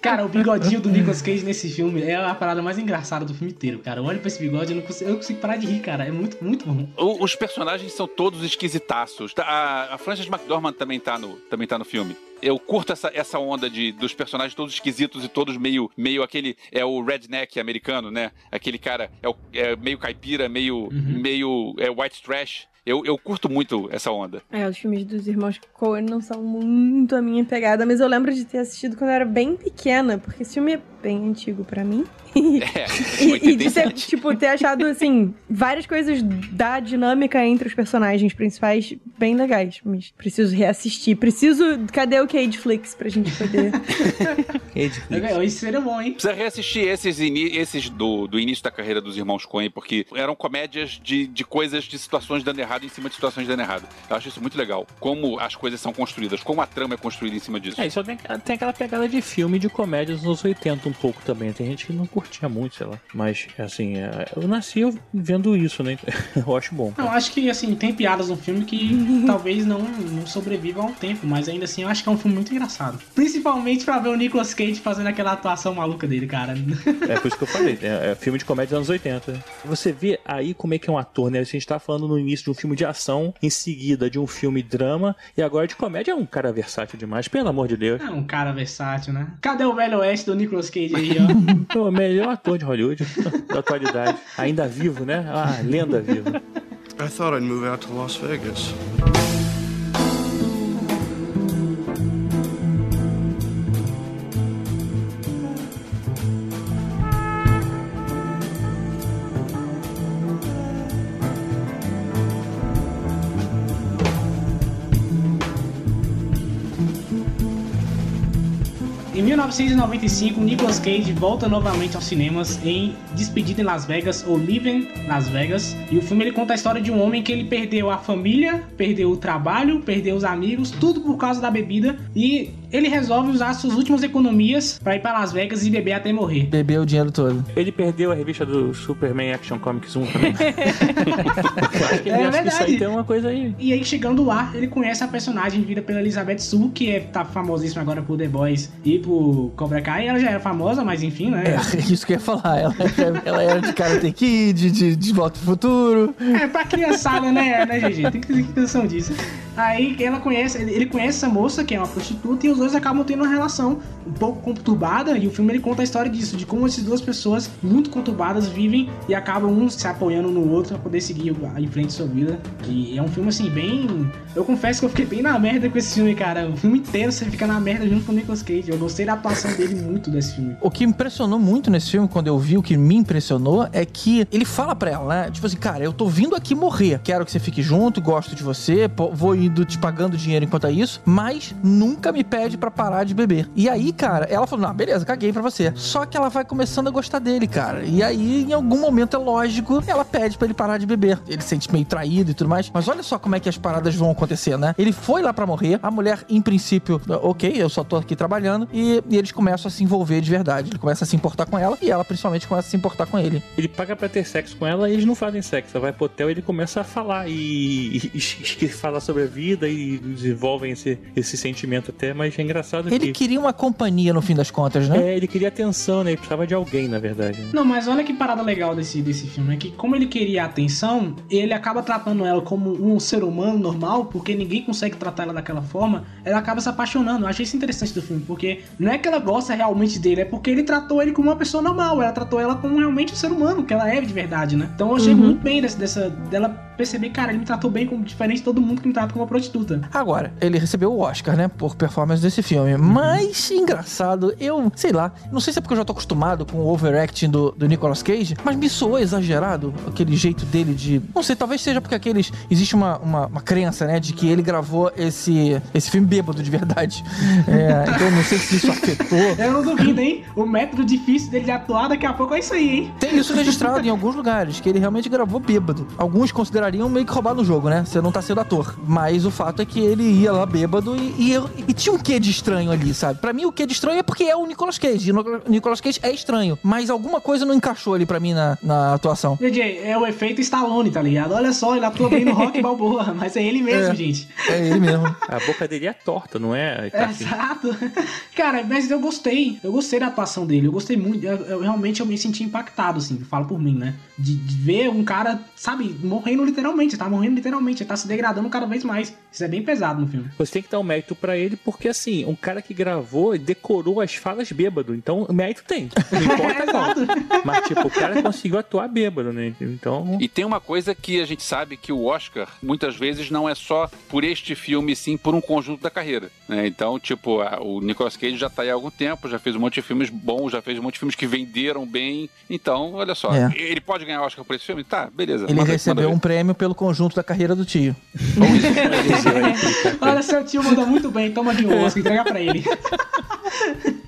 H: Cara, o bigodinho do Nicolas Cage nesse filme é a parada mais engraçada do filme inteiro, cara. Eu olho pra esse bigode e eu não consigo, eu não consigo parar de rir, cara. É muito, muito bom.
F: O- Os personagens são todos esquisitaços. Tá, A, a Frances McDormand também tá no, também tá no filme. Eu curto essa, essa onda de, dos personagens todos esquisitos e todos meio, meio aquele. É o redneck americano, né? Aquele cara é, o- é meio caipira, meio, meio é, white trash. Eu, eu curto muito essa onda.
E: É, os filmes dos irmãos Coen não são muito a minha pegada, mas eu lembro de ter assistido quando eu era bem pequena, porque esse filme é bem antigo pra mim.
F: É,
E: E, e de ter,
F: 87.
E: tipo, ter achado, assim, várias coisas da dinâmica entre os personagens principais bem legais. Mas preciso reassistir. Preciso. Cadê o Cage Flix pra gente poder.
H: É, Isso seria bom, hein?
F: Precisa reassistir esses, esses do, do início da carreira dos irmãos Coen, porque eram comédias de, de coisas, de situações dando errado em cima de situações dando errado. Eu acho isso muito legal. Como as coisas são construídas, como a trama é construída em cima disso.
G: É, isso tem, tem aquela pegada de filme de comédia dos anos 80 um pouco também. Tem gente que não curtia muito, sei lá. Mas, assim, é, eu nasci vendo isso, né? Eu acho bom.
H: Eu acho que, assim, tem piadas no filme que talvez não, não sobrevivam ao tempo, mas ainda assim eu acho que é um filme muito engraçado. Principalmente pra ver o Nicolas Cage fazendo aquela atuação maluca dele, cara.
G: É por isso que eu falei. É, é filme de comédia dos anos 80. Você vê aí como é que é um ator, né? A gente tá falando no início de um filme de ação, em seguida de um filme drama, e agora de comédia é um cara versátil demais, pelo amor de Deus.
H: É um cara versátil, né? Cadê o velho oeste do Nicolas Cage aí, ó?
G: Pô, melhor ator de Hollywood da atualidade. Ainda vivo, né? Ah, lenda viva.
J: I thought I'd move out to Las Vegas.
H: 1995, Nicolas Cage volta novamente aos cinemas em Despedida em Las Vegas ou Living Las Vegas. E o filme ele conta a história de um homem que ele perdeu a família, perdeu o trabalho, perdeu os amigos, tudo por causa da bebida. E ele resolve usar suas últimas economias para ir para Las Vegas e beber até morrer.
D: Bebeu o dinheiro todo.
G: Ele perdeu a revista do Superman Action Comics 1 também. Eu acho que ele
H: É
G: acha que isso aí
H: verdade.
G: tem uma coisa aí.
H: E aí, chegando lá, ele conhece a personagem vivida pela Elizabeth Sue, que é, tá famosíssima agora por The Boys e por Cobra Kai. Ela já era famosa, mas enfim, né?
D: É, isso que eu ia falar. Ela, ela era de Karate Kid, de, de Volta pro Futuro.
H: É, pra criançada, né, né, GG? Tem que ter noção disso. Aí ela conhece, ele conhece essa moça, que é uma prostituta, e os dois acabam tendo uma relação um pouco conturbada, e o filme ele conta a história disso, de como essas duas pessoas muito conturbadas vivem e acabam um se apoiando no outro pra poder seguir em frente sua vida. E é um filme assim, bem. Eu confesso que eu fiquei bem na merda com esse filme, cara. O filme inteiro você fica na merda junto com o Nicolas Cage. Eu gostei da atuação dele muito desse filme.
D: O que impressionou muito nesse filme, quando eu vi, o que me impressionou é que ele fala pra ela, né? Tipo assim, cara, eu tô vindo aqui morrer. Quero que você fique junto, gosto de você, vou indo te pagando dinheiro enquanto é isso, mas nunca me pede pra parar de beber. E aí, cara, ela falou: não, beleza, caguei pra você. Só que ela vai começando a gostar dele, cara. E aí, em algum momento, é lógico, ela pede pra ele parar de beber. Ele se sente meio traído e tudo mais. Mas olha só como é que as paradas vão acontecer, né? Ele foi lá pra morrer, a mulher, em princípio, ok, eu só tô aqui trabalhando, e, e eles começam a se envolver de verdade. Ele começa a se importar com ela e ela, principalmente, começa a se importar com ele.
G: Ele paga pra ter sexo com ela e eles não fazem sexo. Ela vai pro hotel e ele começa a falar e, e, e fala sobre a vida e desenvolvem esse, esse sentimento até, mas é engraçado
D: Ele
G: que...
D: queria uma companhia no fim das contas, né?
G: É, ele queria atenção, né? Ele precisava de alguém, na verdade. né?
H: Não, mas olha que parada legal desse, desse filme. É que como ele queria atenção, ele acaba tratando ela como um ser humano normal, porque ninguém consegue tratar ela daquela forma, ela acaba se apaixonando. Eu achei isso interessante do filme, porque não é que ela gosta realmente dele, é porque ele tratou ele como uma pessoa normal, ela tratou ela como realmente um ser humano, que ela é de verdade, né? Então eu achei
D: Uhum.
H: muito bem dessa, dessa dela perceber, cara, ele me tratou bem como diferente de todo mundo que me trata como uma prostituta.
D: Agora, ele recebeu o Oscar, né? Por performance desse filme. Mas, engraçado, eu, sei lá, não sei se é porque eu já tô acostumado com o overacting do, do Nicolas Cage, mas me soou exagerado aquele jeito dele de. Não sei, talvez seja porque aqueles. Existe uma, uma, uma crença, né? De que ele gravou esse, esse filme bêbado de verdade. É, então, não sei se isso afetou.
H: Eu não duvido, hein? O método difícil dele de atuar daqui a pouco é isso aí, hein?
D: Tem isso registrado em alguns lugares, que ele realmente gravou bêbado. Alguns considerariam meio que roubar no jogo, né? Você não tá sendo ator. Mas o fato é que ele ia lá bêbado e, e, e tinha um quê de estranho ali, sabe? Pra mim, o quê de estranho é porque é o Nicolas Cage. E o Nicolas Cage é estranho. Mas alguma coisa não encaixou ali pra mim na, na atuação.
H: DJ, é o efeito Stallone, tá ligado? Olha só, ele atua bem no Rock Balboa, mas é ele mesmo,
D: É.
H: gente.
D: É ele mesmo.
G: A boca dele é torta, não é? Tá assim.
H: Exato. Cara, mas eu gostei. Eu gostei da atuação dele. Eu gostei muito. Eu, eu- realmente eu me senti impactado, assim. Falo por mim, né? De, de ver um cara, sabe, morrendo literalmente. Tá morrendo literalmente. Tá se degradando cada vez mais. Isso é bem pesado no filme.
G: Você tem que dar um mérito pra ele, porque assim, um cara que gravou e decorou as falas bêbado. Então, mérito tem. Não importa qual. Mas, tipo, o cara conseguiu atuar bêbado, né? Então.
F: E tem uma coisa que a gente sabe que o Oscar, muitas vezes, não é só por este filme, sim por um conjunto da carreira. né? Então, tipo, a- o Nicolas Cage já tá aí há algum tempo, já fez um monte de filmes bons, já fez um monte de filmes que venderam bem. Então, olha só,
D: É.
F: ele pode ganhar Oscar por esse filme? Tá, beleza.
D: Ele
F: manda-
D: recebeu
F: manda
D: um prêmio pelo conjunto da carreira do tio.
H: Olha, seu tio mandou muito bem. Toma aqui o Oscar, entrega pra ele.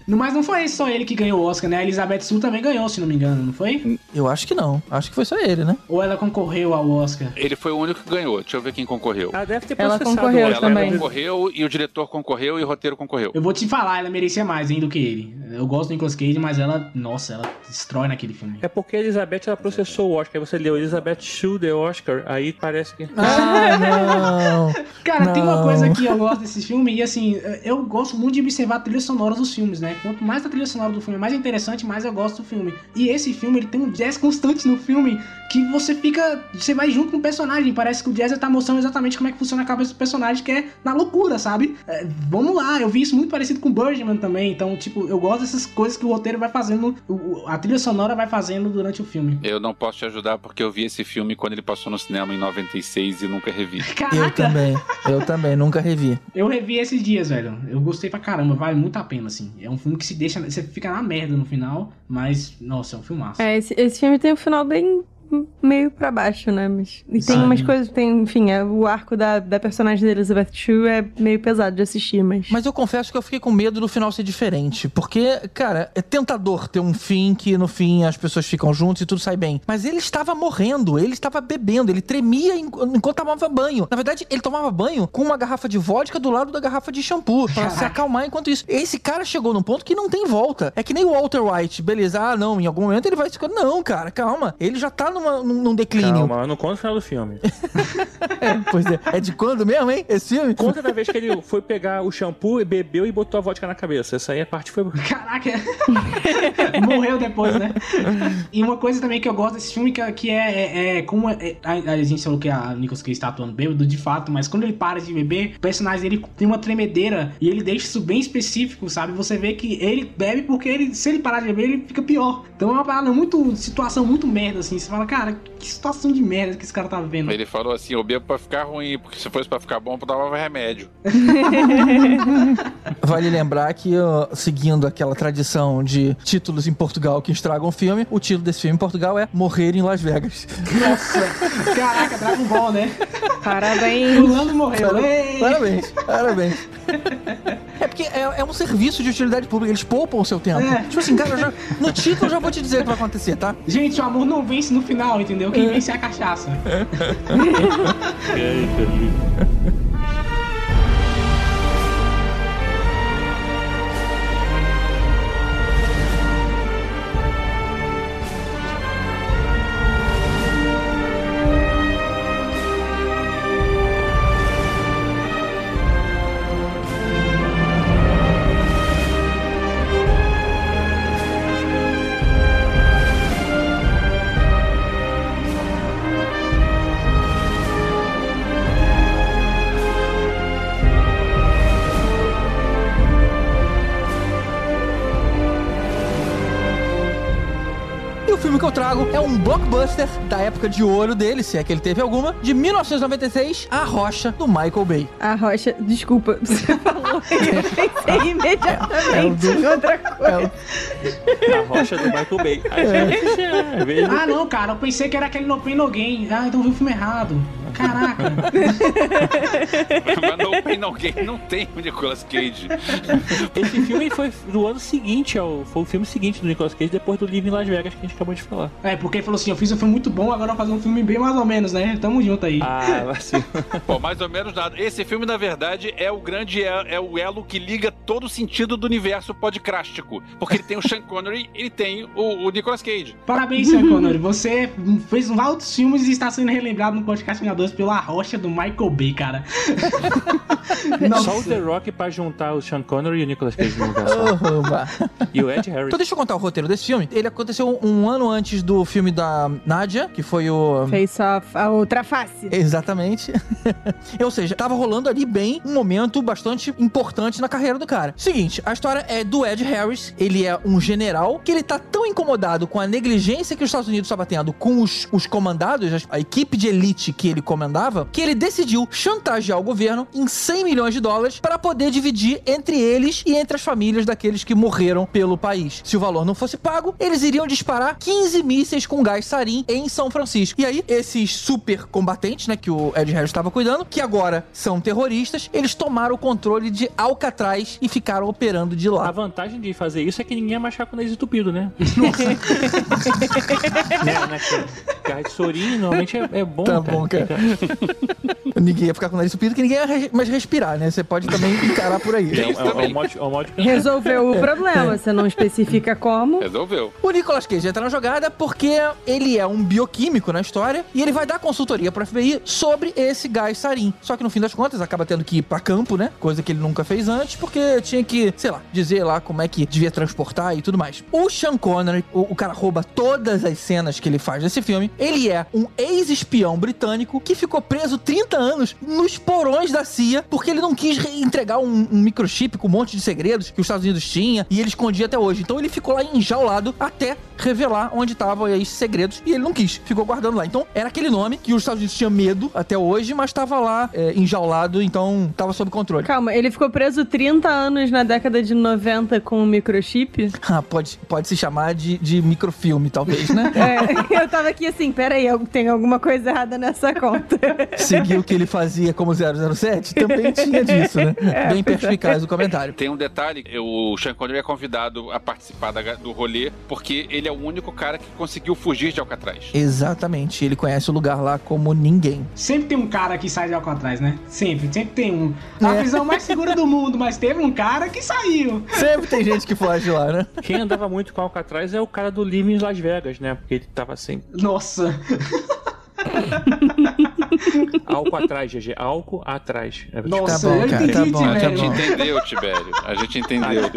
H: No- Mas não foi só ele que ganhou o Oscar, né? A Elizabeth Sul também ganhou, se não me engano, não foi?
D: Eu acho que não. Acho que foi só ele, né?
H: Ou ela concorreu ao Oscar?
F: Ele foi o único que ganhou. Deixa eu ver quem concorreu.
G: Ah, deve ter
E: Ela
G: processado
E: concorreu
F: Ela
G: Oscar.
F: concorreu e o diretor concorreu e o roteiro concorreu.
H: Eu vou te falar, ela merecia mais, hein, do que ele. Eu gosto do Nicolas Cage, mas ela, nossa, ela destrói naquele filme.
G: É porque a Elizabeth ela processou o Oscar. Aí você leu Elizabeth Shue the Oscar, aí parece que.
D: Ah, não.
H: Cara, tem uma
D: Não.
H: coisa que eu gosto desse filme, e assim, eu gosto muito de observar a trilha sonora dos filmes, né? Quanto mais a trilha sonora do filme é mais interessante, mais eu gosto do filme. E esse filme, ele tem um jazz constante no filme, que você fica. Você vai junto com o personagem. Parece que o jazz tá mostrando exatamente como é que funciona a cabeça do personagem, que é na loucura, sabe? É, vamos lá, eu vi isso muito parecido com o Birdman também. Então, tipo, eu gosto dessas coisas que o roteiro vai fazendo, a trilha sonora vai fazendo durante o filme.
F: Eu não posso te ajudar porque eu vi esse filme quando ele passou no cinema em 96 e nunca revi.
D: Eu
H: Caraca!
D: também. Eu também, nunca revi.
H: Eu revi esses dias, velho. Eu gostei pra caramba, vale muito a pena, assim. É um filme que se deixa. Você fica na merda no final, mas, nossa, é um filmaço.
E: É, esse, esse filme tem um final bem meio pra baixo, né? Mas, e tem
H: Sim.
E: umas coisas, tem, enfim, é, o arco da, da personagem da Elizabeth Shue é meio pesado de assistir, mas...
D: Mas eu confesso que eu fiquei com medo do final ser diferente. Porque, cara, é tentador ter um fim que no fim as pessoas ficam juntas e tudo sai bem. Mas ele estava morrendo, ele estava bebendo, ele tremia en- enquanto tomava banho. Na verdade, ele tomava banho com uma garrafa de vodka do lado da garrafa de shampoo, pra se acalmar enquanto isso. Esse cara chegou num ponto que não tem volta. É que nem o Walter White, beleza? Ah, não, em algum momento ele vai ficar. Não, cara, calma. Ele já tá numa, num, declínio.
G: Calma, eu não conta o final do filme.
D: É, pois é. É de quando mesmo, hein? Esse filme?
G: Conta da vez que ele foi pegar o shampoo e bebeu e botou a vodka na cabeça. Essa aí a parte foi.
H: Caraca! Morreu depois, né? E uma coisa também que eu gosto desse filme que, é- que é, é, é como é- a, a gente falou que a Nicolas Cage está atuando bêbado, de fato, mas quando ele para de beber, o personagem dele tem uma tremedeira e ele deixa isso bem específico, sabe? Você vê que ele bebe porque ele, se ele parar de beber, ele fica pior. Então é uma parada muito. situação muito merda, assim. Você fala, cara, que situação de merda que esse cara tá vivendo.
F: Ele falou assim: eu bebo pra ficar ruim, porque se fosse pra ficar bom, eu dava remédio.
D: Vale lembrar que, ó, seguindo aquela tradição de títulos em Portugal que estragam o filme, o título desse filme em Portugal é Morrer em Las Vegas.
H: Nossa! Caraca, Dragon Ball, né?
E: Parabéns!
H: O Lando morreu.
D: Para-
H: Ei!
D: Parabéns, parabéns. É porque é, é um serviço de utilidade pública, eles poupam o seu tempo.
H: É.
D: Tipo assim, cara, já, no título eu já vou te dizer o que vai acontecer, tá?
H: Gente, o amor não vence no final, entendeu? Quem vence é a cachaça.
D: Chicago. Um blockbuster da época de ouro dele, se é que ele teve alguma, de 1996, A Rocha, do Michael Bay.
E: A Rocha, desculpa, você falou eu pensei imediatamente em outra coisa.
G: A rocha do Michael Bay. É,
H: Ah, não, cara, eu pensei que era aquele No Pain No Gain. Ah, então vi o filme errado. Caraca.
F: Mas no Pain No Gain não tem o Nicolas Cage.
G: Esse filme foi do ano seguinte, ao, foi o filme seguinte do Nicolas Cage, depois do Live em Las Vegas, que a gente acabou de falar.
H: É, porque ele falou assim, eu fiz um filme muito bom, agora eu vou fazer um filme bem mais ou menos, né? Tamo junto aí.
G: Ah, vacilo.
F: Pô, mais ou menos nada. Esse filme, na verdade, é o grande é, é o elo que liga todo o sentido do universo podcrástico. Porque ele tem o Sean Connery ele tem o, o Nicolas Cage.
H: Parabéns, Sean Connery. Você fez altos filmes e está sendo relembrado no podcast Vingadores pela rocha do Michael Bay, cara.
G: Só o The Rock pra juntar o Sean Connery e o Nicolas Cage no lugar só.
D: Oba.
G: E o Ed Harris.
D: Então deixa eu contar o roteiro desse filme. Ele aconteceu um ano antes do filme da Nadia, que foi o...
E: Face off, a outra face.
D: Exatamente. Ou seja, tava rolando ali bem um momento bastante importante na carreira do cara. Seguinte, a história é do Ed Harris. Ele é um general que ele tá tão incomodado com a negligência que os Estados Unidos estava tendo com os, os comandados, a equipe de elite que ele comandava, que ele decidiu chantagear o governo em 100 milhões de dólares para poder dividir entre eles e entre as famílias daqueles que morreram pelo país. Se o valor não fosse pago, eles iriam disparar 15 mísseis com gás sarin em São Francisco. E aí, esses super combatentes, né, que o Ed Harris estava cuidando, que agora são terroristas, eles tomaram o controle de Alcatraz e ficaram operando de
G: A
D: lá.
G: vantagem de fazer isso é que ninguém ia marchar com o nariz entupido, né? né, né? que Gás de sorinho normalmente é, é bom,
D: Tá
G: cara.
D: bom, cara. ninguém ia ficar com o nariz supido, que ninguém ia mais respirar, né? Você pode também encarar por aí.
G: É, é, é, o modo, é o modo de pensar.
E: Resolveu o problema, você não especifica como.
F: Resolveu.
D: O Nicolas Cage entra na jogada porque ele é um bioquímico na história e ele vai dar consultoria pro FBI sobre esse gás sarin. Só que no fim das contas acaba tendo que ir pra campo, né? Coisa que ele nunca fez antes, porque tinha que, sei lá, dizer lá como é que devia transportar e tudo mais. O Sean Connery, o, o cara rouba todas as cenas que ele faz nesse filme. Ele é um ex-espião britânico que ficou preso 30 anos nos porões da CIA porque ele não quis re- entregar um, um microchip com um monte de segredos que os Estados Unidos tinha e ele escondia até hoje. Então ele ficou lá enjaulado até revelar onde estavam esses segredos e ele não quis, ficou guardando lá. Então era aquele nome que os Estados Unidos tinham medo até hoje, mas estava lá é, enjaulado, então estava sob controle.
E: Calma, ele ficou preso 30 anos na década de 90 com o microchip?
D: Ah, pode, pode se chamar de, de microfilme, talvez, né?
E: É, eu tava aqui assim, peraí, eu- tem alguma coisa errada nessa conta.
D: Seguir o que ele fazia como 007 também tinha disso, né? Bem perspicaz o comentário.
F: Tem um detalhe, o Sean Connery é convidado a participar da- do rolê porque ele é o único cara que conseguiu fugir de Alcatraz.
D: Exatamente, ele conhece o lugar lá como ninguém.
H: Sempre tem um cara que sai de Alcatraz, né? Sempre, sempre tem um. A
D: É.
H: prisão mais segura do mundo, mas teve um cara que saiu.
D: Sempre tem gente que foge lá, né?
G: Quem andava muito com Alcatraz é o cara do Living Las Vegas, né? Porque ele tava sempre
H: Nossa.
G: 是 álcool atrás, GG. Álcool atrás. É,
H: Nossa,
D: bom,
H: eu
D: cara,
H: entendi,
D: tá bom,
F: A
D: tá
H: Tibério.
F: gente
D: bom.
F: entendeu, Tibério. A gente entendeu.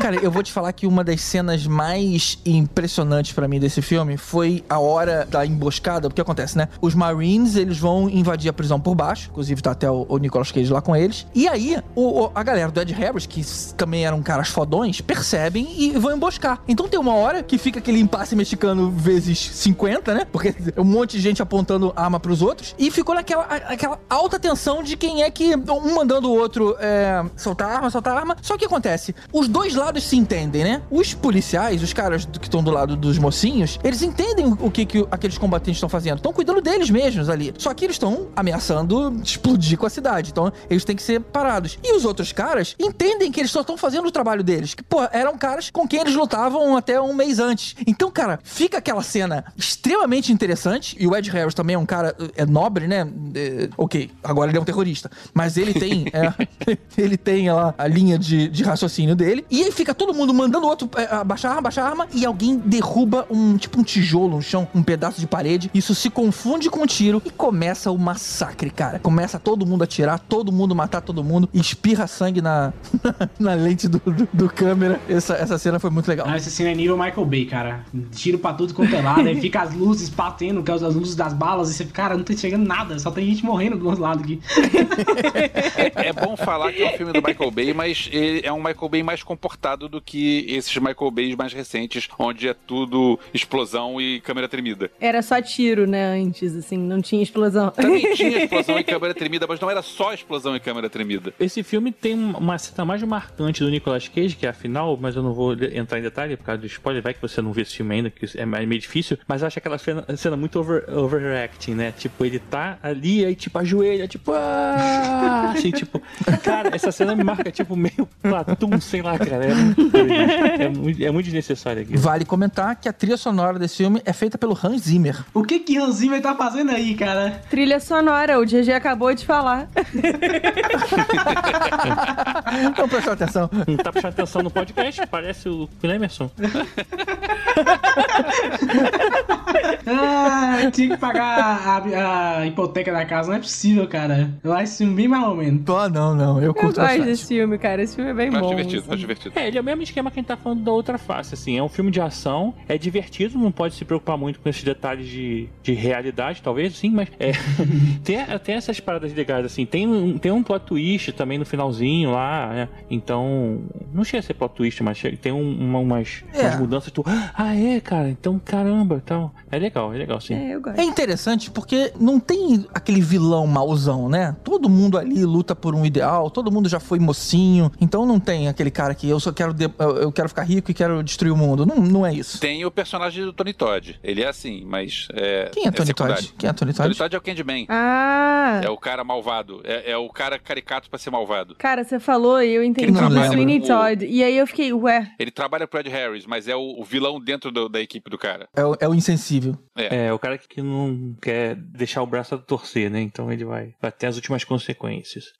D: Cara, eu vou te falar que uma das cenas mais impressionantes pra mim desse filme foi a hora da emboscada. Porque acontece, né? Os Marines, eles vão invadir a prisão por baixo. Inclusive tá até o, o Nicolas Cage lá com eles. E aí, o- o- a galera do Ed Harris, que também eram caras fodões, percebem e vão emboscar. Então tem uma hora que fica aquele impasse mexicano vezes 50, né? Porque é um monte de gente apontando arma pros outros. E ficou naquela aquela alta tensão de quem é que um mandando o outro é, soltar arma, soltar arma. Só que acontece, os dois lados se entendem, né? Os policiais, os caras que estão do lado dos mocinhos, eles entendem o que, que aqueles combatentes estão fazendo. Estão cuidando deles mesmos ali. Só que eles estão ameaçando explodir com a cidade. Então eles têm que ser parados. E os outros caras entendem que eles só estão fazendo o trabalho deles. Que, pô, eram caras com quem eles lutavam até um mês antes. Então, cara, fica aquela cena extremamente interessante. E o Ed Harris também é um cara é nobre, né? É, ok, agora ele é um terrorista. Mas ele tem. é, ele tem lá a linha de, de raciocínio dele. E aí fica todo mundo mandando o outro é, abaixar a arma, abaixar a arma. E alguém derruba um tipo um tijolo no chão, um pedaço de parede. Isso se confunde com um tiro e começa o massacre, cara. Começa todo mundo a atirar, todo mundo matar todo mundo. Espirra sangue na, na lente do, do, do câmera. Essa, essa cena foi muito legal.
H: Essa cena é nível Michael Bay, cara. Tiro pra tudo quanto é lado, aí fica as luzes batendo, que é as luzes das balas, e você fica, cara, não tá enxergando nada, só tem gente morrendo do outro lado aqui.
F: É bom falar que é um filme do Michael Bay, mas ele é um Michael Bay mais comportado do que esses Michael Bays mais recentes, onde é tudo explosão e câmera tremida.
E: Era só tiro, né, antes, assim, não tinha explosão.
F: Também tinha explosão e câmera tremida, mas não era só explosão e câmera tremida.
G: Esse filme tem uma cena mais marcante do Nicolas Cage, que é a final, mas eu não vou entrar em detalhe por causa do spoiler, vai que você não viu esse filme ainda, que é meio difícil, mas acho aquela cena, cena muito over, overacting, né? Tipo, tipo, ele tá ali, aí tipo, ajoelha, tipo, ah! Assim, tipo, cara, essa cena me marca, tipo, meio platum, sei lá, cara. É muito, é muito, é muito desnecessário aqui.
D: Vale comentar que a trilha sonora desse filme é feita pelo Hans Zimmer.
H: O que que Hans Zimmer tá fazendo aí, cara?
E: Trilha sonora, o GG acabou de falar.
D: Então prestou atenção.
G: Não tá prestando atenção no podcast? Parece o Emerson.
H: Ah, tinha que pagar a, a hipoteca da casa, não é possível, cara. Eu acho esse filme bem mais ou menos.
D: Oh, não, não, eu
E: Eu
D: curto
E: gosto
D: bastante.
E: desse filme, cara. Esse filme é bem
F: Mais
E: bom.
F: divertido, mais
E: assim.
F: divertido.
G: É, ele é o mesmo esquema que a gente tá falando da outra face, assim. É um filme de ação, é divertido, não pode se preocupar muito com esses detalhes de, de realidade, talvez, sim, mas é, tem, tem essas paradas legais, assim. Tem, um- tem um plot twist também no finalzinho lá, né? Então, não chega a ser plot twist, mas tem um- uma- umas,
D: É.
G: umas mudanças, tu, ah, é, cara, então caramba, então. É legal, é legal, sim.
E: É, eu gosto.
D: É interessante porque não tem aquele vilão mauzão, né? Todo mundo ali luta por um ideal, todo mundo já foi mocinho, então não tem aquele cara que eu só quero de- eu quero ficar rico e quero destruir o mundo. Não, não é isso.
F: Tem o personagem do Tony Todd. Ele é assim, mas é.
D: Quem é Tony
F: secundário.
D: Todd? Quem é Tony
F: Tony
D: Todd?
F: Todd é o Candyman.
E: Ah,
F: É o cara malvado. É, é o cara caricato pra ser malvado.
E: cara, você falou e eu entendi.
F: Com-
E: Todd. E aí eu fiquei, ué,
F: Ele trabalha pro Ed Harris, mas é o, o vilão dentro do- da equipe do cara.
D: É o, é o insensível.
G: É, o cara que não quer deixar o braço a torcer, né? Então ele vai, vai ter as últimas consequências.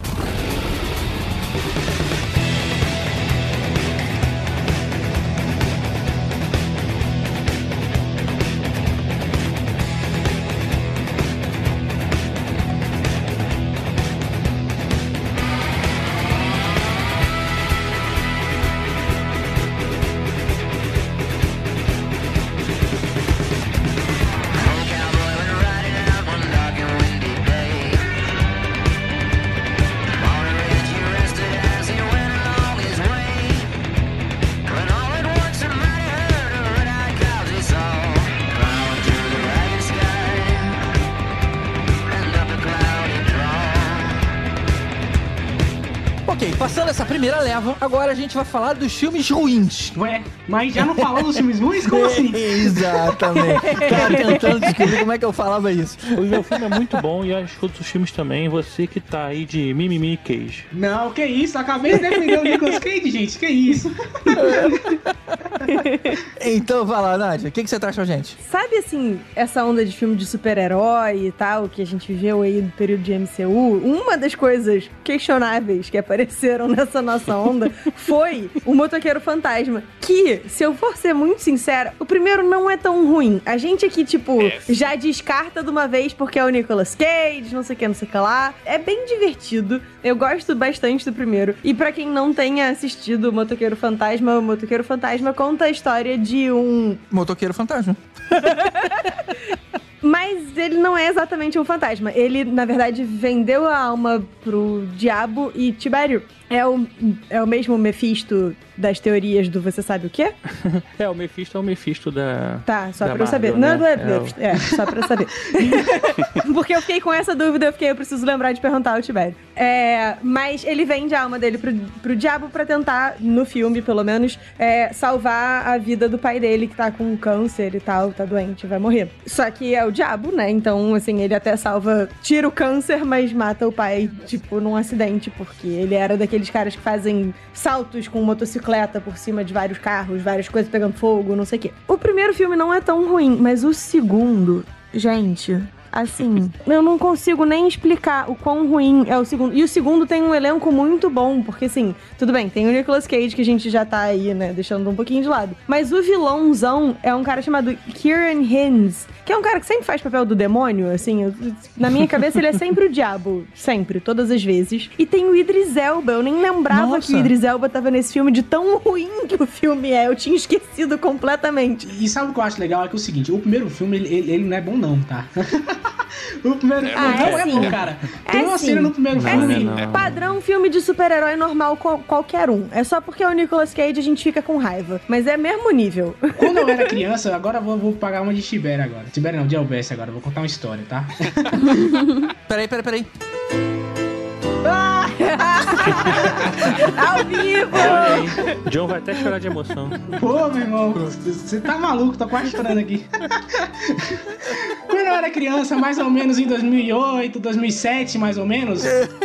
D: Agora a gente vai falar dos filmes ruins.
H: Ué, mas já não falou dos filmes ruins? Como assim?
D: Exatamente. Cara, tentando descobrir como é que eu falava isso.
G: O meu filme é muito bom e acho que outros filmes também. Você que tá aí de mimimi queijo.
H: Não, que isso? Acabei de defender o Nicolas Cage, gente. Que isso?
D: Então vai lá, Nádia, o que, que você traz pra gente?
E: Sabe assim, essa onda de filme de super-herói e tal, que a gente viveu aí no período de MCU? Uma das coisas questionáveis que apareceram nessa nossa onda foi o Motoqueiro Fantasma. Que, se eu for ser muito sincera, o primeiro não é tão ruim. A gente aqui, tipo, já descarta de uma vez porque é o Nicolas Cage, não sei o que, não sei o que lá. É bem divertido. Eu gosto bastante do primeiro. E pra quem não tenha assistido o Motoqueiro Fantasma, o Motoqueiro Fantasma conta a história de um
D: Motoqueiro Fantasma.
E: Mas ele não é exatamente um fantasma. Ele, na verdade, vendeu a alma pro diabo e Tibério é o, é o mesmo Mephisto das teorias do você sabe o quê?
G: É, o Mephisto é o Mephisto da.
E: Tá, só
G: Da
E: pra eu saber.
G: Marvel,
E: não,
G: né?
E: é,
G: É
E: é, só pra eu saber. Porque eu fiquei com essa dúvida, eu fiquei, eu preciso lembrar de perguntar ao Tibério. É, mas ele vende a alma dele pro, pro diabo pra tentar, no filme pelo menos, é, salvar a vida do pai dele que tá com câncer e tal, tá doente, vai morrer. Só que é o diabo, né? Então, assim, ele até salva, tira o câncer, mas mata o pai, tipo, num acidente, porque ele era daqueles caras que fazem saltos com motocicleta por cima de vários carros, várias coisas pegando fogo, não sei o quê. O primeiro filme não é tão ruim, mas o segundo, gente. Assim, eu não consigo nem explicar o quão ruim é o segundo. E o segundo tem um elenco muito bom, porque assim, tudo bem, tem o Nicolas Cage que a gente já tá aí, né, deixando um pouquinho de lado. Mas o vilãozão é um cara chamado Kieran Hines, que é um cara que sempre faz papel do demônio, assim, eu- na minha cabeça ele é sempre o diabo, sempre, todas as vezes. E tem o Idris Elba, eu nem lembrava
D: Nossa.
E: que o Idris Elba tava nesse filme de tão ruim que o filme é, eu tinha esquecido completamente.
H: E sabe o que eu acho legal? É que é o seguinte, o primeiro filme, ele, ele- ele não é bom não, tá? o primeiro filme
E: Ah,
H: não
E: é
H: é,
E: sim.
H: bom, cara. Tem
E: É
H: uma
E: sim.
H: cena no primeiro
G: Não,
H: filme...
G: não é.
E: Padrão filme de super-herói normal qual- qualquer um. É só porque é o Nicolas Cage a gente fica com raiva. Mas é mesmo nível.
H: Quando eu era criança, agora eu vou, vou pagar uma de Tibério agora. Tibério não, de Elbess agora. Vou contar uma história, tá?
D: Peraí, peraí, peraí.
E: Ao vivo!
G: Olha aí. John vai até chorar de emoção.
H: Pô, meu irmão, você tá maluco, tô quase chorando aqui. Quando eu era criança, mais ou menos em 2008, 2007, mais ou menos,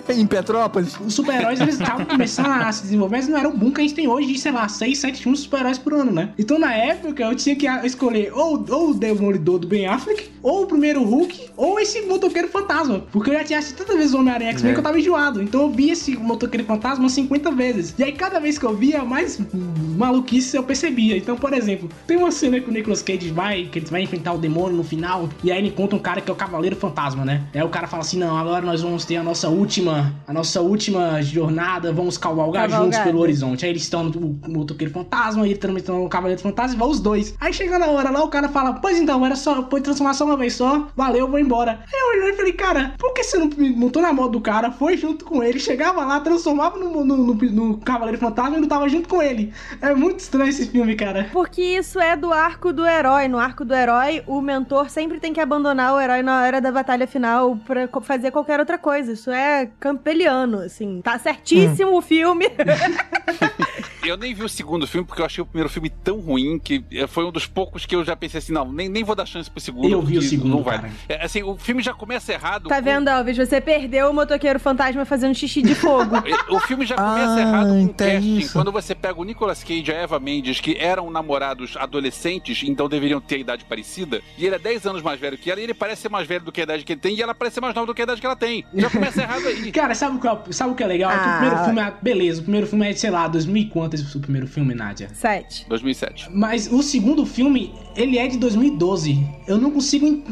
D: em Petrópolis.
H: os super-heróis eles estavam começando a se desenvolver, mas não era o boom que a gente tem hoje de, sei lá, 6, 7 filmes de super-heróis por ano, né? Então na época eu tinha que escolher ou, ou o Demolidor do Ben Affleck, ou o primeiro Hulk, ou esse motoqueiro fantasma. Porque eu já tinha assistido tantas vezes o Homem-Aranha X-Men
D: É.
H: que eu tava enjoado. Então eu vi esse motoqueiro fantasma umas 50 vezes. E aí cada vez que eu via, mais maluquice eu percebia. Então, por exemplo, tem uma cena que o Nicolas Cage vai, que ele vai enfrentar o demônio no final, e aí ele encontra um cara que é o Cavaleiro Fantasma, né? Aí o cara fala assim: não, agora nós vamos ter a nossa última, a nossa última jornada, vamos cavalgar juntos pelo horizonte. Aí eles estão no o motoqueiro fantasma, e ele também estão no Cavaleiro Fantasma, e vão os dois. Aí chega na hora lá, o cara fala: Pois então, era só, foi transformação uma vez só, valeu, vou embora. Aí eu olhei e falei: Cara, por que você não montou na moto do cara, foi junto com ele, chegava lá, transformava no, no, no, no Cavaleiro Fantasma e não tava junto com ele? É muito estranho esse filme, cara.
E: Porque isso é do arco do herói. No arco do herói, o mentor sempre tem que abandonar o herói na hora da batalha final pra fazer qualquer outra coisa. Isso é campeliano, assim. Tá certíssimo o filme.
F: Eu nem vi o segundo filme porque eu achei o primeiro filme tão ruim que foi um dos poucos que eu já pensei assim, não, nem, nem vou dar chance pro segundo.
H: Eu vi o segundo,
F: não vai.
H: cara.
F: É, assim, o filme já começa errado.
E: tá
F: com-
E: vendo, Alves? Você perdeu o motoqueiro fantasma fazendo xixi de fogo.
F: O filme já começa
D: Ah,
F: errado com o
D: então é
F: casting.
D: isso.
F: Quando você pega o Nicolas Cage e a Eva Mendes, que eram namorados adolescentes, então deveriam ter a idade parecida, e ele é 10 anos mais velho que ela, e ele parece ser mais velho do que a idade que ele tem, e ela parece ser mais nova do que a idade que ela tem. Já começa errado aí.
H: Cara, sabe o que, é- sabe o que é legal? É que o
E: Ah.
H: primeiro filme é. Beleza, o primeiro filme é, sei lá, 2000 e quanto esse o primeiro filme, Nádia?
E: Sete.
F: 2007.
H: Mas o segundo filme, ele é de 2012. Eu não consigo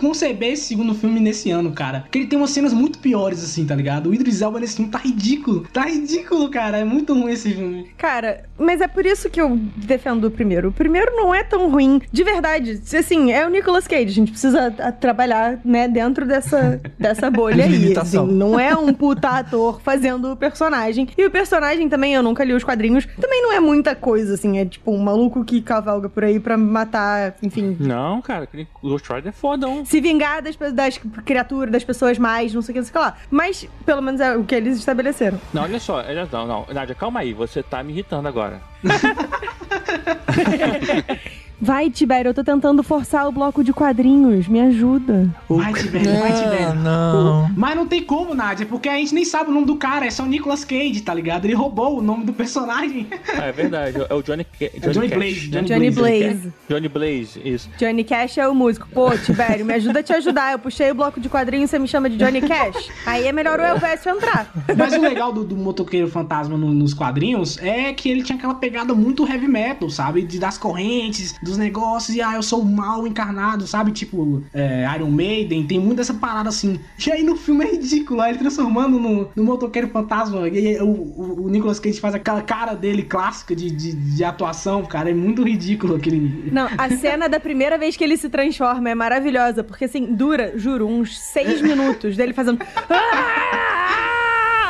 H: conceber esse segundo filme nesse ano, cara. Porque ele tem umas cenas muito piores, assim, tá ligado? O Idris Elba nesse filme tá ridículo. Tá ridículo, cara. É muito ruim esse filme.
E: Cara, mas é por isso que eu defendo o primeiro. O primeiro não é tão ruim. De verdade. Assim, é o Nicolas Cage. A gente precisa trabalhar, né, dentro dessa, dessa bolha aí. Assim. não é um puta ator fazendo o personagem. E o personagem também, eu nunca li os quadrinhos, também não é muita coisa, assim. É tipo um maluco que cavalga por aí pra matar, enfim.
G: Não, cara, Ghost Rider é fodão.
E: Se vingar das, das criaturas, das pessoas mais, não sei o que, não sei o que lá. Mas, pelo menos é o que eles estabeleceram.
G: Não, olha só, olha, não, não. Nádia, calma aí, você tá me irritando agora.
E: Vai, Tibério, eu tô tentando forçar o bloco de quadrinhos. Me ajuda.
H: Vai, Tibério, vai, Tibério.
D: não.
H: Mas não tem como, Nádia, porque a gente nem sabe o nome do cara. É só o Nicolas Cage, tá ligado? Ele roubou o nome do personagem.
G: Ah, é verdade, é o Johnny, Ca-
H: É Johnny
G: Cash,
H: Blaze.
G: né?
E: Johnny Blaze.
G: Johnny Blaze, isso.
E: Johnny Cash é o músico. Pô, Tibério, me ajuda a te ajudar. Eu puxei o bloco de quadrinhos e você me chama de Johnny Cash. Aí é melhor o Elvésio entrar.
H: Mas o legal do, do motoqueiro fantasma no- nos quadrinhos é que ele tinha aquela pegada muito heavy metal, sabe? De, das correntes, dos negócios, e ah, eu sou mal encarnado, sabe? Tipo, é, Iron Maiden, tem muito essa parada assim. E aí no filme é ridículo, ele transformando no, no motoqueiro fantasma. E aí o, o, o Nicolas Cage faz aquela cara dele clássica de, de, de atuação, cara. É muito ridículo aquele.
E: Não, a cena da primeira vez que ele se transforma é maravilhosa, porque assim, dura, juro, uns seis minutos dele fazendo.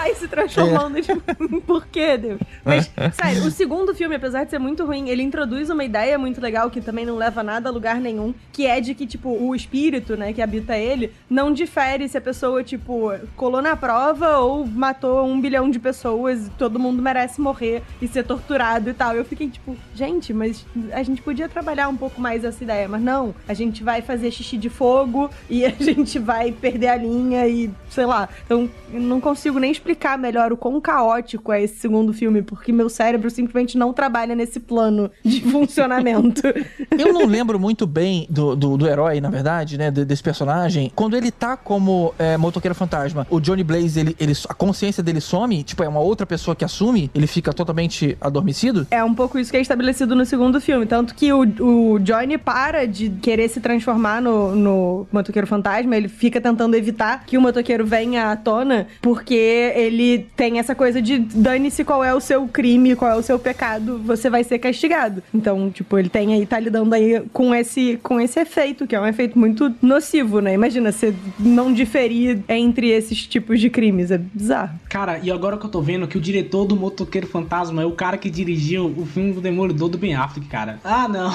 E: E se transformando. Tipo, por quê, Deus? Mas, sério, o segundo filme, apesar de ser muito ruim, ele introduz uma ideia muito legal que também não leva nada a lugar nenhum, que é de que, tipo, o espírito, né, que habita ele, não difere se a pessoa, tipo, colou na prova ou matou um bilhão de pessoas e todo mundo merece morrer e ser torturado e tal. Eu fiquei, tipo, gente, mas a gente podia trabalhar um pouco mais essa ideia, mas não, a gente vai fazer xixi de fogo e a gente vai perder a linha e sei lá. Então, eu não consigo nem explicar melhor o quão caótico é esse segundo filme, porque meu cérebro simplesmente não trabalha nesse plano de funcionamento.
D: Eu não lembro muito bem do, do, do herói, na verdade, né? de- Desse personagem. Quando ele tá como é, motoqueiro fantasma, o Johnny Blaze, ele, ele, a consciência dele some, tipo, é uma outra pessoa que assume, ele fica totalmente adormecido.
E: É um pouco isso que é estabelecido no segundo filme. Tanto que o, o Johnny para de querer se transformar no, no motoqueiro fantasma. Ele fica tentando evitar que o motoqueiro venha à tona, porque ele tem essa coisa de dane-se qual é o seu crime, qual é o seu pecado, você vai ser castigado. Então, tipo, ele tem aí, tá lidando aí com esse, com esse efeito, que é um efeito muito nocivo, né? Imagina, você não diferir entre esses tipos de crimes. É bizarro.
H: Cara, e agora que eu tô vendo que o diretor do Motoqueiro Fantasma é o cara que dirigiu o filme do Demolidor do Ben Affleck, cara. Ah, não.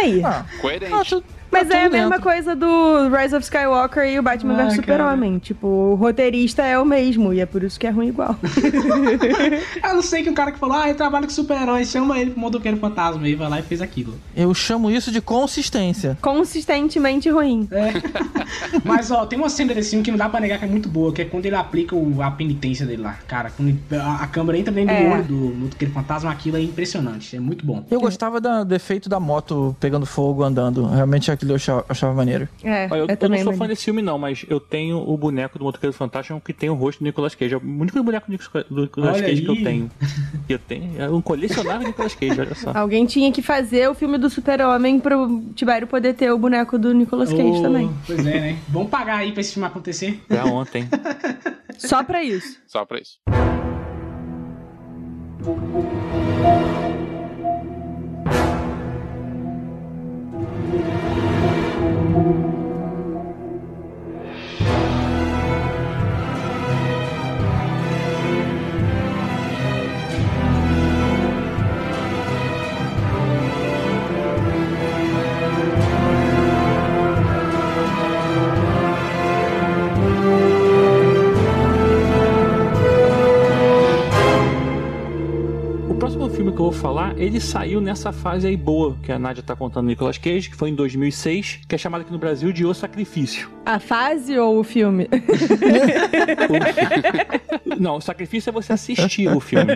E: Aí.
D: Ah,
F: Coerente.
D: ah, tu-
E: Mas
D: Tá
E: é a mesma
D: dentro.
E: coisa do Rise of Skywalker e o Batman
H: Ah,
E: vs Super-Homem. Tipo, o roteirista é o mesmo e é por isso que é ruim igual.
H: Eu não sei que o cara que falou, ah, eu trabalho com super-heróis, chama ele pro motoqueiro fantasma. Ele vai lá e fez aquilo.
D: Eu chamo isso de consistência.
E: Consistentemente ruim.
H: Mas, ó, tem uma cena desse filme que não dá pra negar que é muito boa, que é quando ele aplica o- a penitência dele lá. Cara, quando a, a câmera entra dentro
E: É.
H: do olho do motoqueiro fantasma, aquilo é impressionante. É muito bom.
D: Eu gostava do efeito da moto pegando fogo andando. Realmente aquilo eu achava, achava maneiro.
E: É,
G: Olha, eu,
E: é
G: eu não sou fã desse filme, não, mas eu tenho o boneco do Motoqueiro Fantástico que tem o rosto do Nicolas Cage. É o único boneco do Nicolas- do
H: Olha
G: Cage que eu
H: aí.
G: tenho. Que eu tenho. É um colecionável Nicolas Cage, olha só.
E: Alguém tinha que fazer o filme do Super-Homem pro Tibério poder ter o boneco do Nicolas Cage
H: Ô,
E: também.
H: Pois é, né? Vamos pagar aí pra esse filme acontecer.
G: Pra ontem.
E: Só pra isso.
F: Só pra isso.
G: O filme que eu vou falar, ele saiu nessa fase aí boa que a Nádia tá contando do Nicolas Cage, que foi em 2006, que é chamado aqui no Brasil de O Sacrifício.
E: A fase ou o filme?
G: Não, o sacrifício é você assistir o filme.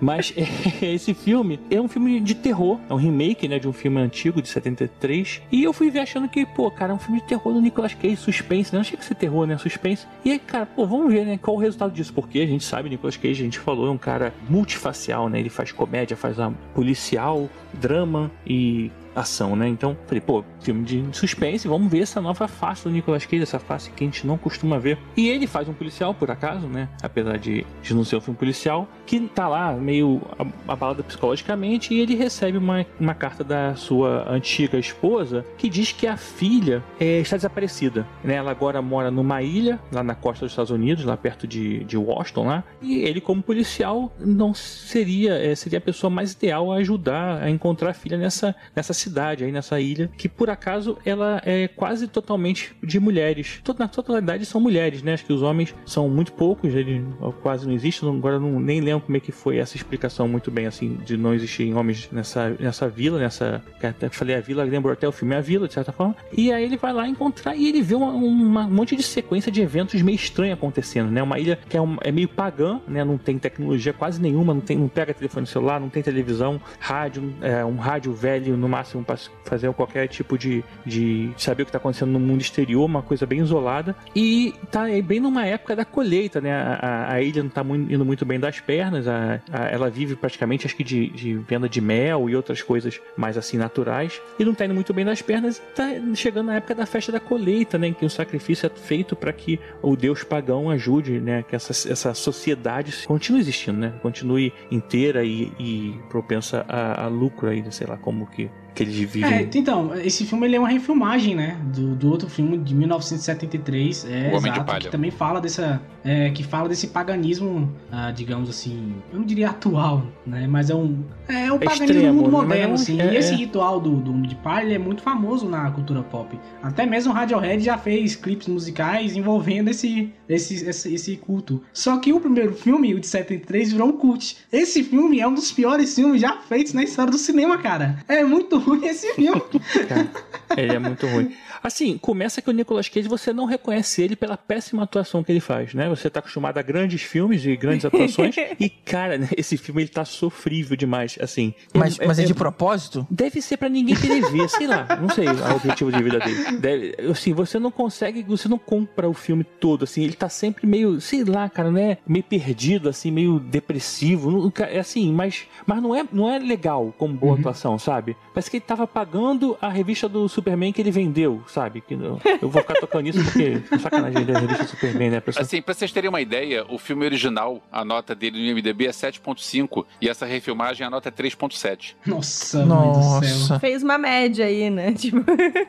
G: Mas esse filme é um filme de terror. É um remake, né, de um filme antigo, de 73. E eu fui ver achando que, pô, cara, é um filme de terror do Nicolas Cage, suspense, né? Não achei que ser terror, né? Suspense. E aí, cara, pô, vamos ver, né? Qual o resultado disso? Porque a gente sabe, Nicolas Cage, a gente falou, é um cara multifacial, né? Ele faz comédia, faz uma policial, drama e ação, né? Então, falei, pô, filme de suspense, vamos ver essa nova face do Nicolas Cage, essa face que a gente não costuma ver. E ele faz um policial, por acaso, né? Apesar de, de não ser um filme policial, que tá lá meio abalado psicologicamente e ele recebe uma, uma carta da sua antiga esposa que diz que a filha é, está desaparecida, né? Ela agora mora numa ilha, lá na costa dos Estados Unidos, lá perto de, de Washington, lá, e ele como policial não seria, é, seria a pessoa mais ideal a ajudar a encontrar a filha nessa, nessa cidade aí, nessa ilha, que por acaso ela é quase totalmente de mulheres. Na totalidade são mulheres, né? Acho que os homens são muito poucos, ele quase não existe, não- agora não, nem lembro como é que foi essa explicação muito bem, assim, de não existirem homens nessa, nessa vila, nessa. Até falei a vila, lembrou até o filme A Vila, de certa forma. E aí ele vai lá encontrar e ele vê uma, uma- um monte de sequência de eventos meio estranhos acontecendo, né? Uma ilha que é, um- é meio pagã, né? Não tem tecnologia quase nenhuma, não, tem, não pega telefone celular, não tem televisão, rádio, é, um rádio velho no máximo para fazer qualquer tipo de, de saber o que está acontecendo no mundo exterior, uma coisa bem isolada. E tá bem numa época da colheita, né? A, a- ilha não tá mui- indo muito bem das pernas, a- a- ela vive praticamente, acho que de, de venda de mel e outras coisas mais assim naturais, e não tá indo muito bem das pernas, tá chegando na época da festa da colheita, né? Em que o sacrifício é feito para que o deus pagão ajude, né? Que essa, essa sociedade continue existindo, né? Continue inteira e, e propensa a, a lucro aí, sei lá como que, que eles vivem.
H: É, então, esse filme ele é uma refilmagem, né? Do, do outro filme de 1973. É,
F: O Homem de
H: exato,
F: Palha.
H: Que também fala dessa. é, que fala desse paganismo, ah, digamos assim. Eu não diria atual, né? Mas é um. É um
G: É
H: paganismo
G: extremo,
H: do mundo
G: né? É
H: moderno,
G: um-
H: assim.
G: é-
H: e esse
G: é.
H: ritual do, do Homem de Palha é muito famoso na cultura pop. Até mesmo o Radiohead já fez clipes musicais envolvendo esse, esse, esse, esse culto. Só que o primeiro filme, o de 73, virou um cult. Esse filme é um dos piores filmes já feitos na história do cinema, cara. É muito ruim esse filme.
G: Cara, ele é muito ruim. Assim, começa que o Nicolas Cage você não reconhece ele pela péssima atuação que ele faz, né? Você tá acostumado a grandes filmes e grandes atuações e, cara, né, esse filme ele tá sofrível demais, assim.
D: Mas, mas é,
G: é-
D: de propósito?
G: Deve ser pra ninguém querer ver, sei lá, não sei o objetivo de vida dele. Deve, assim, você não consegue, você não compra o filme todo, assim, ele tá sempre meio, sei lá, cara, né? Meio perdido, assim, meio depressivo, não- é assim, mas, mas não, é, não é legal como boa atuação, sabe? Parece que ele tava pagando a revista do Superman que ele vendeu, sabe? Que eu, eu vou ficar tocando nisso porque é sacanagem vender a revista do Superman, né? A pessoa
F: Assim, pra vocês terem uma ideia, o filme original, a nota dele no IMDB é 7.5 e essa refilmagem a nota é 3.7.
H: Nossa, mãe do céu.
D: Nossa.
E: Fez uma média aí, né? Tipo,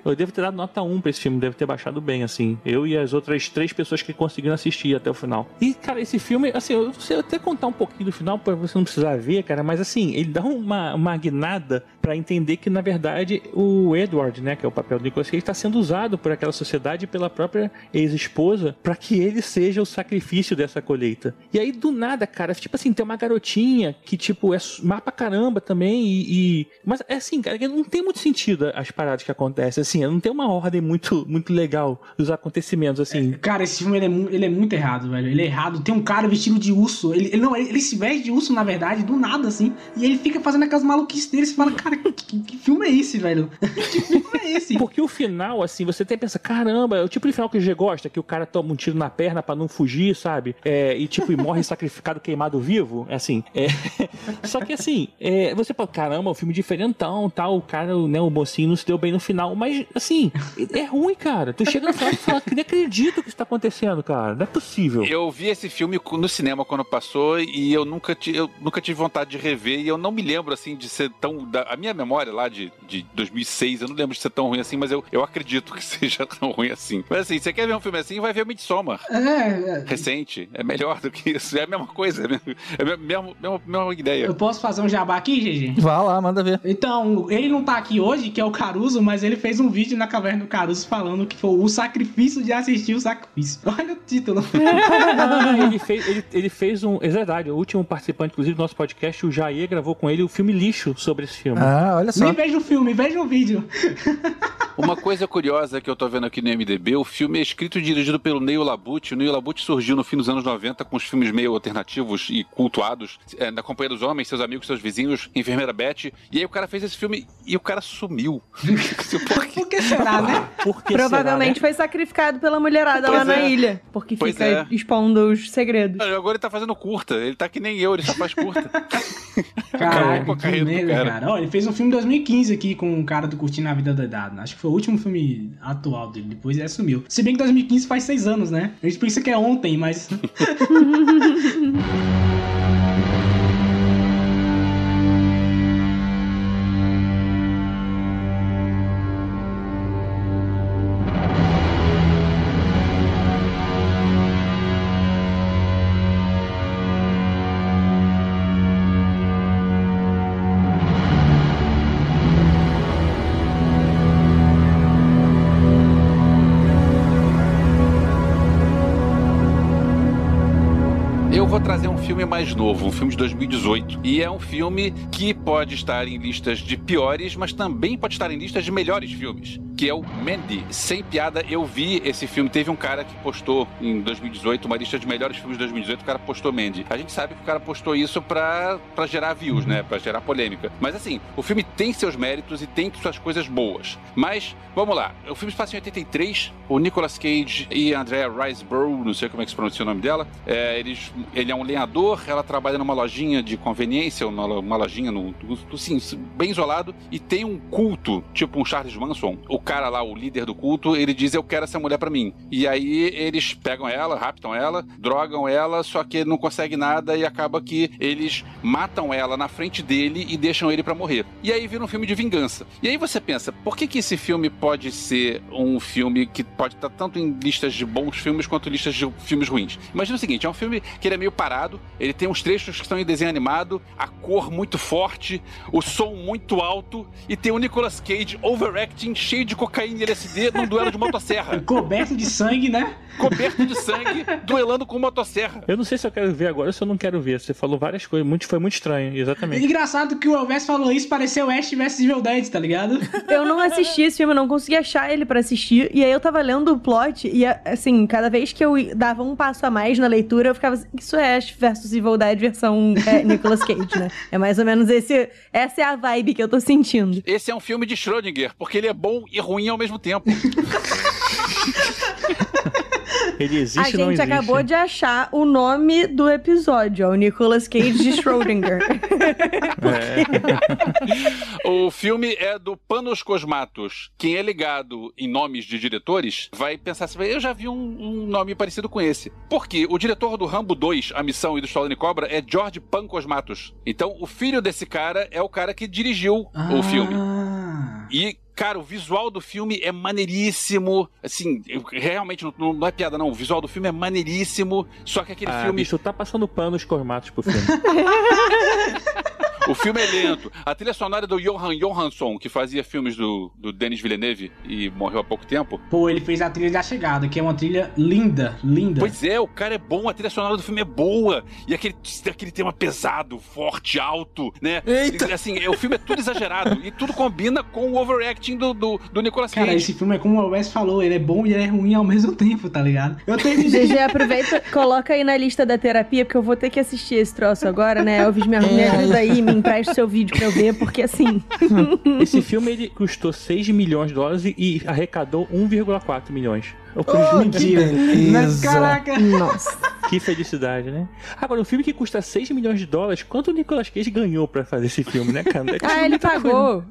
G: Eu devo ter dado nota 1 pra esse filme, deve ter baixado bem, assim. Eu e as outras três pessoas que conseguiram assistir até o final. E, cara, esse filme, assim, eu sei até contar um pouquinho do final pra você não precisar ver, cara, mas assim, ele dá uma, uma guinada pra entender que, na verdade, o Edward, né, que é o papel do Nicolas Cage, tá sendo usado por aquela sociedade pela própria ex-esposa pra que ele seja o sacrifício dessa colheita. E aí, do nada, cara, tipo assim, tem uma garotinha que, tipo, é má pra caramba também e... e- Mas, é assim, cara, não tem muito sentido as paradas que acontecem, assim, não tem uma ordem muito, muito legal dos acontecimentos, assim.
H: Cara, esse filme ele é, ele é muito errado, velho. Ele é errado. Tem um cara vestido de urso. Ele, ele não, ele, ele se veste de urso, na verdade, do nada, assim. E ele fica fazendo aquelas maluquices dele. Você fala, cara, que- que filme é esse, velho? que filme é esse?
G: Porque o final, assim, você até pensa, caramba, é o tipo de final que o G gosta, que o cara toma um tiro na perna pra não fugir, sabe? É, e tipo, e morre sacrificado queimado vivo, é assim. é. Só que assim, é, você fala, caramba, um filme diferentão, tal, o cara, né, o mocinho não se deu bem no final, mas assim, é ruim, cara. Tu chega no final e fala, nem acredito que isso tá acontecendo, cara. Não é possível.
F: Eu vi esse filme no cinema quando passou e eu nunca, eu nunca tive vontade de rever e eu não me lembro assim de ser tão. da- a minha memória lá de, de 2006, eu não lembro de ser tão ruim assim, mas eu, eu acredito que seja tão ruim assim. Mas assim, você quer ver um filme assim, vai ver o Midsommar.
H: É, é.
F: Recente, é melhor do que isso, é a mesma coisa, é a mesma, é mesma, mesma, mesma ideia.
H: Eu posso fazer um jabá aqui, GG?
D: Vá lá, manda ver.
H: Então, ele não tá aqui hoje, que é o Caruso, mas ele fez um vídeo na Caverna do Caruso falando que foi o sacrifício de assistir o sacrifício. Olha o título.
G: Ele, fez, ele, ele fez um. É verdade, o último participante, inclusive, do nosso podcast, o Jair, gravou com ele o filme Lixo sobre esse filme.
D: Ah, olha só.
H: Nem veja o filme, veja o vídeo.
F: Uma coisa curiosa que eu tô vendo aqui no MDB, o filme é escrito e dirigido pelo Neil Labute. O Neil Labute surgiu no fim dos anos 90 com os filmes meio alternativos e cultuados, é, na Companhia dos Homens, seus amigos, seus vizinhos, Enfermeira Beth. E aí o cara fez esse filme e o cara sumiu. Por
H: que será, né?
G: Por que
E: Provavelmente foi sacrificado pela mulherada
F: Pois
E: lá na
F: é.
E: ilha. Porque
F: Pois
E: fica
F: é.
E: expondo os segredos.
F: Agora ele tá fazendo curta, ele tá que nem eu, ele só faz curta.
H: Caraca,
F: com a
H: que
F: carreira do
H: merda,
F: cara.
H: cara. Ó, ele fez um filme em 2015 aqui com um cara do Curtindo a Vida Doidado. Acho que foi o último filme atual dele. Depois ele sumiu. Se bem que 2015 faz seis anos, né? A gente pensa que é ontem, mas.
F: filme mais novo, um filme de 2018. E é um filme que pode estar em listas de piores, mas também pode estar em listas de melhores filmes. Que é o Mandy. Sem piada, eu vi esse filme. Teve um cara que postou em 2018 uma lista de melhores filmes de 2018. O cara postou Mandy. A gente sabe que o cara postou isso pra, pra gerar views, né? Pra gerar polêmica. Mas assim, o filme tem seus méritos e tem suas coisas boas. Mas, vamos lá. O filme se passa em 83. O Nicolas Cage e a Andrea Riseborough, não sei como é que se pronuncia o nome dela, é, eles, ele é um lenhador, ela trabalha numa lojinha de conveniência, uma, lojinha no- assim, bem isolado, e tem um culto, tipo um Charles Manson. O cara lá, o líder do culto, ele diz: Eu quero essa mulher pra mim. E aí eles pegam ela, raptam ela, drogam ela, só que não consegue nada e acaba que eles matam ela na frente dele e deixam ele pra morrer. E aí vira um filme de vingança. E aí você pensa, por que que esse filme pode ser um filme que pode estar tanto em listas de bons filmes quanto listas de filmes ruins? Imagina o seguinte, é um filme que ele é meio parado, ele tem uns trechos que estão em desenho animado, a cor muito forte, o som muito alto e tem o Nicolas Cage overacting, cheio de cocaína e LSD num duelo de motosserra.
H: Coberto de sangue, né?
F: Coberto de sangue, duelando com motosserra.
G: Eu não sei se eu quero ver agora ou se eu não quero ver. Você falou várias coisas, muito, foi muito estranho, exatamente.
H: Engraçado que o Elvis falou isso, pareceu Ash vs Evil Dead, tá ligado?
E: Eu não assisti esse filme, eu não consegui achar ele pra assistir. E aí eu tava lendo o plot e, assim, cada vez que eu dava um passo a mais na leitura, eu ficava assim, isso é Ash vs Evil Dead versão é, Nicolas Cage, né? É mais ou menos esse, essa é a vibe que eu tô sentindo.
F: Esse é um filme de Schrödinger, porque ele é bom e ruim ao mesmo tempo.
G: Ele
E: A
G: existe não
E: gente
G: existe?
E: acabou de achar o nome do episódio, ó, o Nicolas Cage de Schrödinger.
F: o filme é do Panos Cosmatos. Quem é ligado em nomes de diretores vai pensar assim: eu já vi um, um nome parecido com esse. Porque o diretor do Rambo 2, A Missão e do Stallone Cobra é George Pan Cosmatos. Então, o filho desse cara é o cara que dirigiu o filme.
H: Ah.
F: E, cara, o visual do filme é maneiríssimo. Assim, realmente não, não é piada, não. O visual do filme é maneiríssimo. Só que aquele
G: Ah,
F: filme.
G: bicho, tá passando pano os cormatos pro filme.
F: O filme é lento. A trilha sonora é do Johan Johansson, que fazia filmes do, do Denis Villeneuve e morreu há pouco tempo.
H: Pô, ele fez a trilha da chegada, que é uma trilha linda, linda.
F: Pois é, o cara é bom, a trilha sonora do filme é boa. E aquele, aquele tema pesado, forte, alto, né?
D: Eita!
F: E, Assim, é, o filme é tudo exagerado. e tudo combina com o overacting do, do, do Nicolas Cage.
H: Cara, esse filme é como o Wes falou, ele é bom e ele é ruim ao mesmo tempo, tá ligado? Eu terminei.
E: GG, aproveita, coloca aí na lista da terapia, porque eu vou ter que assistir esse troço agora, né? Elvis, me, me
D: É.
E: ajuda aí, me empresta seu vídeo pra eu ver, porque assim.
G: Esse filme ele custou 6 milhões de dólares e arrecadou 1,4 milhões. Eu
D: Oh,
G: mentira.
D: que beleza.
H: Caraca.
E: Nossa.
G: Que felicidade, né? Agora, um filme que custa 6 milhões de dólares, quanto o Nicolas Cage ganhou pra fazer esse filme, né, cara? Ter
E: Ah, ele
G: muita coisa.
E: pagou.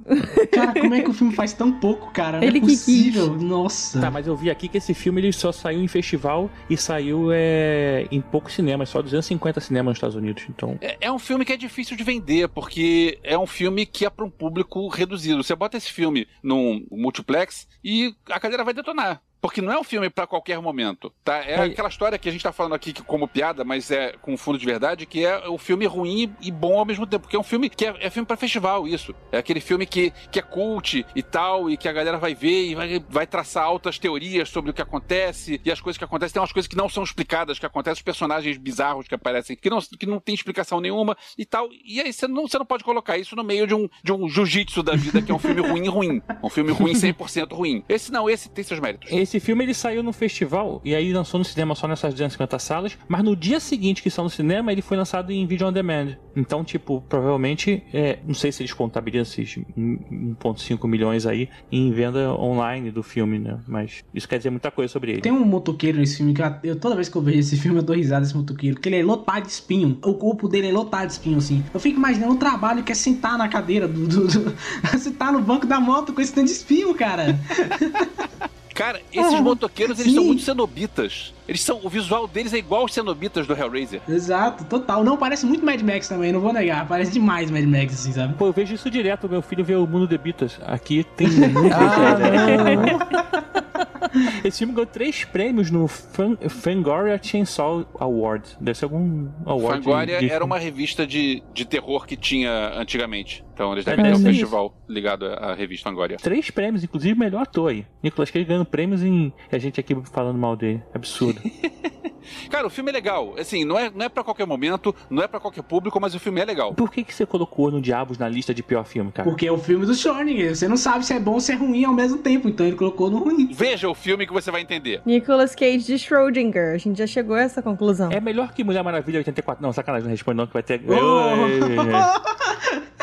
H: Cara, como é que o filme faz tão pouco, cara? Não
E: Ele
H: é
E: que quis.
H: possível. Nossa.
G: Tá, mas eu vi aqui que esse filme ele só saiu em festival e saiu é, em poucos cinemas, só 250 cinemas nos Estados Unidos. Então,
F: É, é um filme que é difícil de vender, porque é um filme que é para um público reduzido. Você bota esse filme num multiplex e a cadeira vai detonar. Porque não é um filme pra qualquer momento, tá? É
G: É.
F: aquela história que a gente tá falando aqui que como piada, mas é com fundo de verdade, que é o filme ruim e bom ao mesmo tempo. Porque é um filme que é, é filme pra festival, isso. É aquele filme que, que é cult e tal, e que a galera vai ver e vai, vai traçar altas teorias sobre o que acontece e as coisas que acontecem. Tem umas coisas que não são explicadas, que acontecem, os personagens bizarros que aparecem, que não, que não tem explicação nenhuma e tal. E aí você não, você não pode colocar isso no meio de um, de um jiu-jitsu da vida, que é um filme ruim ruim. Um filme ruim 100% ruim. Esse não, esse tem seus méritos.
G: esse filme ele saiu no festival e aí lançou no cinema só nessas 250 salas, mas no dia seguinte que saiu no cinema, ele foi lançado em vídeo on demand. Então, tipo, provavelmente, é, não sei se eles contabilizam esses 1.5 milhões aí em venda online do filme, né? Mas isso quer dizer muita coisa sobre ele.
H: Tem um motoqueiro nesse filme que eu, toda vez que eu vejo esse filme eu dou risada desse motoqueiro, porque ele é lotado de espinho. O corpo dele é lotado de espinho, assim. Eu fico imaginando o trabalho que é sentar na cadeira do. do, do sentar no banco da moto com esse tanto de espinho, cara.
F: Cara, esses motoqueiros, eles
H: sim.
F: são muito cenobitas. Eles são, o visual deles é igual aos cenobitas do Hellraiser.
H: Exato, total. Não, parece muito Mad Max também, não vou negar. Parece demais Mad Max, assim, sabe?
G: Pô, eu vejo isso direto. Meu filho vê o Mundo de Beatles. Aqui tem muito.
D: Ah,
G: Esse filme ganhou três prêmios no Fan- Fangoria Chainsaw Award. Deve ser algum award.
F: Fangoria
G: de-
F: era uma revista de, de terror que tinha antigamente. Então eles
G: É,
F: devem ter um
G: isso.
F: festival ligado à revista Fangoria.
G: Três prêmios, inclusive melhor ator aí. Nicolas Cage ganhando prêmios em. E a gente aqui falando mal dele. Absurdo.
F: Cara, o filme é legal. Assim, não é, não é pra qualquer momento, não é pra qualquer público, mas o filme é legal.
G: Por que, que você colocou no Diabos na lista de pior filme, cara?
H: Porque é o filme do Schrödinger. Você não sabe se é bom ou se é ruim ao mesmo tempo, então ele colocou no ruim.
F: Veja o filme que você vai entender.
E: Nicolas Cage de Schrödinger. A gente já chegou a essa conclusão.
G: É melhor que Mulher Maravilha 84. Não, sacanagem, não responde não, que vai ter.
H: Oh!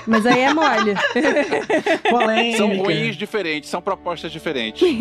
E: Mas aí é mole.
H: Polêmica.
F: São ruins diferentes, são propostas diferentes.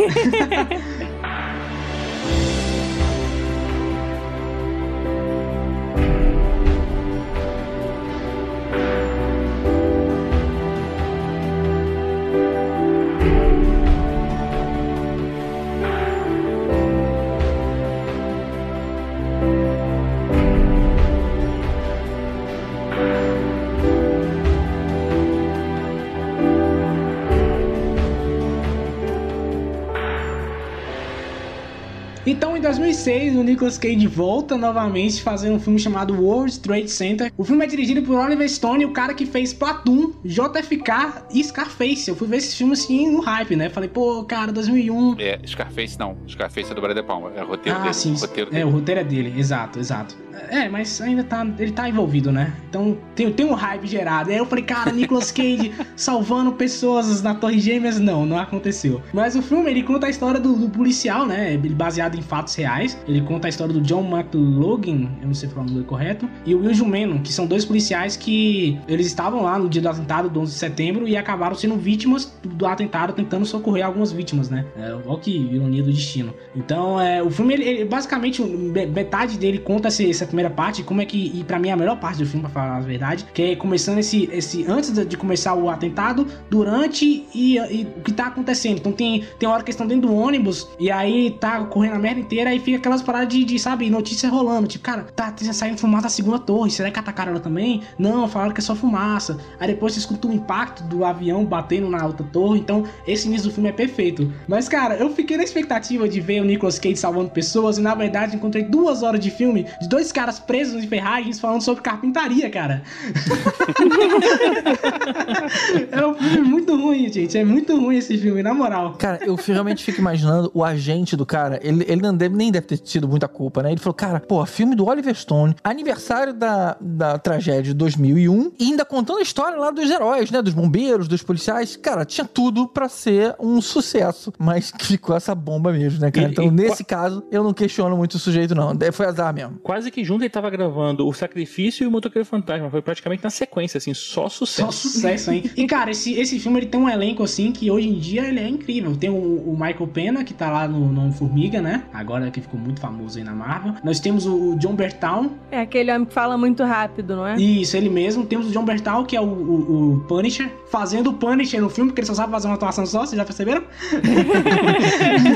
H: 2006, o Nicolas Cage volta novamente fazendo um filme chamado World Trade Center. O filme é dirigido por Oliver Stone, o cara que fez Platoon, JFK e Scarface. Eu fui ver esse filme assim no hype, né? Falei, pô, cara, 2001.
F: É, Scarface não. Scarface é do Brian De Palma. É o roteiro
H: Ah,
F: dele.
H: sim.
F: Roteiro
H: É,
F: dele.
H: o roteiro é dele, exato, exato. É, mas ainda tá. Ele tá envolvido, né? Então tem, tem um hype gerado. Aí eu falei, cara, Nicolas Cage salvando pessoas na Torre Gêmeas. Não, não aconteceu. Mas o filme ele conta a história do, do policial, né? Baseado em fatos reais. Ele conta a história do John McLoughlin, eu não sei falar o nome correto, e o Will Jumeno, que são dois policiais que eles estavam lá no dia do atentado do 11 de setembro e acabaram sendo vítimas do, do atentado, tentando socorrer algumas vítimas, né? É, olha que ironia do destino. Então, é, o filme, ele, ele, basicamente, me- metade dele conta esse- essa primeira parte, como é que, e pra mim é a melhor parte do filme, pra falar a verdade, que é começando esse, esse antes de começar o atentado, durante e, e o que tá acontecendo. Então tem, tem hora que eles estão dentro do ônibus e aí tá correndo a merda inteira inteira, aí fica aquelas paradas de, de, sabe, notícia rolando. Tipo, cara, tá saindo fumaça da segunda torre. Será que atacaram ela também? Não, falaram que é só fumaça. Aí depois você escuta o impacto do avião batendo na outra torre. Então, esse início do filme é perfeito. Mas, cara, eu fiquei na expectativa de ver o Nicolas Cage salvando pessoas. E na verdade, encontrei duas horas de filme de dois caras presos em ferragens falando sobre carpintaria, cara. é um filme muito ruim, gente. É muito ruim esse filme, na moral.
D: Cara, eu realmente fico imaginando o agente do cara. Ele, ele não deve, nem deve ter tido muita culpa, né? Ele falou, cara, pô, filme do Oliver Stone, aniversário da, da tragédia de 2001, e ainda contando a história lá dos heróis, né? Dos bombeiros, dos policiais. Cara, tinha tudo pra ser um sucesso, mas ficou essa bomba mesmo, né, cara?
G: E-
D: então,
G: e
D: nesse caso, eu não questiono muito o sujeito, não. Foi azar mesmo.
G: Quase que junto ele tava gravando O Sacrifício e o Motoqueiro Fantasma. Foi praticamente na sequência, assim, só sucesso.
H: Só sucesso, hein? E, cara, esse, esse filme ele tem um elenco, assim, que hoje em dia ele é incrível. Tem o, o Michael Pena, que tá lá no, no Formiga, né? Agora que ficou muito famoso aí na Marvel. Nós temos o, John Bertown.
E: É aquele homem que fala muito rápido, não é?
H: Isso, ele mesmo. Temos o John Bertal, que é o, o- o Punisher, fazendo o Punisher no filme, porque ele só sabe fazer uma atuação só, vocês já perceberam?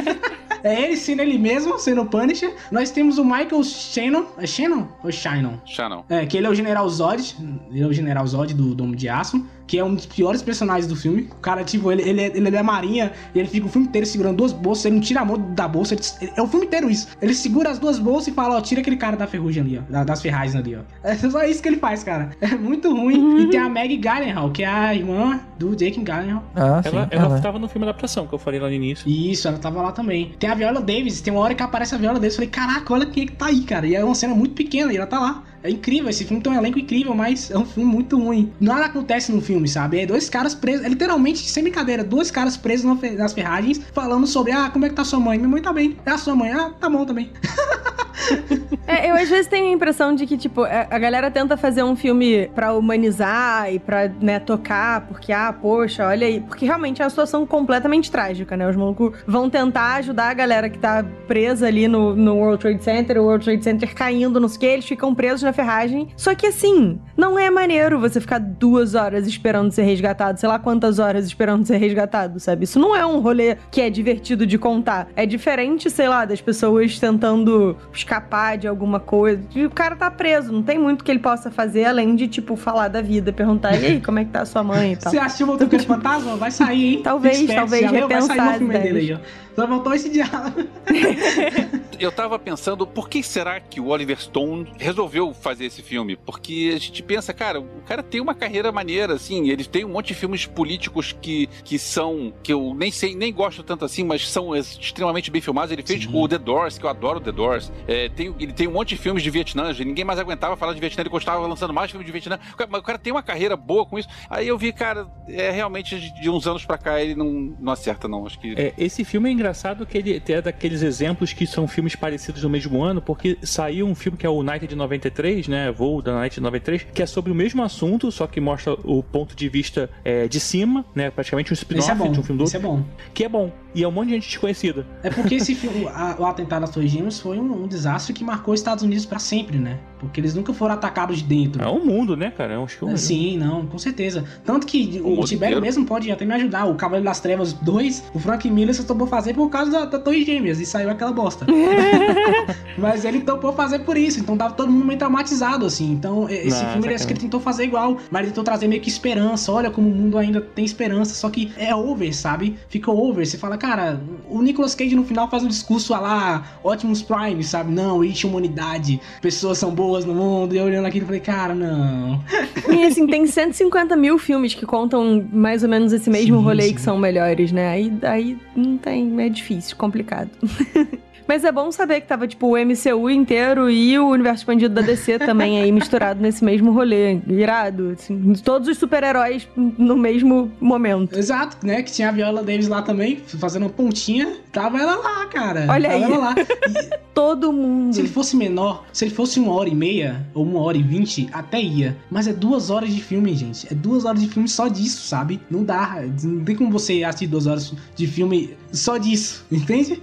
H: é ele sendo ele mesmo, sendo o Punisher. Nós temos o Michael Shannon. É Shannon ou Shannon?
F: Shannon.
H: É, que ele é o General Zod. Ele é o General Zod do Domo de Aço. Que é um dos piores personagens do filme. O cara, tipo, ele, ele, é, ele é da marinha e ele fica o filme inteiro segurando duas bolsas. Ele não tira a mão da bolsa. ele- ele- é o filme inteiro isso. Ele segura as duas bolsas e fala, ó, tira aquele cara da ferrugem ali, ó. da- das ferragens ali, ó. É só isso que ele faz, cara. É muito ruim. E tem a Maggie Gyllenhaal, que é a irmã do Jake Gyllenhaal.
D: Ah,
G: Ela, ela tava no filme adaptação, que eu falei lá no início.
H: Isso, ela tava lá também. Tem a Viola Davis, tem uma hora que aparece a Viola Davis. Eu falei, caraca, olha quem é que tá aí, cara. E é uma cena muito pequena e ela tá lá. É incrível, esse filme tem um elenco incrível, mas é um filme muito ruim. Nada acontece no filme, sabe? É dois caras presos, é literalmente, sem brincadeira, dois caras presos nas ferragens, falando sobre, ah, como é que tá sua mãe? Minha mãe tá bem. É a sua mãe? Ah, tá bom também.
E: É, eu às vezes tenho a impressão de que, tipo, a a galera tenta fazer um filme pra humanizar e pra, né, tocar, porque, ah, poxa, olha aí. Porque realmente é uma situação completamente trágica, né? Os malucos vão tentar ajudar a galera que tá presa ali no, no World Trade Center, o World Trade Center caindo, não sei o que, eles ficam presos na ferragem. Só que assim, não é maneiro você ficar duas horas esperando ser resgatado, sei lá quantas horas esperando ser resgatado, sabe? Isso não é um rolê que é divertido de contar. É diferente, sei lá, das pessoas tentando escapar de alguma coisa. E o cara tá preso, não tem muito que ele possa fazer além de, tipo, falar da vida, perguntar, e aí, como é que tá a sua mãe e tal.
H: Você assistiu o Motoqueiro Fantasma? Vai sair, hein?
E: Talvez, talvez
H: já leu? Vai sair
E: repensar
H: no filme dele aí, ó. Só faltou esse diálogo.
F: Eu tava pensando, por que será que o Oliver Stone resolveu fazer esse filme? Porque a gente pensa, cara, o cara tem uma carreira maneira, assim, ele tem um monte de filmes políticos que, que são, que eu nem sei, nem gosto tanto assim, mas são extremamente bem filmados. Ele fez o The Doors, que eu adoro o The Doors. É, tem, ele tem um monte de filmes de Vietnã, ninguém mais aguentava falar de Vietnã, ele gostava lançando mais filmes de Vietnã. O cara, mas o cara tem uma carreira boa com isso. Aí eu vi, cara, é realmente de, uns anos pra cá ele não, não acerta, não. Acho que.
G: É, esse filme é engraçado que ele é daqueles exemplos que são filmes parecidos no mesmo ano, porque saiu um filme que é o Night de 93, né? Voo da Night de 93, que é sobre o mesmo assunto, só que mostra o ponto de vista é, de cima, né? Praticamente um
H: Esse
G: spin-off
H: é
G: de um filme do
H: esse
G: outro.
H: é bom.
G: Que é bom. E é um monte de gente desconhecida.
H: É porque esse filme, a- o atentado às Torres Gêmeas foi um, um desastre que marcou os Estados Unidos pra sempre, né? Porque eles nunca foram atacados de dentro.
G: É um mundo, né, cara? É um filme.
H: É, Sim, não, com certeza. Tanto que o,
G: mundo
H: Tibério mesmo pode até me ajudar. O Cavaleiro das Trevas 2, o Frank Miller só topou fazer por causa da, da Torre Gêmeas e saiu aquela bosta. Mas ele topou fazer por isso, então tava todo mundo meio traumatizado, assim. Então, esse
G: Não,
H: filme, ele, acho que ele tentou fazer igual, mas ele tentou trazer meio que esperança. Olha como o mundo ainda tem esperança, só que é over, sabe? Ficou over. Você fala, cara, o Nicolas Cage no final faz um discurso a lá, Optimus Prime, sabe? Não, existe humanidade, pessoas são boas no mundo. E eu olhando aquilo, eu falei, cara, não.
E: E assim, tem 150 mil filmes que contam mais ou menos esse mesmo
H: Sim,
E: rolê
H: sim.
E: que são melhores, né? Aí, aí não tem, é difícil, complicado. Mas é bom saber que tava, tipo, o MCU inteiro e o universo expandido da DC também aí misturado nesse mesmo rolê. Irado, assim, todos os super-heróis no mesmo momento.
H: Exato, né? Que tinha a Viola Davis lá também, fazendo uma pontinha. Tava ela lá, cara.
E: Olha
H: Tava
E: aí.
H: ela lá.
E: Todo mundo.
H: Se ele fosse menor, se ele fosse uma hora e meia, ou uma hora e vinte, até ia. Mas é duas horas de filme, gente. É duas horas de filme só disso, sabe? Não dá. Não tem como você assistir duas horas de filme só disso, entende?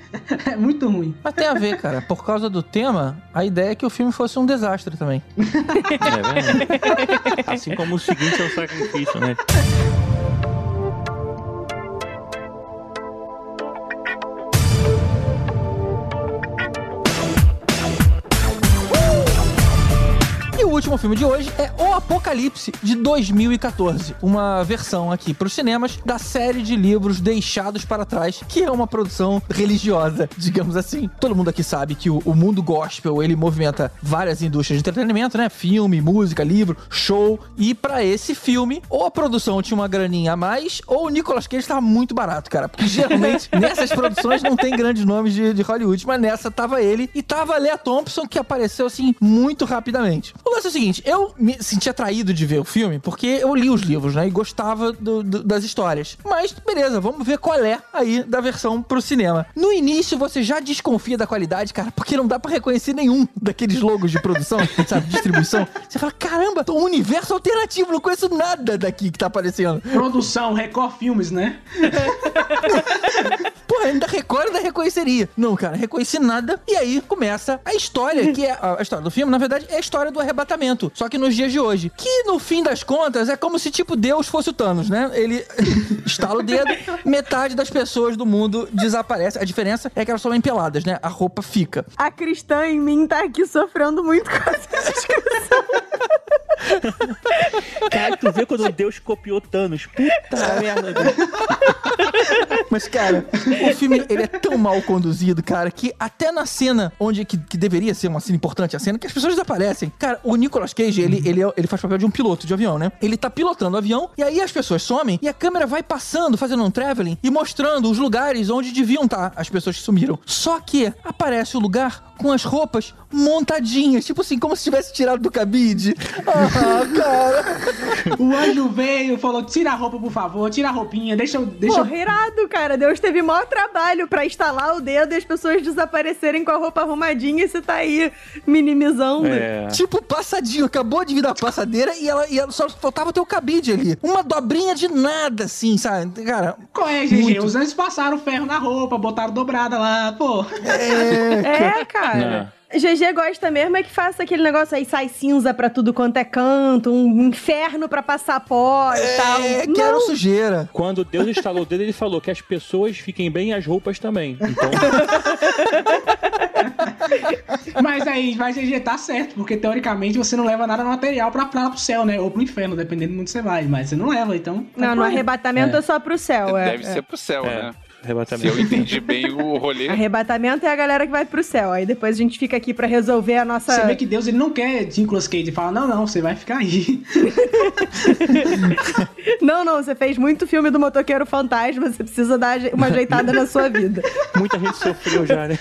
H: É muito ruim.
D: Mas tem a ver, cara. Por causa do tema, a ideia é que o filme fosse um desastre também.
G: É verdade. assim como o seguinte é o sacrifício, né?
D: último filme de hoje é O Apocalipse, de 2014. Uma versão aqui para os cinemas da série de livros Deixados para Trás, que é uma produção religiosa, digamos assim. Todo mundo aqui sabe que o, o mundo gospel, ele movimenta várias indústrias de entretenimento, né? Filme, música, livro, show. E para esse filme, ou a produção tinha uma graninha a mais, ou o Nicolas Cage estava muito barato, cara. Porque geralmente nessas produções não tem grandes nomes de, de Hollywood, mas nessa tava ele e tava a Lea Thompson, que apareceu assim muito rapidamente. O lance é o seguinte: eu me senti atraído de ver o filme porque eu li os livros, né? E gostava do- do- das histórias. Mas, beleza, vamos ver qual é aí da versão pro cinema. No início, você já desconfia da qualidade, cara, porque não dá pra reconhecer nenhum daqueles logos de produção, sabe? Distribuição. Você fala, caramba, um universo alternativo, não conheço nada daqui que tá aparecendo.
H: Produção, Record Filmes, né?
D: Pô, ainda Record ainda reconheceria. Não, cara, reconheci nada. E aí começa a história, que é a, a história do filme, na verdade, é a história do arrebatamento. Só que nos dias de hoje. Que no fim das contas é como se, tipo, Deus fosse o Thanos, né? Ele estala o dedo, metade das pessoas do mundo desaparece. A diferença é que elas são empeladas, né? A roupa fica.
E: A cristã em mim tá aqui sofrendo muito com essa descrição.
G: Cara, tu vê quando Deus copiou Thanos. Puta merda. Deus.
D: Mas, cara, o filme ele é tão mal conduzido, cara, que até na cena onde que, que deveria ser uma cena importante, a cena que as pessoas desaparecem. Cara, o Nicolas Cage, ele, ele, é- ele faz papel de um piloto de avião, né? Ele tá pilotando o avião e aí as pessoas somem e a câmera vai passando, fazendo um traveling e mostrando os lugares onde deviam estar as pessoas que sumiram. Só que aparece o lugar com as roupas montadinhas, tipo assim, como se tivesse tirado do cabide. Ah, cara.
H: O anjo veio, falou: tira a roupa, por favor, tira a roupinha, deixa eu. Deixa eu...
E: Porra, irado, cara. Deus teve maior trabalho pra instalar o dedo e as pessoas desaparecerem com a roupa arrumadinha e você tá aí minimizando.
G: É.
D: Tipo, passadinho, acabou de vir da passadeira e ela, e ela só faltava ter o cabide ali. Uma dobrinha de nada, assim, sabe? Cara,
H: Qual é, GG? Os anjos passaram ferro na roupa, botaram dobrada lá, pô.
E: É, cara. GG gosta mesmo é que faça aquele negócio aí, sai cinza pra tudo quanto é canto, um inferno pra passar pó e tal.
D: é, quero
E: Não,
D: sujeira.
G: Quando Deus instalou o dedo, ele falou que as pessoas fiquem bem e as roupas também. Então,
H: Mas aí, vai GG tá certo, porque teoricamente você não leva nada material pra, pra pro céu, né? Ou pro inferno, dependendo de onde você vai. Mas você não leva, então.
E: Não, no arrebatamento é, só pro céu. É,
F: Deve
E: é.
F: ser pro céu,
G: É.
F: né? Se
G: arrebatamento.
F: eu entendi bem o rolê.
E: Arrebatamento é a galera que vai pro céu. Aí depois a gente fica aqui pra resolver a nossa.
H: Você vê que Deus ele não quer Nicolas Cage e fala: não, não, você vai ficar aí.
E: Não, não, você fez muito filme do motoqueiro fantasma, você precisa dar uma ajeitada na sua vida.
G: Muita gente sofreu já, né?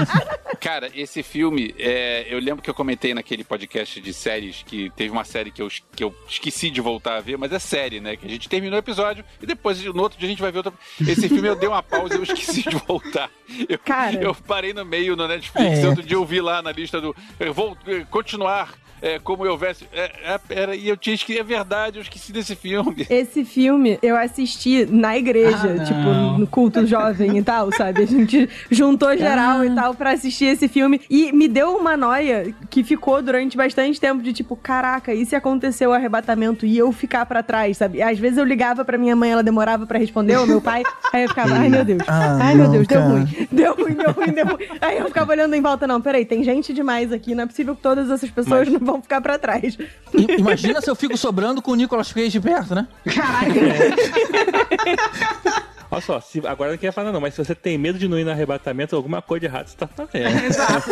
F: Cara, esse filme, é, eu lembro que eu comentei naquele podcast de séries que teve uma série que eu, que eu esqueci de voltar a ver, mas é série, né? Que a gente terminou o episódio e depois no outro dia a gente vai ver outra. Esse filme eu dei uma pausa e eu esqueci de voltar. Eu,
E: Cara.
F: eu parei no meio no Netflix,
D: É.
F: outro dia eu vi lá na lista do. Eu vou continuar. É, como eu houvesse. É, é, pera, e eu tinha esquecido. É verdade, eu esqueci desse filme.
E: Esse filme eu assisti na igreja,
H: Ah,
E: tipo, no culto jovem e tal, sabe? A gente juntou geral e tal pra assistir esse filme. E me deu uma noia que ficou durante bastante tempo de tipo, caraca, e se aconteceu o arrebatamento e eu ficar pra trás, sabe? Às vezes eu ligava pra minha mãe, ela demorava pra responder, ou meu pai, aí eu ficava, ai meu Deus,
D: Ah,
E: ai meu Deus, deu
D: cara.
E: ruim, deu ruim, deu ruim, deu ruim. Aí eu ficava olhando em volta, não, peraí, tem gente demais aqui, não é possível que todas essas pessoas não vão ficar pra trás.
D: I- Imagina se eu fico sobrando com o Nicolas Cage perto, né?
H: Caralho.
G: Olha só, se, agora não quer falar não, mas se você tem medo de não ir no arrebatamento, alguma coisa de errado você tá fazendo.
H: Exato.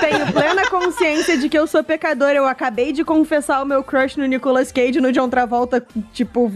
E: Tenho plena consciência de que eu sou pecador. Eu acabei de confessar o meu crush no Nicolas Cage no John Travolta, tipo,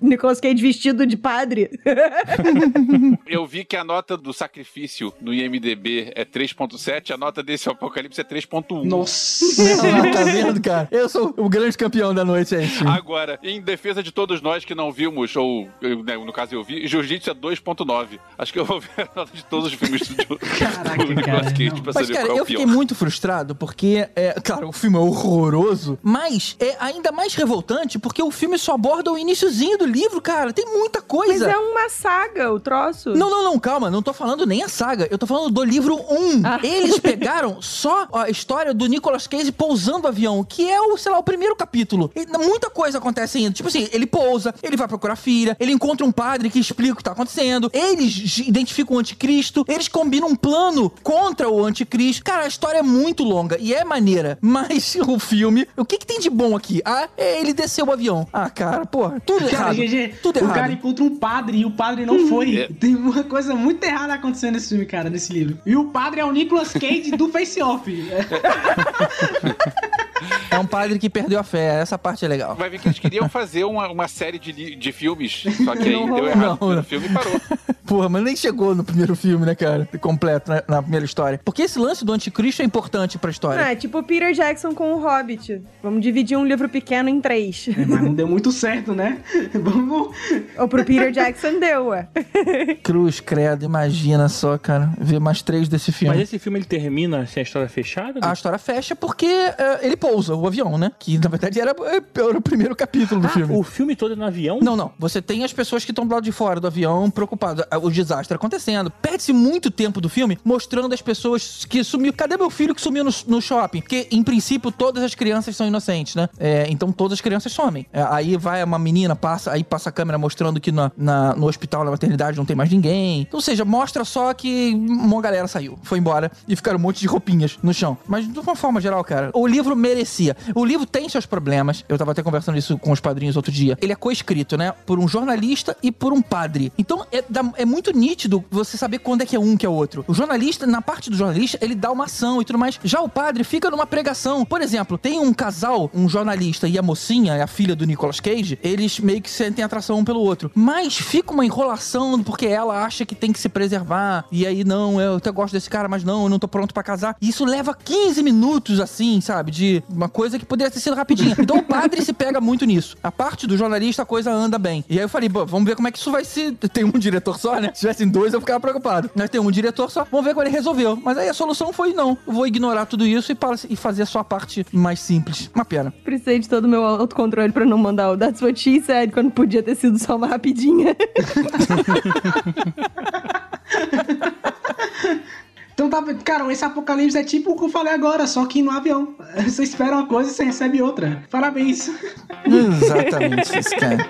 E: Nicolas Cage vestido de padre.
F: Eu vi que a nota do sacrifício no IMDB é 3.7, a nota desse Apocalipse é 3.1.
H: Nossa.
D: Ah, tá vendo, cara? Eu sou o grande campeão da noite, gente.
F: Agora, em defesa de todos nós que não vimos, ou eu, né, no caso eu vi, Jiu-Jitsu é 2.9. Acho que eu vou ver a nota de todos os filmes do,
H: Caraca,
F: do Nicolas Cage pra
D: Mas,
F: saber
D: cara,
F: qual é
D: eu
F: o pior.
D: fiquei muito frustrado porque, é, claro, o filme é horroroso, mas é ainda mais revoltante porque o filme só aborda o iniciozinho do livro, cara. Tem muita
E: Mas
D: coisa.
E: é uma saga, o troço.
D: Não, não, não, calma, não tô falando nem a saga, eu tô falando do livro 1.
E: Ah.
D: Eles pegaram só a história do Nicolas Cage pousando o avião, que é o, sei lá, o primeiro capítulo. E muita coisa acontece ainda. Tipo assim, ele pousa, ele vai procurar filha, ele encontra um padre que explica o que tá acontecendo, eles identificam o anticristo, eles combinam um plano contra o anticristo. Cara, a história é muito longa. E é maneira. Mas o filme, o que que tem de bom aqui? Ah, é ele desceu o avião. Ah, cara, porra, tudo
H: Cara,
D: errado.
H: GG,
D: tudo
H: o
D: errado.
H: cara encontra um padre e o padre não foi. Tem uma coisa muito errada acontecendo nesse filme, cara, nesse livro. E o padre é o Nicolas Cage do Face Off.
D: É um padre que perdeu a fé. Essa parte é legal.
F: Vai ver que eles queriam fazer uma, uma série de, de filmes, só que aí
D: Não,
F: deu errado
D: não,
F: no
D: não.
F: filme e parou.
D: Porra, mas nem chegou no primeiro filme, né, cara? Completo, na, na primeira história. Porque esse lance do anticristo é importante pra história.
E: Ah, é tipo o Peter Jackson com o Hobbit. Vamos dividir um livro pequeno em três.
H: Mas não deu muito certo, né? Vamos.
E: Ou pro Peter Jackson deu, ué.
D: Cruz, credo, imagina só, cara. Ver mais três desse filme.
G: Mas esse filme ele termina sem a história fechada?
D: A história fecha porque é, ele pousa o avião, né? Que na verdade era, era o primeiro capítulo do
G: Ah,
D: filme.
G: o filme todo é no avião?
D: Não, não. Você tem as pessoas que estão do lado de fora do avião, preocupadas. ah, O desastre acontecendo. Perde-se muito tempo do filme mostrando as pessoas que sumiu. Cadê meu filho que sumiu no, no shopping? Porque, em princípio, todas as crianças são inocentes, né? É, então todas as crianças somem. É, aí vai uma menina, passa, aí passa a câmera mostrando que na, na- no hospital, na maternidade, não tem mais ninguém. Ou seja, mostra só que uma galera saiu, foi embora e ficaram um monte de roupinhas no chão. Mas de uma forma geral, cara, o livro merecia. O livro tem seus problemas. Eu tava até conversando isso com os padrinhos outro dia. Ele é coescrito, né? Por um jornalista e por um padre. Então é, é muito nítido você saber quando é que é um que é outro. O jornalista, na parte do jornalista, ele dá uma ação e tudo mais. Já o padre fica numa pregação. Por exemplo, tem um casal, um jornalista e a mocinha, a filha do Nicolas Cage, eles meio que sentem atração um pelo outro. Mas fica uma enrolação porque ela acha que tem que se preservar. E aí, não, eu até gosto desse cara, mas não, eu não tô pronto pra casar. E isso leva 15 minutos, assim, sabe? De uma coisa que poderia ter sido rapidinha. Então o padre se pega muito nisso. A parte do jornalista, a coisa anda bem. E aí eu falei, "Pô, vamos ver como é que isso vai se. Tem um diretor só, né? Se tivessem dois, eu ficava preocupado. Mas tem um diretor só, vamos ver como ele resolveu. Mas aí a solução foi: não, eu vou ignorar tudo isso e, para- e fazer só a parte mais simples. Uma pena.
E: Precisei de todo o meu autocontrole pra não mandar o That's What She Said quando podia ter sido só uma rapidinha.
H: Então tá, cara, esse apocalipse é tipo o que eu falei agora, só que no avião. Você espera uma coisa e você recebe outra. Parabéns.
D: Exatamente isso, cara.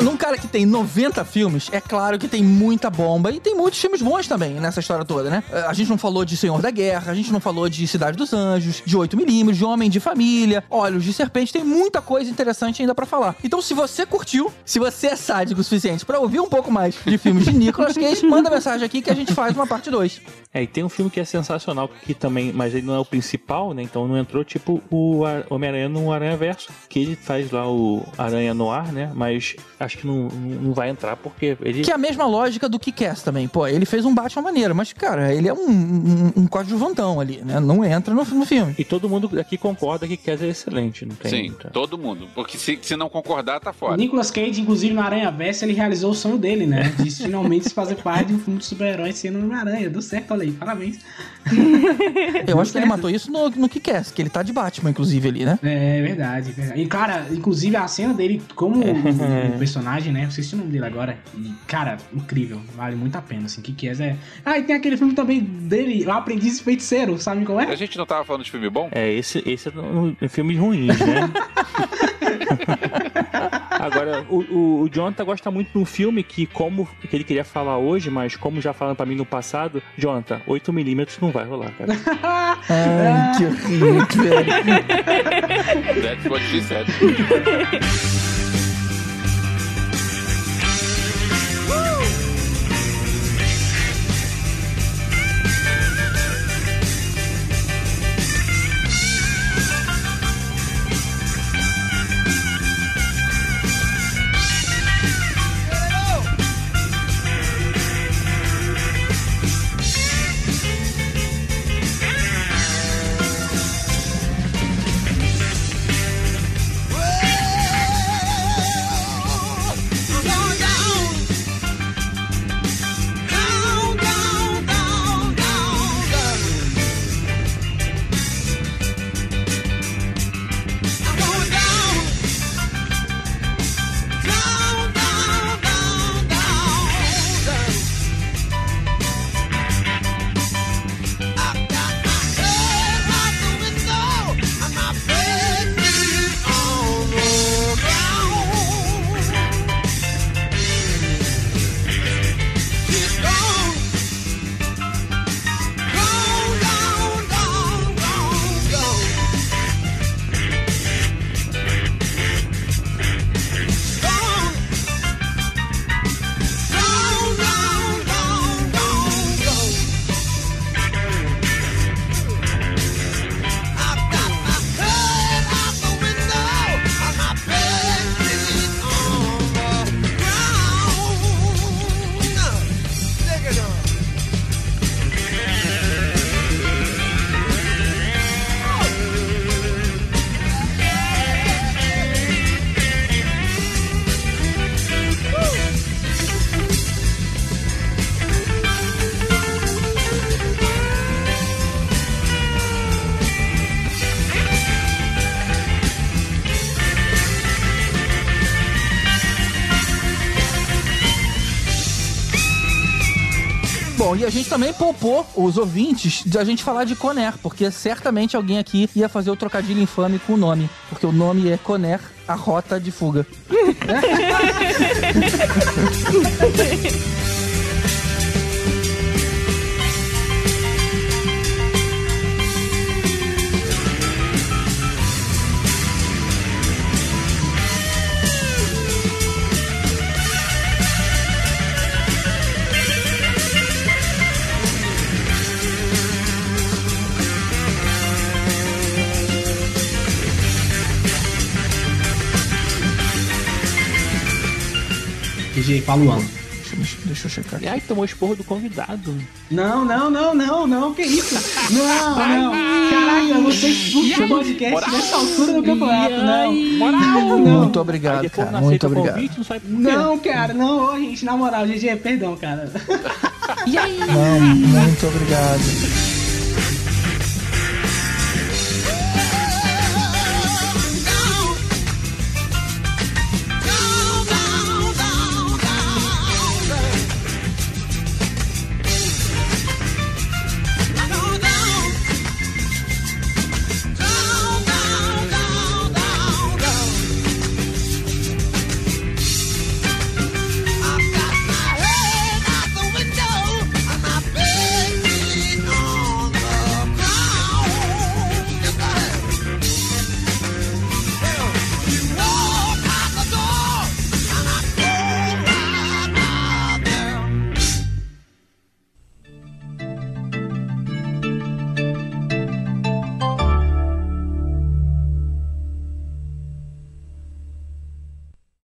D: Num cara que tem 90 filmes, é claro que tem muita bomba e tem muitos filmes bons também nessa história toda, né? A gente não falou de Senhor da Guerra, a gente não falou de Cidade dos Anjos, de 8mm, de Homem de Família, Olhos de Serpente, tem muita coisa interessante ainda pra falar. Então, se você curtiu, se você é sádico o suficiente pra ouvir um pouco mais de filmes de Nicolas Cage, manda mensagem aqui que a gente faz uma parte 2.
G: É, e tem um filme que é sensacional que também, mas ele não é o principal, né? Então não entrou tipo o Ar- Homem-Aranha no Aranha Verso, que ele faz lá o Aranha no ar, né? Mas acho que não, não vai entrar porque ele
D: Que é a mesma lógica do Kick-Ass também. Pô, ele fez um Batman maneiro, mas, cara, ele é um, um, um coadjuvantão ali, né? Não entra no, no filme.
G: E todo mundo aqui concorda que Kes é excelente, não tem?
F: Sim,
G: muita-
F: todo mundo. Porque se, se não concordar, tá
H: O
F: fora.
H: Nicolas Cage, inclusive, no Aranha Versa, ele realizou o sonho dele, né? De finalmente fazer parte de um filme de super-herói sendo uma aranha. Deu certo, olha aí. Parabéns.
D: Eu acho que ele matou isso no, no Kick-Ass, que ele tá de Batman, inclusive, ali, né?
H: É verdade, verdade. E, cara, inclusive a cena dele como o, o personagem, né? Eu esqueci o nome dele agora. E, cara, incrível. Vale muito a pena, assim. O que que é? Ah, e tem aquele filme também dele, O Aprendiz Feiticeiro, sabe qual
F: A
H: é?
F: gente não tava falando de filme bom?
G: É, esse, esse é um, um filme ruim, né? Agora, o, o, o Jonathan gosta muito de um filme que, como que ele queria falar hoje, mas como já falaram pra mim no passado, Jonathan, 8mm não vai rolar, cara.
D: Ai, que horrível, velho.
F: That's what she said.
D: e a gente também poupou os ouvintes de a gente falar de Conner, porque certamente alguém aqui ia fazer o trocadilho infame com o nome. Porque o nome é Conner, a rota de fuga.
H: O ano.
D: Deixa, deixa eu checar aqui.
G: Ai, tomou esporro do convidado.
H: Não, não, não, não, não, que isso? Não, não. Caraca, você escuta o podcast nessa altura do campeonato, não. Não, não.
D: Muito obrigado, cara. Muito obrigado.
G: Convite, não.
H: Não, cara, não, ô, gente, na moral, GG, perdão, cara.
D: Não, muito obrigado.